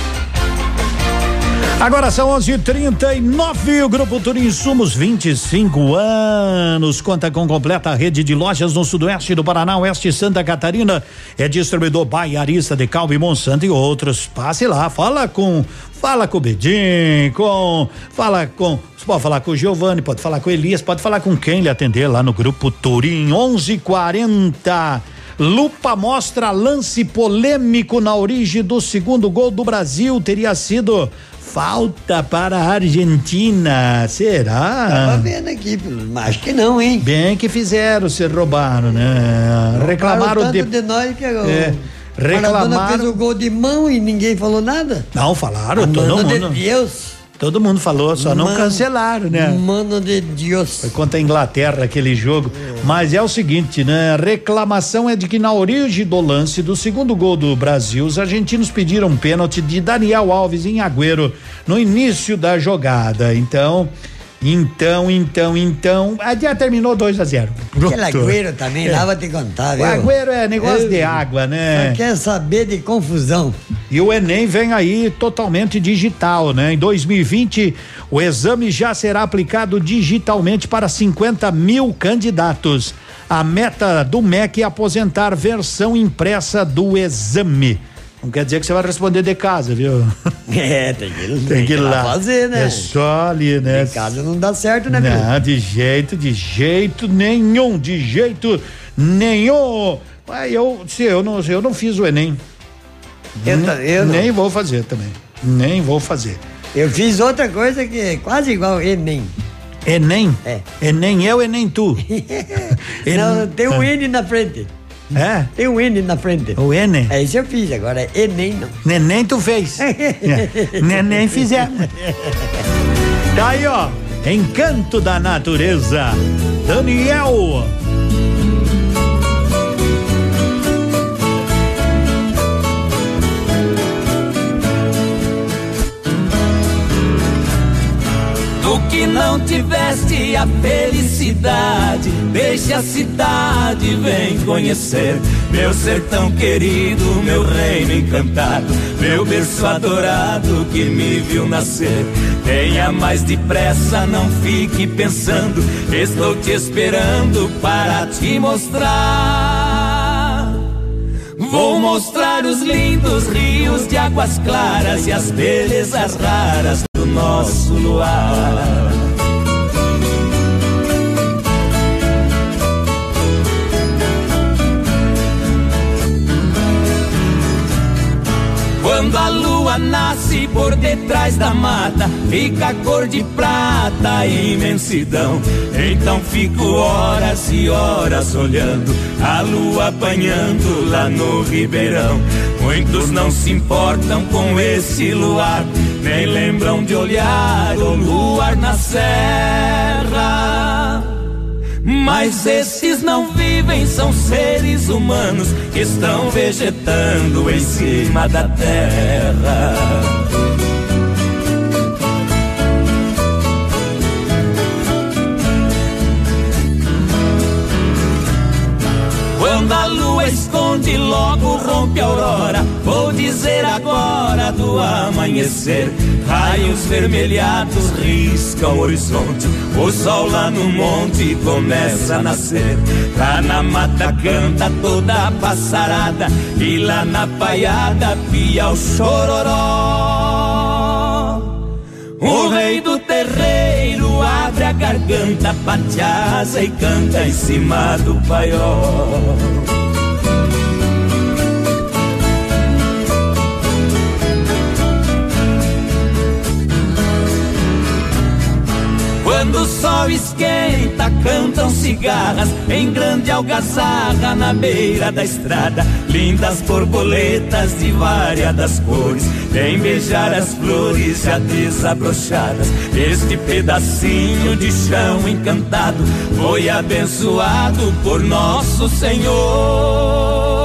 Agora são 11:39. O Grupo Turim Insumos 25 anos conta com completa rede de lojas no sudoeste do Paraná, oeste de Santa Catarina. É distribuidor Baiarista de Calbi Monsanto e outros. Passe lá, fala com fala com o Bedim, com fala com você pode falar com o Giovanni, pode falar com o Elias, pode falar com quem lhe atender lá no Grupo Turim 11:40. Lupa mostra lance polêmico na origem do segundo gol do Brasil. Teria sido falta para a Argentina. Será? Tava vendo aqui, mas acho que não, hein? Bem que fizeram, se roubaram, né? Reclamaram tanto de. de nós que É, Maradona reclamaram. fez o gol de mão e ninguém falou nada. Não, falaram, todo Mano de mundo. Deus. Todo mundo falou, só não Mano- cancelaram, né? Mano de Deus. Foi contra a Inglaterra aquele jogo. Mas é o seguinte, né? A reclamação é de que na origem do lance do segundo gol do Brasil, os argentinos pediram um pênalti de Daniel Alves em Agüero no início da jogada. Então, então, então, então, ah, já terminou 2 a 0. Aquele Agüero também, É. lá vou te contar, viu? O Agüero é negócio Eu- de água, né? Só quer saber de confusão. E o Enem vem aí totalmente digital, né? Em 2020, o exame já será aplicado digitalmente para 50 mil candidatos. A meta do MEC é aposentar versão impressa do exame. Não quer dizer que você vai responder de casa, viu? É, tem que, Tem que ir lá fazer, né? É só ali, né? Em casa não dá certo, né, filho? Não, de jeito, de jeito nenhum, de jeito nenhum. Mas eu, se eu não, se eu não fiz o Enem. Eu nem, eu não. nem vou fazer também. Nem vou fazer. Eu fiz outra coisa que é quase igual Enem. Enem? É. Enem eu, Enem tu. Não, tem um Ah. N na frente. É? Tem um N na frente. O N? É isso eu fiz, agora Enem não. Neném tu fez. É. Neném fizemos. Tá aí, ó. Encanto da natureza. Daniel. Que não tiveste a felicidade, deixa a cidade, vem conhecer meu sertão querido, meu reino encantado, meu berço adorado que me viu nascer. Venha mais depressa, não fique pensando, estou te esperando para te mostrar. Vou mostrar os lindos rios de águas claras e as belezas raras do nosso luar. Quando a lua nasce por detrás da mata, fica cor de prata, a imensidão. Então fico horas e horas olhando a lua apanhando lá no ribeirão. Muitos não se importam com esse luar, nem lembram de olhar o luar na serra. Mas esses não vivem, são seres humanos que estão vegetando em cima da terra. Quando a esconde, logo rompe a aurora. Vou dizer agora do amanhecer. Raios vermelhados riscam o horizonte. O sol lá no monte começa a nascer. Lá na mata canta toda a passarada. E lá na paiada pia o chororó. O rei do terreiro abre a garganta, bate asa e canta em cima do paiol. Quando o sol esquenta, cantam cigarras em grande algazarra na beira da estrada. Lindas borboletas de variadas cores, vem beijar as flores já desabrochadas. Este pedacinho de chão encantado foi abençoado por nosso Senhor.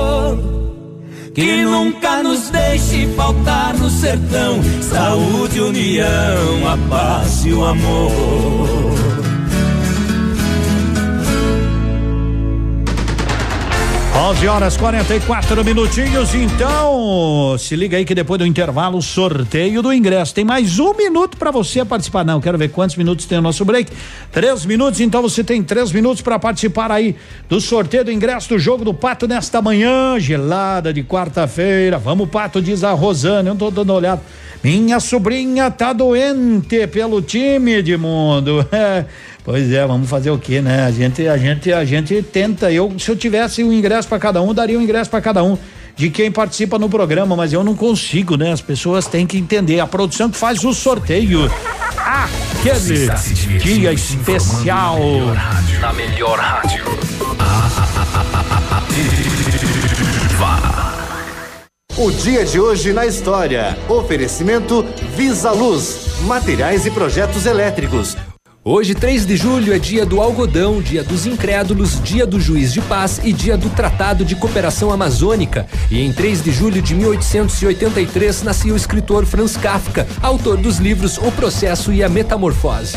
Que nunca nos deixe faltar no sertão saúde, união, a paz e o amor. Onze horas 44 minutinhos, então se liga aí que depois do intervalo sorteio do ingresso. Tem mais um minuto para você participar. Não, quero ver quantos minutos tem o nosso break. Três minutos, então você tem três minutos para participar aí do sorteio do ingresso do jogo do Pato nesta manhã, gelada de quarta-feira. Vamos, Pato, diz a Rosana. Eu tô dando olhada. Minha sobrinha tá doente pelo time, Edmundo. É, pois é, vamos fazer o que, né? A gente, a gente, a gente tenta. Eu, se eu tivesse um ingresso para cada um, daria um ingresso para cada um de quem participa no programa, mas eu não consigo, né? As pessoas têm que entender. A produção que faz o sorteio. Aquele dia especial. Na melhor rádio. O dia de hoje na história. Oferecimento Visa Luz, materiais e projetos elétricos. Hoje, 3 de julho, é dia do algodão, dia dos incrédulos, dia do juiz de paz e dia do Tratado de Cooperação Amazônica. E em 3 de julho de 1883 nasceu o escritor Franz Kafka, autor dos livros O Processo e a Metamorfose.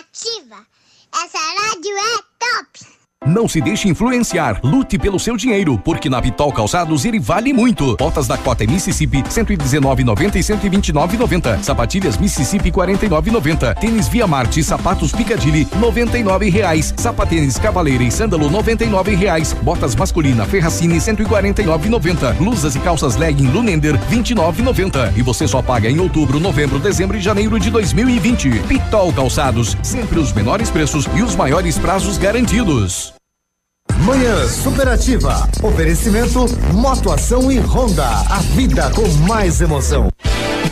Ativa. Essa rádio é top. Não se deixe influenciar, lute pelo seu dinheiro, porque na Pitol Calçados ele vale muito. Botas da Cota Mississippi 119,90 e 129,90. Sapatilhas Mississippi 49,90. Tênis Via Marte sapatos Picadilly 99 reais. Sapatênis Cavaleira e Sândalo 99 reais. Botas masculina Ferracini 149,90. Blusas e calças legging Lunender 29,90. E você só paga em outubro, novembro, dezembro e janeiro de 2020. Pitol Calçados, sempre os menores preços e os maiores prazos garantidos. Manhã Superativa. Oferecimento Motoação e Honda. A vida com mais emoção.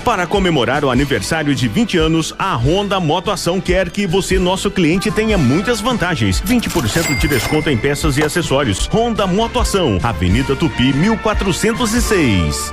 Para comemorar o aniversário de 20 anos, a Honda Motoação quer que você, nosso cliente, tenha muitas vantagens. 20% de desconto em peças e acessórios. Honda Motoação, Avenida Tupi, 1406.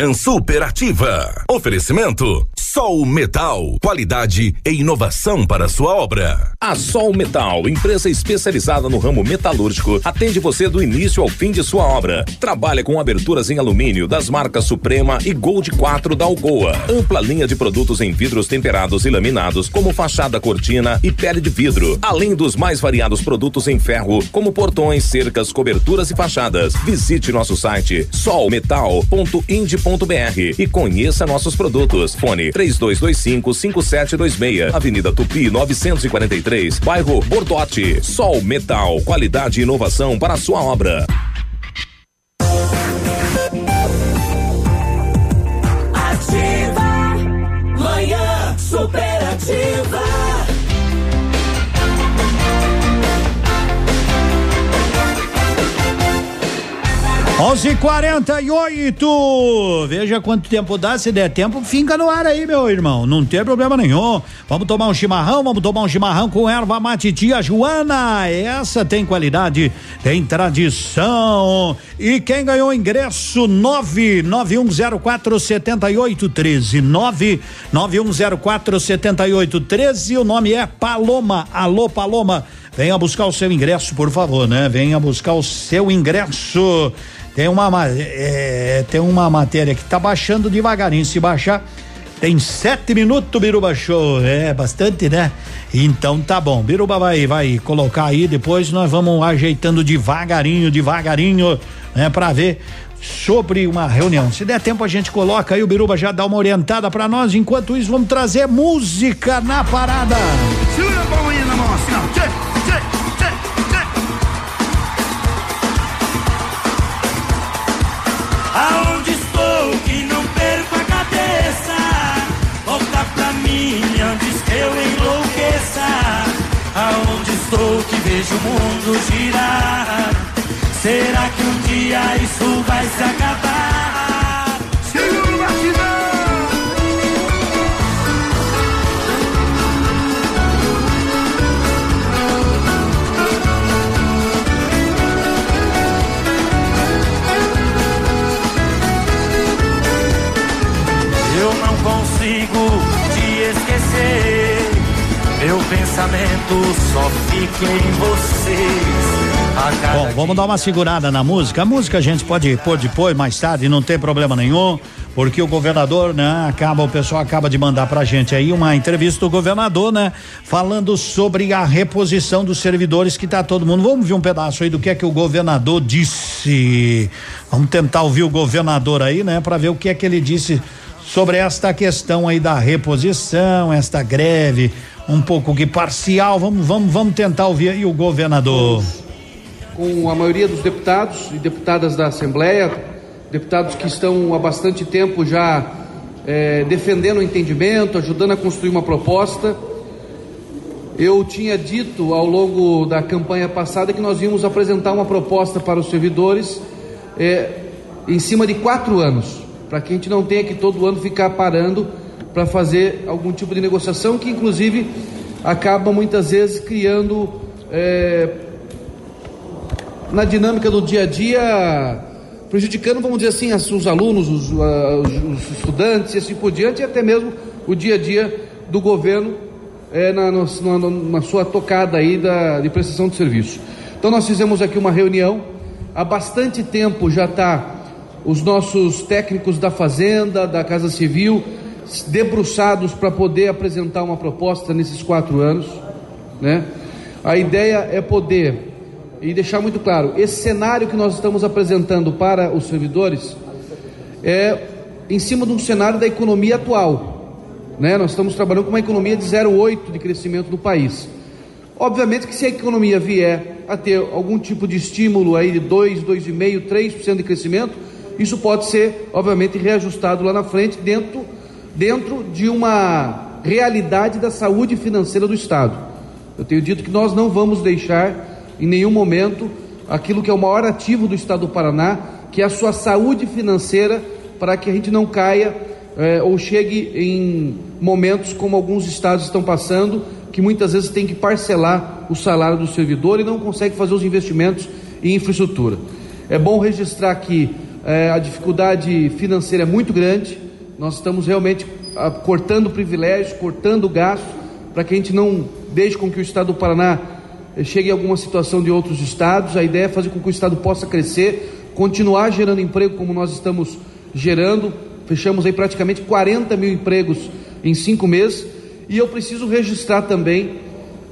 Manhã Superativa. Oferecimento Sol Metal. Qualidade e inovação para sua obra. A Sol Metal, empresa especializada no ramo metalúrgico, atende você do início ao fim de sua obra. Trabalha com aberturas em alumínio das marcas Suprema e Gold 4 da Algoa. Ampla linha de produtos em vidros temperados e laminados, como fachada cortina e pele de vidro. Além dos mais variados produtos em ferro, como portões, cercas, coberturas e fachadas. Visite nosso site solmetal.ind.br e conheça nossos produtos. Fone 3225 5726, Avenida Tupi 943, bairro Bordote. Sol Metal, qualidade e inovação para a sua obra. 11:48. Veja quanto tempo dá, se der tempo, fica no ar aí, meu irmão. Não tem problema nenhum. Vamos tomar um chimarrão, vamos tomar um chimarrão com erva mate tia Joana. Essa tem qualidade, tem tradição. E quem ganhou o ingresso 991047813. 991047813. O nome é Paloma. Alô Paloma, venha buscar o seu ingresso, por favor, né? Venha buscar o seu ingresso. Tem uma, ma- é, tem uma matéria que tá baixando devagarinho. Se baixar, tem sete minutos, Biruba Show. É bastante, né? Então tá bom. Biruba vai, vai colocar aí, depois nós vamos ajeitando devagarinho, devagarinho, né? Pra ver sobre uma reunião. Se der tempo, a gente coloca aí, o Biruba já dá uma orientada pra nós. Enquanto isso, vamos trazer música na parada. Segura a palminha na mão assim, enlouqueça. Aonde estou que vejo o mundo girar? Será que um dia isso vai se acabar? Pensamento só fica em vocês. Bom, vamos dar uma segurada na música. A música a gente pode pôr depois, mais tarde, não tem problema nenhum, porque o governador, né, acaba, o pessoal acaba de mandar pra gente aí uma entrevista do governador, né, falando sobre a reposição dos servidores que tá todo mundo. Vamos ver um pedaço aí do que é que o governador disse. Vamos tentar ouvir o governador aí, né, para ver o que é que ele disse sobre esta questão aí da reposição, esta greve, um pouco que parcial. Vamos, vamos, vamos tentar ouvir aí o governador. com a maioria dos deputados e deputadas da Assembleia, deputados que estão há bastante tempo já eh, defendendo o entendimento, ajudando a construir uma proposta. Eu tinha dito ao longo da campanha passada que nós íamos apresentar uma proposta para os servidores eh, em cima de quatro anos, para que a gente não tenha que todo ano ficar parando para fazer algum tipo de negociação que, inclusive, acaba muitas vezes criando é, na dinâmica do dia a dia, prejudicando, vamos dizer assim, os alunos, os, os estudantes e assim por diante, e até mesmo o dia a dia do governo é, na, na, na, sua tocada aí da, de prestação de serviço. Então nós fizemos aqui uma reunião, há bastante tempo já está os nossos técnicos da Fazenda, da Casa Civil, debruçados para poder apresentar uma proposta nesses quatro anos, né? A ideia é poder e deixar muito claro, esse cenário que nós estamos apresentando para os servidores é em cima de um cenário da economia atual, né? Nós estamos trabalhando com uma economia de 0,8 de crescimento do país. Obviamente que se a economia vier a ter algum tipo de estímulo aí de 2, 2,5, 3% de crescimento, isso pode ser, obviamente, reajustado lá na frente dentro dentro de uma realidade da saúde financeira do Estado. Eu tenho dito que nós não vamos deixar em nenhum momento aquilo que é o maior ativo do Estado do Paraná, que é a sua saúde financeira, para que a gente não caia é, ou chegue em momentos como alguns estados estão passando, que muitas vezes tem que parcelar o salário do servidor e não consegue fazer os investimentos em infraestrutura. É bom registrar que é, a dificuldade financeira é muito grande, nós estamos realmente ah, cortando privilégios, cortando gastos, para que a gente não deixe com que o Estado do Paraná eh, chegue a alguma situação de outros estados. A ideia é fazer com que o Estado possa crescer, continuar gerando emprego como nós estamos gerando. Fechamos aí praticamente 40 mil empregos em cinco meses. E eu preciso registrar também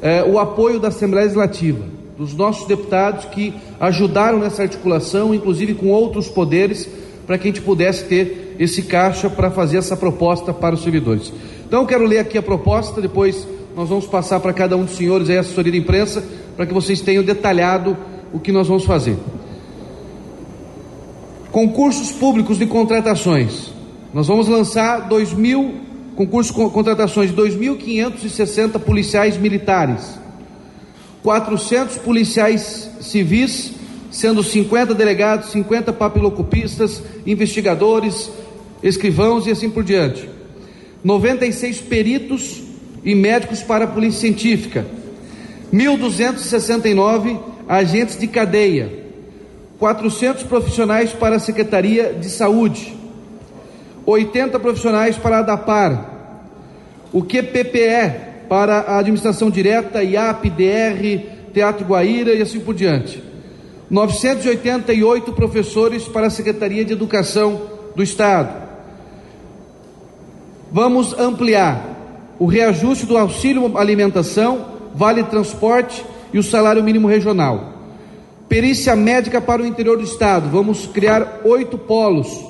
eh, o apoio da Assembleia Legislativa, dos nossos deputados que ajudaram nessa articulação, inclusive com outros poderes, para que a gente pudesse ter esse caixa para fazer essa proposta para os servidores. Então, eu quero ler aqui a proposta, depois nós vamos passar para cada um dos senhores aí a assessoria de imprensa, para que vocês tenham detalhado o que nós vamos fazer. Concursos públicos de contratações. Nós vamos lançar 2 mil concursos de contratações de 2.560 policiais militares, 400 policiais civis, sendo 50 delegados, 50 papilocopistas, investigadores, escrivãos e assim por diante. 96 peritos e médicos para a polícia científica. 1.269 agentes de cadeia. 400 profissionais para a Secretaria de Saúde. 80 profissionais para a ADAPAR. O QPPE para a administração direta, IAP, DR, Teatro Guaíra e assim por diante. 988 professores para a Secretaria de Educação do Estado. Vamos ampliar o reajuste do auxílio alimentação, vale transporte e o salário mínimo regional. Perícia médica para o interior do estado. Vamos criar oito polos.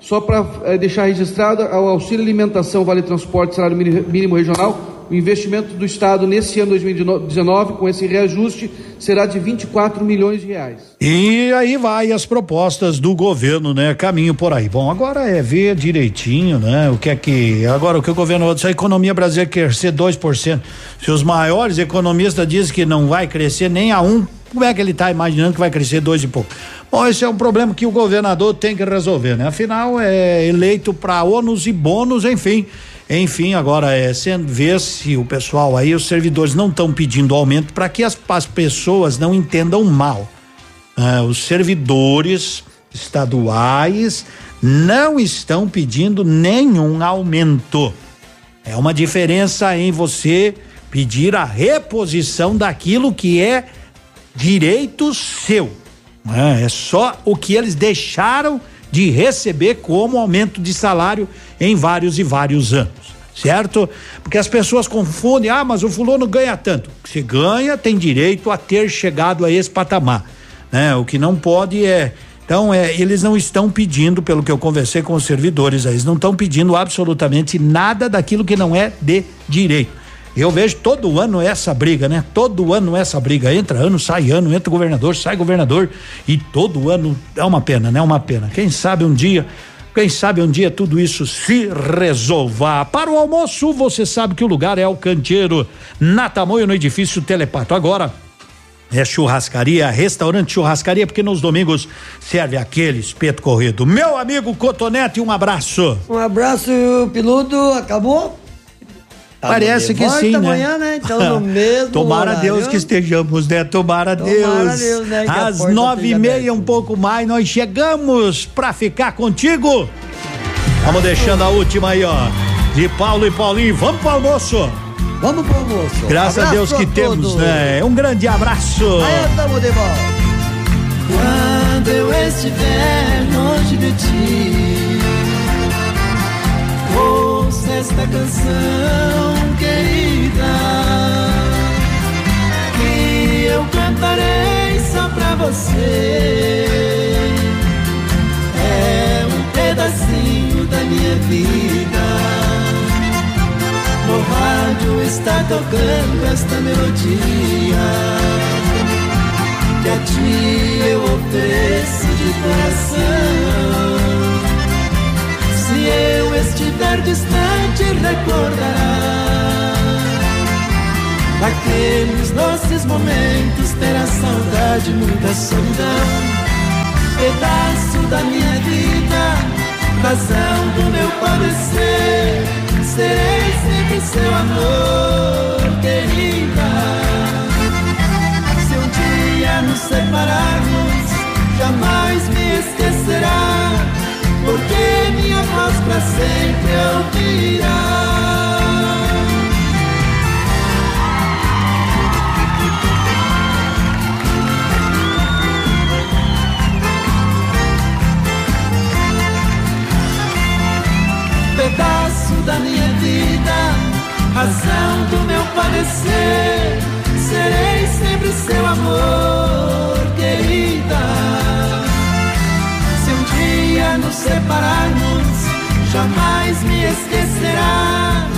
Só para é, deixar registrado, o auxílio alimentação, vale transporte, salário mínimo regional o investimento do Estado nesse ano 2019, com esse reajuste, será de 24 milhões de reais. E aí vai as propostas do governo, né? Caminho por aí. Bom, agora é ver direitinho, né? O que é que. Agora, o que o governo. Se a economia brasileira crescer 2%, se os maiores economistas dizem que não vai crescer nem a um, como é que ele está imaginando que vai crescer dois e pouco? Bom, esse é um problema que o governador tem que resolver, né? Afinal, é eleito para ônus e bônus, enfim. Enfim, agora é ver se o pessoal aí, os servidores não estão pedindo aumento para que as, as, pessoas não entendam mal. Ah, os servidores estaduais não estão pedindo nenhum aumento. É uma diferença em você pedir a reposição daquilo que é direito seu. É, é só o que eles deixaram de receber como aumento de salário em vários e vários anos, certo? Porque as pessoas confundem, ah, mas o fulano ganha tanto. Se ganha, tem direito a ter chegado a esse patamar, né? O que não pode é então, é, eles não estão pedindo, pelo que eu conversei com os servidores, eles não estão pedindo absolutamente nada daquilo que não é de direito. Eu vejo todo ano essa briga, né? Todo ano essa briga. Entra ano, sai ano, entra governador, sai governador. E todo ano é uma pena, né? Uma pena. Quem sabe um dia. Quem sabe um dia tudo isso se resolva. Para o almoço, você sabe que o lugar é o canteiro, na Tamoio, no edifício Telepato. Agora, É churrascaria, restaurante churrascaria, porque nos domingos serve aquele espeto corrido. Meu amigo Cotonete, um abraço. Um abraço, Piludo. Acabou? Tá Parece que sim, né? amanhã, né? Então, no mesmo Tomara horário. Deus que estejamos, né? Tomara, Tomara Deus. Deus, né, que a Às nove e meia, um pouco mais, nós chegamos pra ficar contigo. Vamos deixando a última aí, ó. De Paulo e Paulinho. Vamos pro almoço. Vamos pro almoço. Graças a Deus Abraço que temos, todos. né? Um grande abraço. Aí estamos de volta. Quando eu estiver longe de ti, ouça esta canção cantarei só pra você. É um pedacinho da minha vida. No rádio está tocando esta melodia que a ti eu ofereço de coração. Se eu estiver distante, recordará daqueles doces momentos. Terá saudade, muita solidão. Pedaço da minha vida, razão do meu padecer. Serei sempre seu amor, querida. Se um dia nos separarmos, jamais me esquecerá, porque minha voz pra sempre ouvirá. Da minha vida, razão do meu padecer. Serei sempre seu amor, querida. Se um dia nos separarmos, jamais me esquecerá,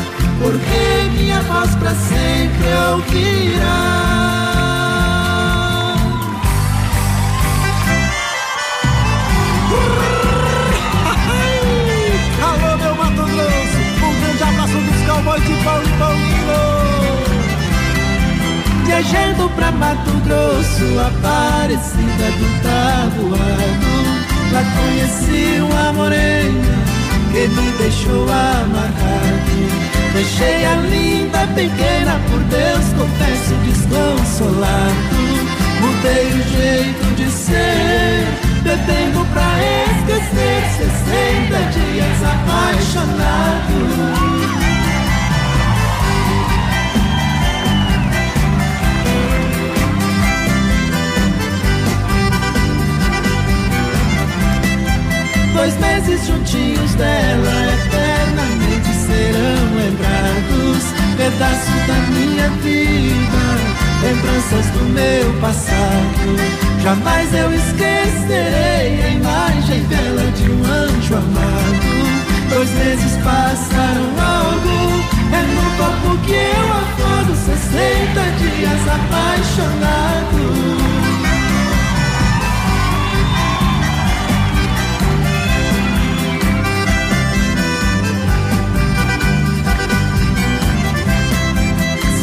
porque minha voz pra sempre ouvirá. Cowboys de pau Paulino. Viajando pra Mato Grosso, Aparecida do Tabuado. Lá conheci uma morena que me deixou amarrado. Deixei a linda pequena, por Deus confesso desconsolado. Mudei o jeito de ser, bebendo pra esquecer. 60 dias apaixonado. Dois meses juntinhos dela eternamente serão lembrados. Pedaço da minha vida, lembranças do meu passado. Jamais eu esquecerei a imagem bela de um anjo amado. Dois meses passaram logo, é no corpo que eu acordo. 60 dias apaixonado.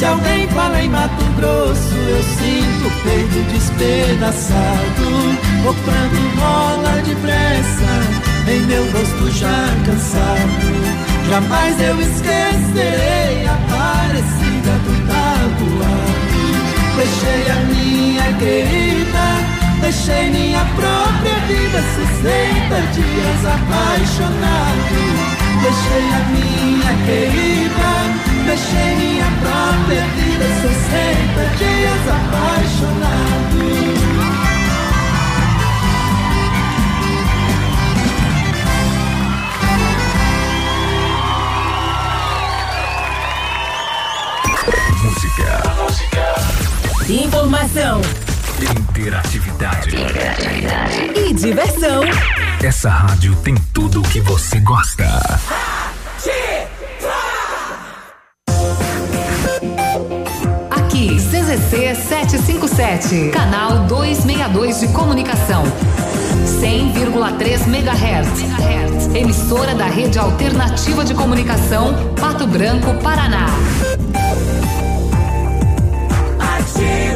Se alguém fala em Mato Grosso, eu sinto o peito despedaçado. O pranto rola depressa em meu rosto já cansado. Jamais eu esquecerei a parecida do tabuado. Deixei a minha querida, deixei minha própria vida. 60 dias apaixonado. Deixei a minha querida, deixei minha própria vida. 60 dias apaixonado. Música. Informação Interatividade. e diversão. Essa rádio tem tudo o que você gosta. 7, canal 262 de comunicação. 100,3 MHz. Emissora da Rede Alternativa de Comunicação, Pato Branco, Paraná. Ativa.